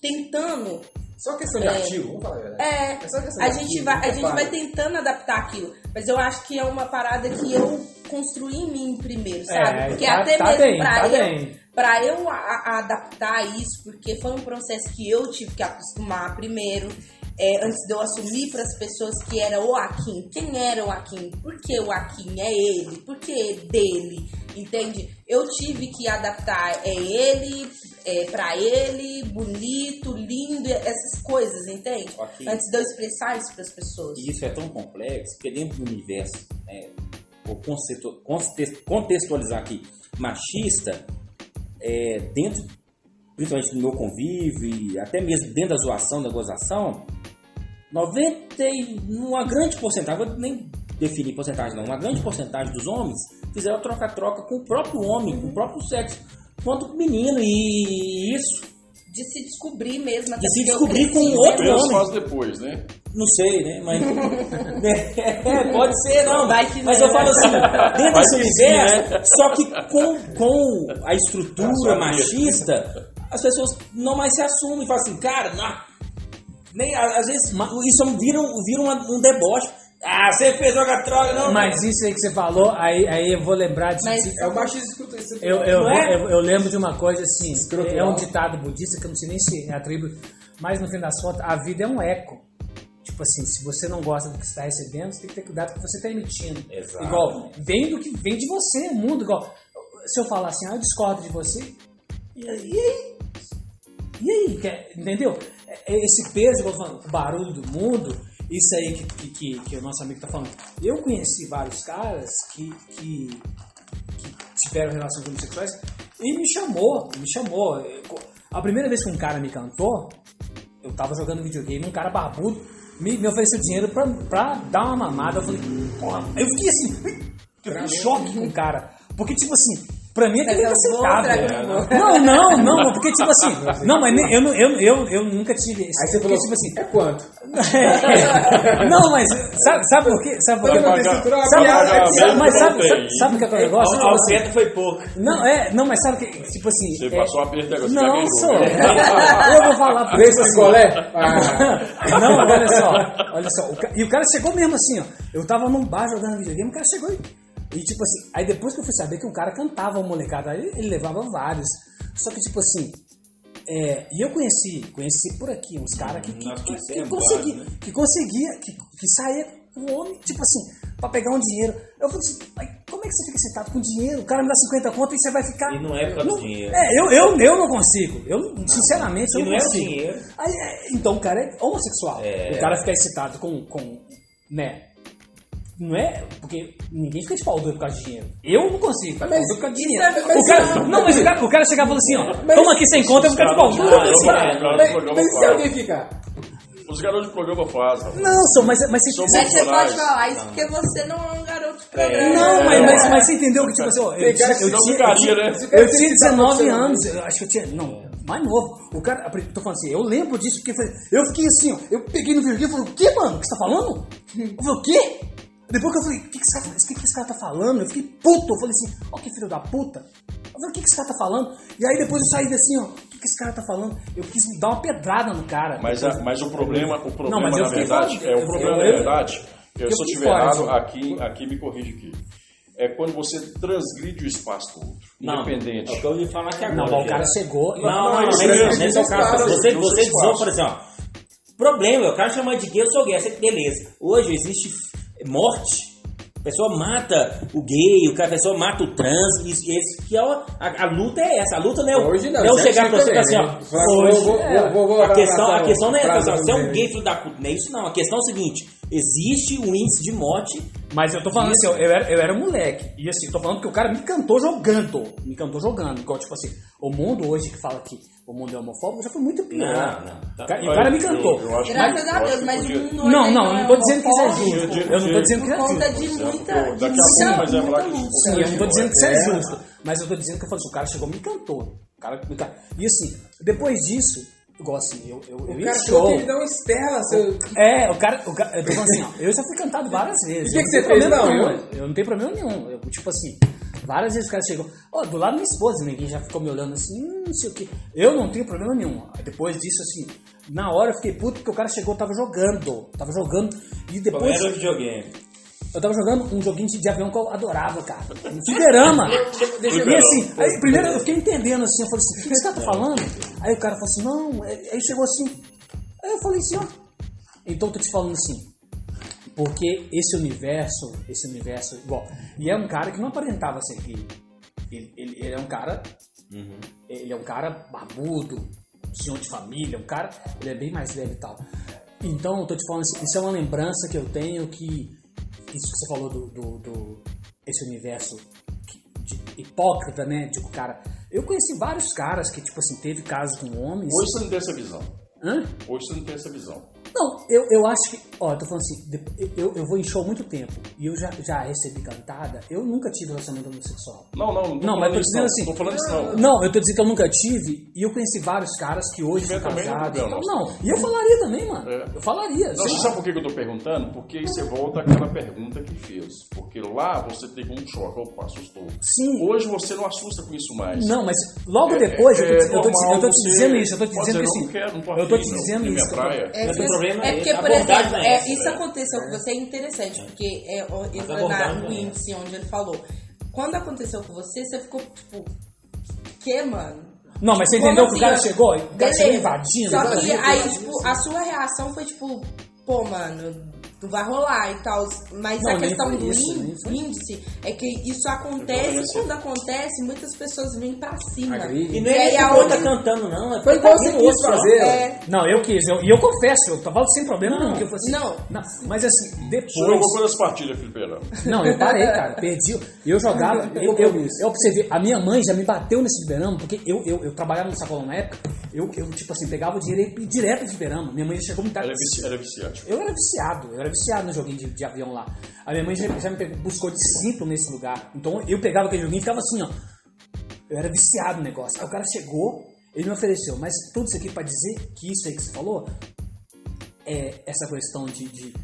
tentando Só questão de É. artigo, vamos falar a verdade. é, É só questão a de gente, artigo, vai, a gente vai tentando adaptar aquilo. Mas eu acho que é uma parada que eu construí em mim primeiro, sabe? É, porque tá- até tá mesmo bem, pra, tá eu, bem. Pra eu a- a- adaptar isso, porque foi um processo que eu tive que acostumar primeiro. é, antes de eu assumir para as pessoas que era o Akin. Quem era o Akin? Por que o Akin? É ele? Por que é dele? Entende? Eu tive que adaptar. É ele, é pra ele, bonito, lindo, essas coisas, entende? Antes de eu expressar isso para as pessoas. E isso é tão complexo que dentro do universo, né, vou contextualizar aqui, machista, é, dentro principalmente no meu convívio e até mesmo dentro da zoação, da gozação, 90 e uma grande porcentagem, vou nem definir porcentagem não, uma grande porcentagem dos homens fizeram troca-troca com o próprio homem, com o próprio sexo, quanto menino e isso De se descobrir mesmo. de se descobrir com cresci, outro homem. faz depois, né? Não sei, né? Mas. É, pode ser, não. Vai que Mas não. eu falo assim, dentro Vai desse sim, universo, né? só que com, com a estrutura Só machista, as pessoas não mais se assumem e falam assim, cara, não, nem, às vezes isso vira, um- vira uma- um deboche. Ah, você fez droga troca, não. Mas isso aí que você falou, aí, aí eu vou lembrar de. Mas- É o escuta isso. Eu, eu, é? eu, eu lembro de uma coisa assim, é um ditado budista que eu não sei nem se é atribuído, mas no fim das contas, a vida é um eco. Tipo assim, se você não gosta do que você está recebendo, você tem que ter cuidado com o que você está emitindo. Exato. Igual, vem do que vem de você, o mundo. Igual, se eu falar assim, ah, eu discordo de você, e aí? E aí? E aí? Quer- Entendeu? É- é Esse peso, igual falando, o barulho do mundo, isso aí que, que, que, o nosso amigo tá falando. Eu conheci vários caras que, que, que tiveram relações homossexuais e me chamou, me chamou. A primeira vez que um cara me cantou, eu tava jogando videogame, um cara barbudo me, me ofereceu dinheiro pra, pra dar uma mamada. Eu falei, porra, eu fiquei assim, eu fiquei em choque com o cara. Porque, tipo assim, pra mim é Travou, inaceitável. travou. Não, não, não, porque, tipo assim, não, mas eu, não- eu, eu, eu nunca tive isso. Aí você porque, falou, tipo assim, é quanto? não, mas sabe, sabe por quê? Sabe por quê? Sabe, sabe- mas sabe, bem. sabe, sabe o que é é o negócio? A Tipo assim, foi pouco. não, é, não, mas sabe que, tipo assim. Você é- passou uma perda agora, Não, sou. Eu vou falar pra Três você. assim? Ah, Não, olha só, olha só. e o cara chegou mesmo assim, ó. Eu tava num bar jogando videogame, o cara chegou e, e tipo assim, aí depois que eu fui saber que um cara cantava uma molecada, aí ele levava vários. Só que tipo assim, é, e eu conheci, conheci por aqui uns caras que, que, que, que, consegui- vários, né? que conseguia, que, que saía com o homem, tipo assim, pra pegar um dinheiro. Eu falei assim, como é que você fica excitado com dinheiro? O cara me dá 50 conto e você vai ficar. E não é por causa do dinheiro. É, eu, eu, eu não consigo. Eu, sinceramente, E eu não não é o consigo. dinheiro. Aí, é, então o cara é homossexual. É. O cara fica excitado com, com. né? Não é porque ninguém fica de pau duro por causa de dinheiro. Eu não consigo ficar de pau duro por causa de dinheiro. é- o mas cara, isso- não, mas o cara, o cara chegava e falou assim: ó, toma aqui sem conta, eu vou ficar de pau duro. Eu ah, o mas, mas se alguém ficar? Os garotos de programa fazem. Não, sou, mas, mas você Somos Mas você pode falar isso porque você não é um garoto de programa. Não, mas, mas, mas você entendeu que, tipo assim, ó, eu, eu tinha, eu né? tinha, o cara eu tinha se excitava 19 com você, anos, eu acho que eu tinha, não, mais novo. O cara, tô falando assim, eu lembro disso, porque eu fiquei assim, ó, eu peguei no videogame e falei, o que, mano, o que você tá falando? Eu falei, o quê? Depois que eu falei, o que, que, cara, que, que esse cara tá falando? Eu fiquei puto, eu falei assim, ó, que filho da puta. Eu falei, o que, que esse cara tá falando? E aí depois eu saí assim, ó, o que, que esse cara tá falando? Eu quis dar uma pedrada no cara. Mas, a- mas o problema, o problema mas eu na verdade, fora. é o problema eu- na verdade, eu, eu se eu fora, errado, assim. aqui, aqui me corrige aqui. É quando você transgride o espaço do outro, Não, independente. É o que eu ia falar aqui agora. Não, mas o cara chegou. Não, não, não, isso nesse, mesmo, nesse é o espaço, Você, você espaço. por exemplo, ó, problema, o cara chama de gay, eu sou gay, beleza. Hoje existe morte. A pessoa mata o gay, o cara, a pessoa mata o trans, isso, isso que é a, a luta é essa. A luta não é, o- Hoje não, é eu sempre chegar pra você e falar assim, ó. Hoje, vou- vou- é, vou- vou a, questão, a questão não é você é um gay filho da puta, não é isso não. A questão é o seguinte: existe um índice de morte Mas eu tô falando assim, ó, eu era, eu era moleque. E assim, eu tô falando que o cara me cantou jogando. Me cantou jogando. Igual, tipo assim, o mundo hoje que fala que o mundo é homofóbico já foi muito pior. Não, não. O cara- E o cara me cantou. Eu, eu acho Graças eu a Deus, mas podia- o mundo Não, hoje não, eu é não tô dizendo que isso é justo. Eu não tô dizendo que Por isso é conta justo. de muita. Daqui a de pouco muita- falar que muita isso- Sim, eu não tô dizendo que isso é É. justo. Mas eu tô dizendo que eu falo assim, o cara chegou e me cantou. O cara, o cara- E assim, depois disso, igual assim, eu, eu, eu O ia cara show. que ele dá uma estela. Seu... É, o cara, o cara. Eu tô falando assim, ó, eu já fui cantado várias vezes. O que eu que não você tenho fez? problema Não, nenhum, eu não tenho problema nenhum. Eu, tipo assim, várias vezes o cara chegou, ó, do lado da minha esposa, ninguém já ficou me olhando assim, hum, não sei o quê. Eu não tenho problema nenhum. Depois disso, assim, na hora eu fiquei puto porque o cara chegou, tava jogando. Tava jogando. E depois. Qual era o videogame? Eu tava jogando um joguinho de avião que eu adorava, cara. Um fliperama. E assim, aí primeiro eu fiquei entendendo assim, eu falei assim, o que esse cara tá falando? Aí o cara falou assim, não, aí chegou assim. Aí eu falei assim, ó. Então eu tô te falando assim, porque esse universo, esse universo, igual. E é um cara que não aparentava ser gay. Ele, ele, ele é um cara. Ele é um cara barbudo, senhor de família, um cara. Ele é bem mais velho e tal. Então eu tô te falando assim, isso é uma lembrança que eu tenho que. Isso que você falou do. do, do- esse universo de hipócrita, né? De que o cara. Eu conheci vários caras que, tipo assim, teve casos com homens. Hoje você não tem essa visão. Hã? Hoje você não tem essa visão. Não, eu, eu acho que. Ó, eu tô falando assim, eu, eu vou em show há muito tempo e eu já, já recebi cantada. Eu nunca tive relacionamento homossexual. Não, não, não tô Não, mas falando tô isso, dizendo não. assim- Tô falando isso não. Não, eu tô dizendo que eu nunca tive e eu conheci vários caras que hoje são casados. não, Não, não. não, e eu falaria também, mano. É. Eu falaria. Não, você sabe por que eu tô perguntando? Porque aí você volta àquela pergunta que fez. Porque lá você teve um choque, opa, assustou. Sim. Hoje você não assusta com isso mais. Não, mas logo É- depois, eu, tô, é eu, tô, eu tô te dizendo isso, eu tô te dizendo que não assim. não tô eu tô te não, dizendo não é isso. praia. É, Mas o porque- problema é é porque, por exemplo, é é, essa, isso né? aconteceu com você é interessante, porque é, entra na, no é índice onde ele falou. Quando aconteceu com você, você ficou tipo, que, mano? Não, mas você Como entendeu que o cara assim? chegou? O cara chegou invadindo. Só que invadindo, aí, invadindo. tipo, a sua reação foi tipo, pô, mano, não vai rolar e tal. Mas Não, a questão do isso, índice é que isso acontece e quando acontece, muitas pessoas vêm pra cima. Agride. E não E é outro tá cantando, não. É Foi igual você quis fazer. É, Não, eu quis, eu- e eu, confesso, eu tava sem problema nenhum. que eu assim, Não. Mas assim, Você depois. jogou quantas partidas, Felipe Herão? Não, eu parei, cara. Perdi. Eu jogava. Eu, eu, eu, você ver, a minha mãe já me bateu nesse fliperama, porque eu, eu, eu trabalhava no sacolão na época. Eu, eu, tipo assim, pegava o dinheiro e ia direto de fliperama. Minha mãe já chegou muito tarde. Era, vici, era viciante. Eu era viciado, eu era viciado no joguinho de, de avião lá. A minha mãe já, já me pegou- buscou de cinto nesse lugar. Então eu pegava aquele joguinho e ficava assim, ó. Eu era viciado no negócio. Aí o cara chegou, ele me ofereceu, mas tudo isso aqui pra dizer que isso aí que você falou é essa questão de. de-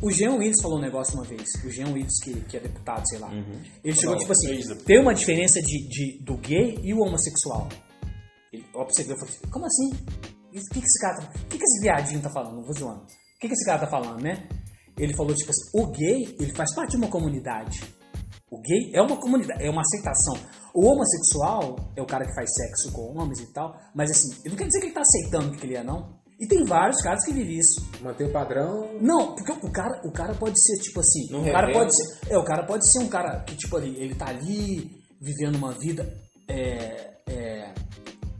O Jean Willis falou um negócio uma vez. O Jean Willis, que, que é deputado, sei lá. Ele chegou, Não, tipo assim, tem uma diferença de, de- do gay e o homossexual. Ele você ver, eu falei, como assim? O que, que esse cara tá. O que, que esse viadinho tá falando? Não vou zoando. O que, que esse cara tá falando, né? Ele falou, tipo assim, o gay, ele faz parte de uma comunidade. O gay é uma comunidade, é uma aceitação. O homossexual é o cara que faz sexo com homens e tal, mas assim, não quer dizer que ele tá aceitando o que ele é, não. E tem vários caras que vivem isso. Manter o padrão. Não, porque o cara, o cara pode ser tipo assim. Não o cara pode ser. É, o cara pode ser um cara que, tipo ali, ele tá ali vivendo uma vida. É, é,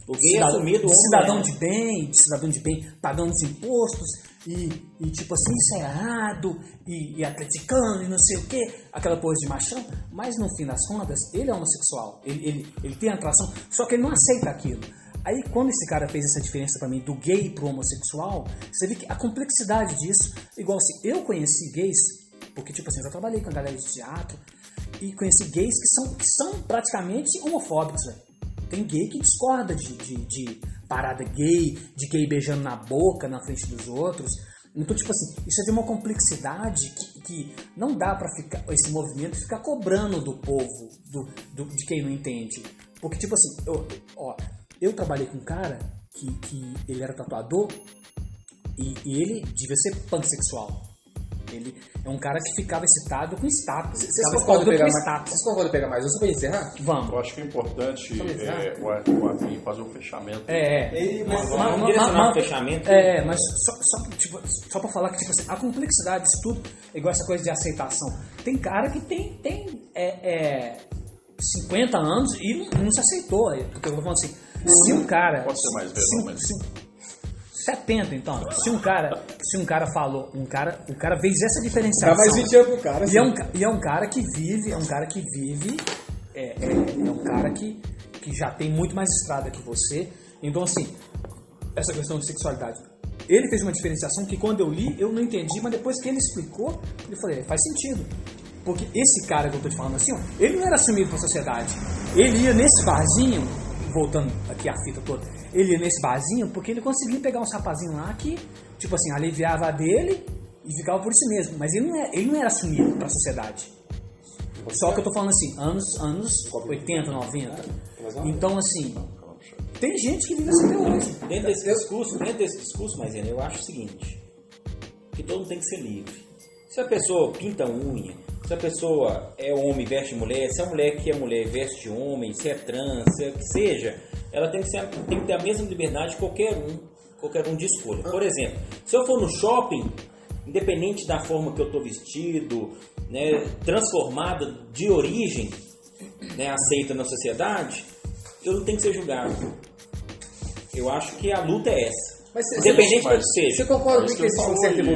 O gay é cidadão, assumido, de cidadão é. de bem, de cidadão de bem, pagando os impostos e, e tipo assim, isso é e, e atleticano e não sei o que, aquela coisa de machão, mas no fim das contas, ele é homossexual, ele, ele, ele tem atração, só que ele não aceita aquilo. Aí quando esse cara fez essa diferença pra mim do gay pro homossexual, você vê que a complexidade disso, igual assim, eu conheci gays, porque tipo assim, eu já trabalhei com a galera de teatro, e conheci gays que são, que são praticamente homofóbicos, velho. Tem gay que discorda de, de, de parada gay, de gay beijando na boca, na frente dos outros. Então, tipo assim, isso é de uma complexidade que, que não dá pra ficar, esse movimento ficar cobrando do povo, do, do- de quem não entende. Porque, tipo assim, eu, ó, eu trabalhei com um cara que, que ele era tatuador e, e ele devia ser pansexual. Ele é um cara que ficava excitado com status. Vocês concordam excitado pegar com mais? status. Vocês concordam pegar mais? Eu só pra encerrar? Vamos. Eu acho que é importante é, o Ar- o Armin fazer o fechamento. É, é. Mas ma- o fechamento. É, mas só, só, tipo, só pra falar que tipo assim, a complexidade disso tudo é igual essa coisa de aceitação. Tem cara que tem, tem é, é, 50 anos e não, não se aceitou. é, Porque eu tô falando assim, se um cara. Pode ser mais velho, se, mas- se- 70 então. Se um cara, se um cara falou, um cara, o cara fez essa Dá diferenciação. mais 20 anos pro cara. E é, assim. um, e é um cara que vive, é um cara que vive, é, é, é um cara que, que já tem muito mais estrada que você. Então, assim, essa questão de sexualidade. Ele fez uma diferenciação que quando eu li, eu não entendi, mas depois que ele explicou, eu falei, "É, faz sentido. Porque esse cara que eu tô te falando assim, ó, ele não era assumido pra sociedade. Ele ia nesse barzinho, voltando aqui a fita toda, ele ia nesse barzinho porque ele conseguia pegar uns rapazinhos lá que, tipo assim, aliviava a dele e ficava por si mesmo. Mas ele não era, ele não era assumido sociedade. Só que eu tô falando assim, anos, anos 80, 90. Então, assim, tem gente que vive assim até hoje. Dentro desse discurso, dentro desse discurso, mas eu acho o seguinte, que todo mundo tem que ser livre. Se a pessoa pinta unha, se a pessoa é homem e veste mulher, se a mulher que é mulher veste homem, se é trans, se é o que seja, ela tem que, ser, tem que ter a mesma liberdade que qualquer um, qualquer um de escolha. Por exemplo, se eu for no shopping, independente da forma que eu estou vestido, né, transformado de origem, né, aceita na sociedade, eu não tenho que ser julgado. Eu acho que a luta é essa. Mas você- Independente mas- do que seja. Você concorda Isso com que existe uma certa aí,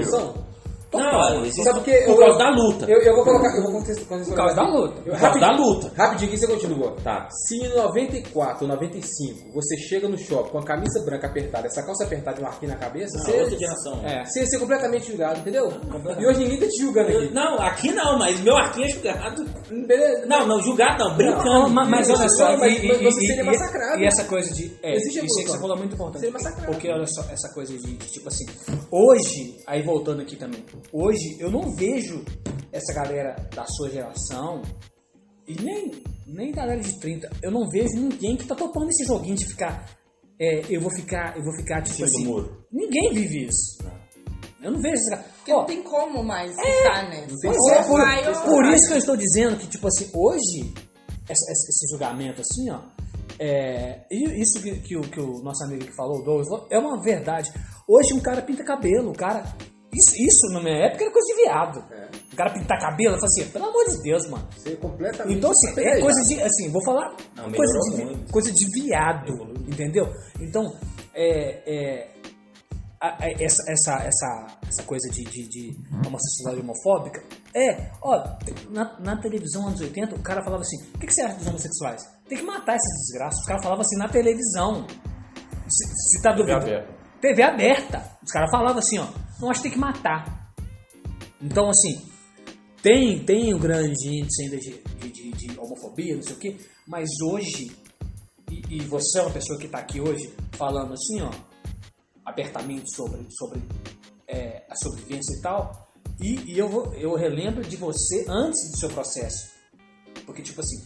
Não, existe Sabe por quê? por Eu- causa da luta. Eu, eu vou colocar, eu vou contextualizar. Por causa da luta. Eu- Por causa da rapidinho- luta. Rapidinho que você continua. Tá. Se em 94, 95, você chega no shopping com a camisa branca apertada, essa calça apertada e um arquinho na cabeça, Não, você, outra geração. É. você ia ser completamente julgado, entendeu? E hoje ninguém tá te julgando Eu- aqui. não, aqui não, mas meu arquinho é julgado. Beleza? Não, não, julgado não, brincando. Não, ma- mas olha só, Não, mas- e, mas você e- seria e- massacrado. E essa coisa de. É, Existe isso aí que você falou é muito importante. Seria massacrado. Porque olha só, essa coisa de, de, tipo assim. Hoje, aí voltando aqui também. Hoje eu não vejo essa galera da sua geração. E nem, nem galera de 30. Eu não vejo ninguém que tá topando esse joguinho de ficar. é, eu vou ficar, eu vou ficar, tipo do assim. muro. Ninguém vive isso. Eu não vejo esse cara. Porque Ó, não tem como mais ficar nessa. tem Pois como. é, por, por isso que eu estou dizendo que, tipo assim, hoje, essa- esse, esse julgamento, assim, ó, é, e isso que, que o, que o nosso amigo que falou, o Douglas, é uma verdade. Hoje um cara pinta cabelo, o cara. Isso, isso na minha época era coisa de viado. É. O cara pintar cabelo, eu falo assim, pelo amor de Deus, mano. Você é completamente. Então, assim, é coisa de. Assim, vou falar. Não, coisa, de, muito. coisa de viado. Entendeu? Então, é. é, a- a- essa, essa, essa, essa coisa de, de, de homossexualidade homofóbica é, ó, na, na televisão anos 80, o cara falava assim: o que, que você acha dos homossexuais? Tem que matar esses desgraças. Os caras falavam assim na televisão. Se, se tá duvidando. TV aberta. Os caras falavam assim, ó, que tem que matar. Então, assim, tem, tem um grande índice ainda de, de, de- homofobia, não sei o quê, mas hoje, e, e você é uma pessoa que está aqui hoje falando assim, ó, abertamente sobre, sobre é, a sobrevivência e tal, e, e eu, eu relembro de você antes do seu processo. Porque, tipo assim,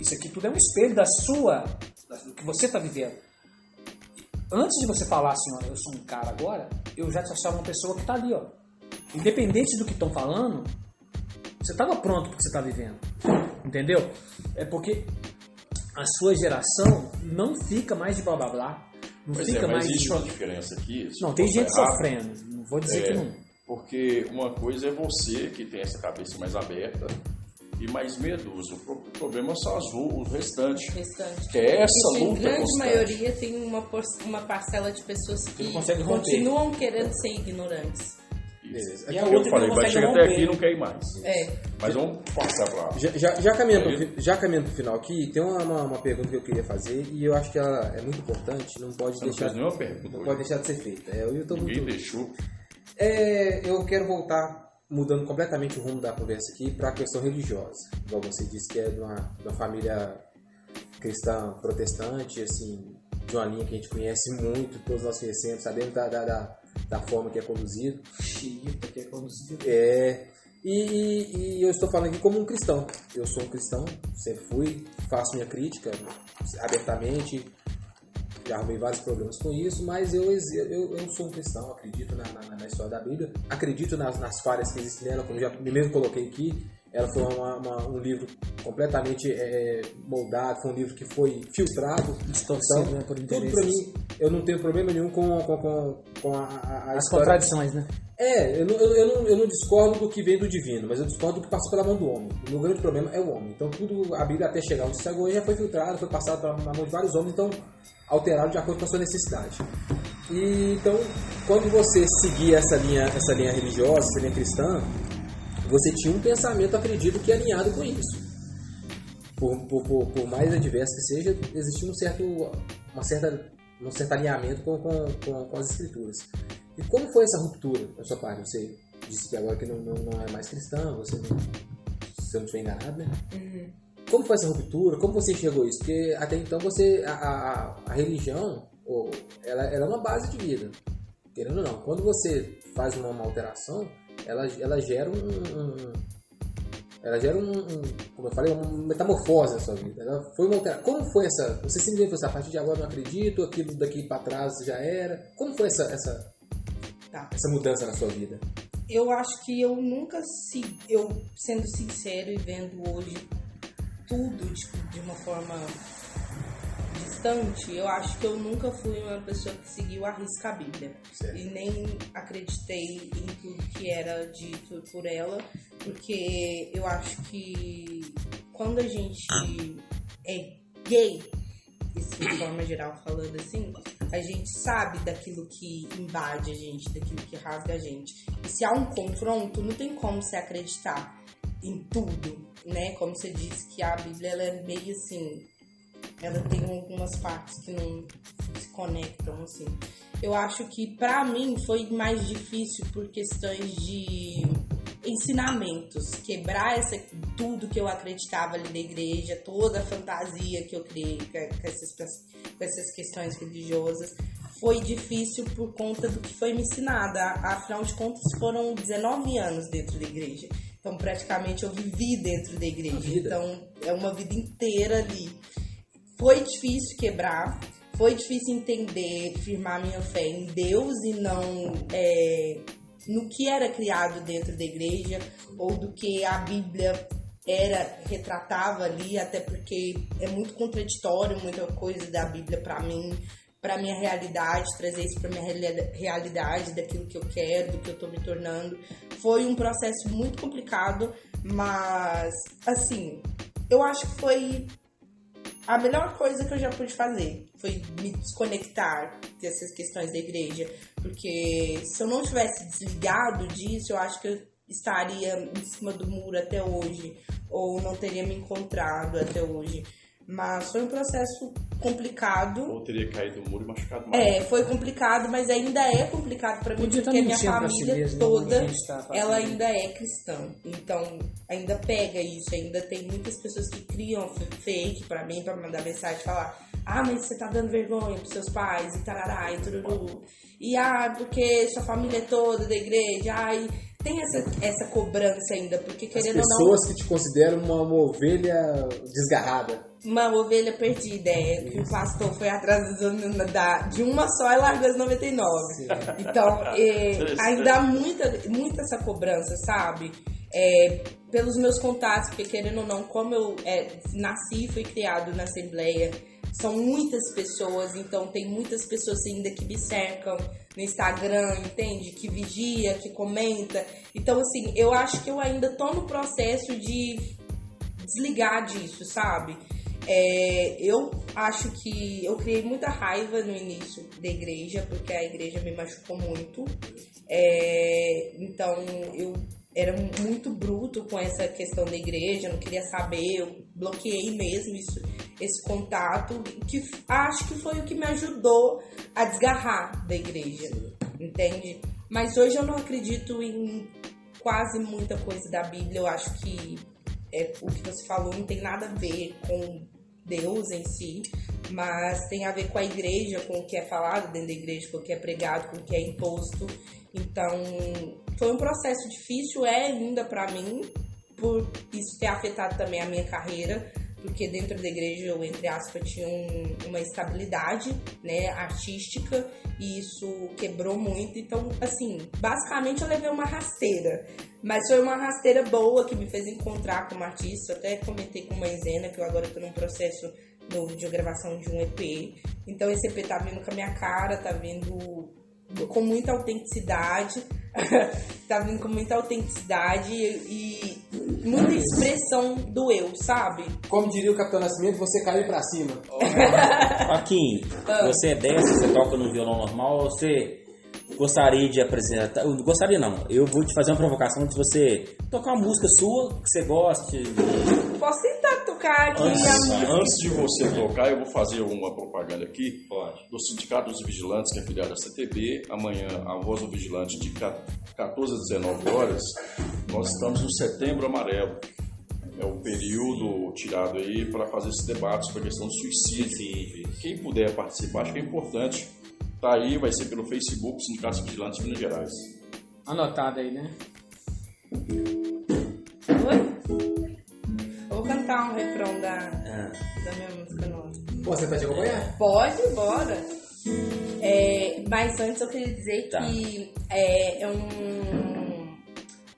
isso aqui tudo é um espelho da sua, do que você está vivendo. Antes de você falar assim, ó, eu sou um cara agora, eu já te achava uma pessoa que tá ali, ó. Independente do que estão falando, você estava pronto porque você está vivendo. Entendeu? É porque a sua geração não fica mais de blá blá blá. Não Pois fica é, mas mais existe de... uma diferença aqui. Não, tem gente errado, sofrendo. Não vou dizer É, que não. Porque uma coisa é você que tem essa cabeça mais aberta e mais medoso. O pro- o problema são as, o o restante. restante. Que é essa Porque luta grande constante. maioria tem uma, uma parcela de pessoas que não consegue romper. continuam querendo ser ignorantes. Isso. E a É o que eu outra que falei, não vai chegar até aqui e não quer ir mais. É. Mas vamos passar pra Já, já, já, caminhando pro, fi- já caminhando pro final aqui, tem uma, uma, uma pergunta que eu queria fazer e eu acho que ela é muito importante, não pode Você não deixar. fez nenhuma pergunta Não pode deixar de ser feita. É, eu tô Ninguém muito. deixou. É, eu quero voltar, mudando completamente o rumo da conversa aqui, para a questão religiosa. Igual você disse que é de uma, de uma família cristã protestante, assim, de uma linha que a gente conhece muito, todos nós conhecemos, sabemos da, da, da, da forma que é conduzido. Xiita, que é conduzido. É, e, e- e eu estou falando aqui como um cristão. Eu sou um cristão, sempre fui, faço minha crítica abertamente, já arrumei vários problemas com isso, mas eu, eu, eu sou um cristão, acredito na, na- na história da Bíblia, acredito nas, nas falhas que existem nela, como já mesmo coloquei aqui. Ela foi uma- uma- um livro completamente é, moldado, foi um livro que foi filtrado. Distorcido, né, por tudo pra mim, eu não tenho problema nenhum com, com, com, com a, a, a As história. contradições, né? É, eu não, eu, não, eu não discordo do que vem do divino, mas eu discordo do que passa pela mão do homem. O meu grande problema é o homem. Então, tudo, a Bíblia até chegar onde chegou já foi filtrado, foi passado pela mão de vários homens, então alterado de acordo com a sua necessidade. E, então, quando você seguia essa linha, essa linha religiosa, essa linha cristã, você tinha um pensamento, acredito, que alinhado com isso. Por, por, por, por mais adverso que seja, existia um certo, uma certa, um certo alinhamento com, com, com, com as escrituras. E como foi essa ruptura da sua parte? Você disse que agora que não, não, não é mais cristã, você não, eu não estiver enganado, né? Como foi essa ruptura? Como você enxergou isso? Porque até então você a, a, a religião ela, ela é uma base de vida. Querendo ou não. Quando você faz uma, uma alteração, ela, ela gera um, um- ela gera um, um- como eu falei, uma metamorfose na sua vida. Ela foi uma altera- Como foi essa? Você falou assim, a partir de agora eu não acredito, aquilo daqui para trás já era. Como foi essa, essa, Tá. essa mudança na sua vida? Eu acho que eu nunca se. Eu, sendo sincero e vendo hoje tudo tipo, de uma forma distante, eu acho que eu nunca fui uma pessoa que seguiu a risca a Bíblia. Certo. E nem acreditei em tudo que era dito por ela, porque eu acho que quando a gente é gay, de forma geral falando assim, A gente sabe daquilo que invade a gente, daquilo que rasga a gente. E se há um confronto, não tem como você acreditar em tudo, né? Como você disse que a Bíblia ela é meio assim, ela tem algumas partes que não se conectam assim. Eu acho que pra mim foi mais difícil por questões de ensinamentos, quebrar essa, tudo que eu acreditava ali da igreja, toda a fantasia que eu criei com essas, com essas questões religiosas. Foi difícil por conta do que foi me ensinado. A- Afinal de contas, foram 19 anos dentro da igreja. Então, praticamente, eu vivi dentro da igreja. Então, é uma vida inteira ali. Foi difícil quebrar, foi difícil entender, firmar minha fé em Deus e não é, no que era criado dentro da igreja ou do que a Bíblia era retratava ali, até porque é muito contraditório muita coisa da Bíblia para mim, para minha realidade, trazer isso para minha reali- realidade, daquilo que eu quero, do que eu tô me tornando. Foi um processo muito complicado, mas assim, eu acho que foi a melhor coisa que eu já pude fazer foi me desconectar dessas questões da igreja. Porque se eu não tivesse desligado disso, eu acho que eu estaria em cima do muro até hoje. Ou não teria me encontrado até hoje. Mas foi um processo complicado. Ou teria caído do muro e machucado mais. É, foi complicado, mas ainda é complicado pra mim, Podia porque a minha família mesmo, a toda, tá ela ainda é cristã. Então, ainda pega isso, ainda tem muitas pessoas que criam fake pra mim, pra mandar mensagem e falar ah, mas você tá dando vergonha pros seus pais, e tarará, e tururu. E ah, porque sua família é toda da igreja, ai... Tem essa, essa cobrança ainda, porque As querendo ou não, pessoas que te consideram uma, uma ovelha desgarrada. Uma ovelha perdida, é, que o pastor foi atrás da- de uma só e largou as 99. Então, é, ainda há muita, muita essa cobrança, sabe? É, pelos meus contatos, porque querendo ou não, como eu é, nasci e fui criado na Assembleia, são muitas pessoas, então tem muitas pessoas ainda que me cercam no Instagram, entende? Que vigia, que comenta. Então, assim, eu acho que eu ainda tô no processo de desligar disso, sabe? É, eu acho que eu criei muita raiva no início da igreja, porque a igreja me machucou muito. É, então eu era muito bruto com essa questão da igreja, não queria saber, eu bloqueei mesmo isso, esse contato, que acho que foi o que me ajudou a desgarrar da igreja, entende? Mas hoje eu não acredito em quase muita coisa da Bíblia, eu acho que é, o que você falou não tem nada a ver com Deus em si, mas tem a ver com a igreja, com o que é falado dentro da igreja, com o que é pregado, com o que é imposto. Então, foi um processo difícil, é ainda pra mim, por isso ter afetado também a minha carreira, porque dentro da igreja eu, entre aspas, tinha um- uma estabilidade, né, artística, e isso quebrou muito. Então, assim, basicamente eu levei uma rasteira, mas foi uma rasteira boa que me fez encontrar como artista. Eu até comentei com a Maisena que eu agora tô num processo novo de gravação de um EP. Então esse EP tá vindo com a minha cara, tá vindo com muita autenticidade, tá vindo com muita autenticidade e muita expressão do eu, sabe? Como diria o Capitão Nascimento, você caiu pra cima. Joaquim, você é dessa, você toca no violão normal, ou você gostaria de apresentar. eu Gostaria não, eu vou te fazer uma provocação de você tocar uma música sua que você goste. Posso tentar tocar aqui a Antes, música. antes de você tocar, eu vou fazer uma propaganda aqui Pode. do Sindicato dos Vigilantes, que é filiado da CTB. Amanhã, a Voz do Vigilante, de 14 às 19 horas, nós estamos no Setembro Amarelo. É o período tirado aí para fazer esses debates sobre a questão do suicídio. Quem puder participar, acho que é importante. Tá aí, vai ser pelo Facebook Sindicato dos Vigilantes de Minas Gerais. Anotado aí, né? Cantar um refrão da, Ah, da minha música nova. Pô, você te acompanhar? Pode, bora. É, mas antes eu queria dizer Tá. que é, é um,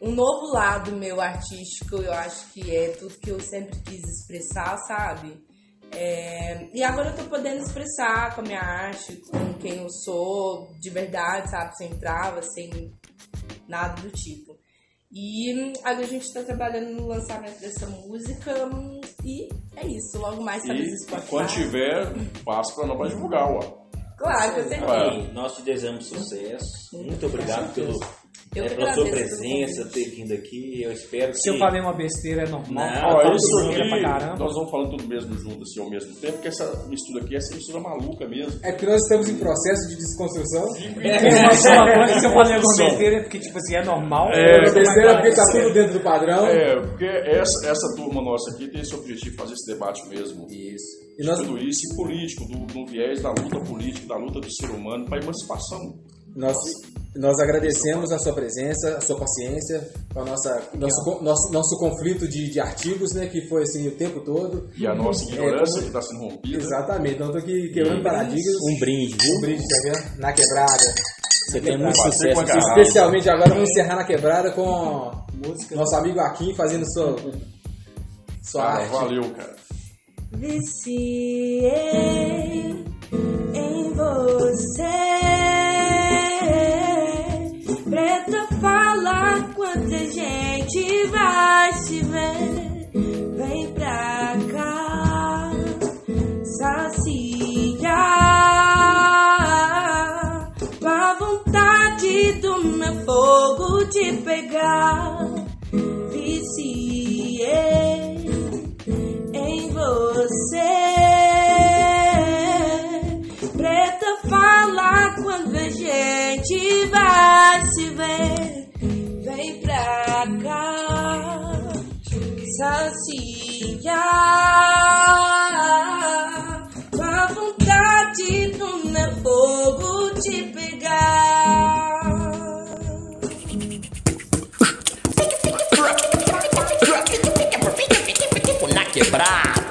um novo lado meu artístico, eu acho que é tudo que eu sempre quis expressar, sabe? É, e agora eu tô podendo expressar com a minha arte, com quem eu sou, de verdade, sabe? Sem trava, sem nada do tipo. E hum, agora a gente tá trabalhando no lançamento dessa música hum, e é isso. Logo mais talvez no E Spotify. quando tiver, passa para nós divulgar, ó. Claro que eu acertei. E nós te desejamos sucesso. Muito obrigado pelo, Eu que pela sua presença, ter vindo aqui. Eu espero Se eu que. falei uma besteira, é normal. Não, Ó, fala isso besteira pra caramba. nós vamos falando tudo mesmo junto, assim, ao mesmo tempo, porque essa mistura aqui, essa mistura maluca mesmo. É porque nós estamos em processo de desconstrução. É, só uma coisa, se eu falei alguma besteira, é porque, tipo assim, é normal. É, A besteira porque tá tudo dentro do padrão. É, porque essa, essa turma nossa aqui tem esse objetivo de fazer esse debate mesmo. Isso. E nós, tudo isso, e político, do, do viés da luta política, da luta do ser humano para a emancipação. Nós, nós agradecemos a sua presença, a sua paciência, com a nossa, nosso, nosso, nosso conflito de, de artigos, né? Que foi assim o tempo todo. E a nossa ignorância que está sendo rompida. Exatamente, então eu tô aqui quebrando paradigmas. Um brinde, viu? Um brinde, tá vendo? Na quebrada. Você tem muito sucesso. Especialmente agora vamos encerrar na quebrada com nosso amigo Akin fazendo sua, sua Ah, arte. valeu, cara. Viciei em você. Preta fala quanta gente vai te ver. Vem pra cá, saciar. Tua vontade do meu fogo te pegar. Viciei em você. falar quando a gente vai se ver. Vem pra cá, saciar. Com a vontade do meu fogo te pegar. Na quebrar.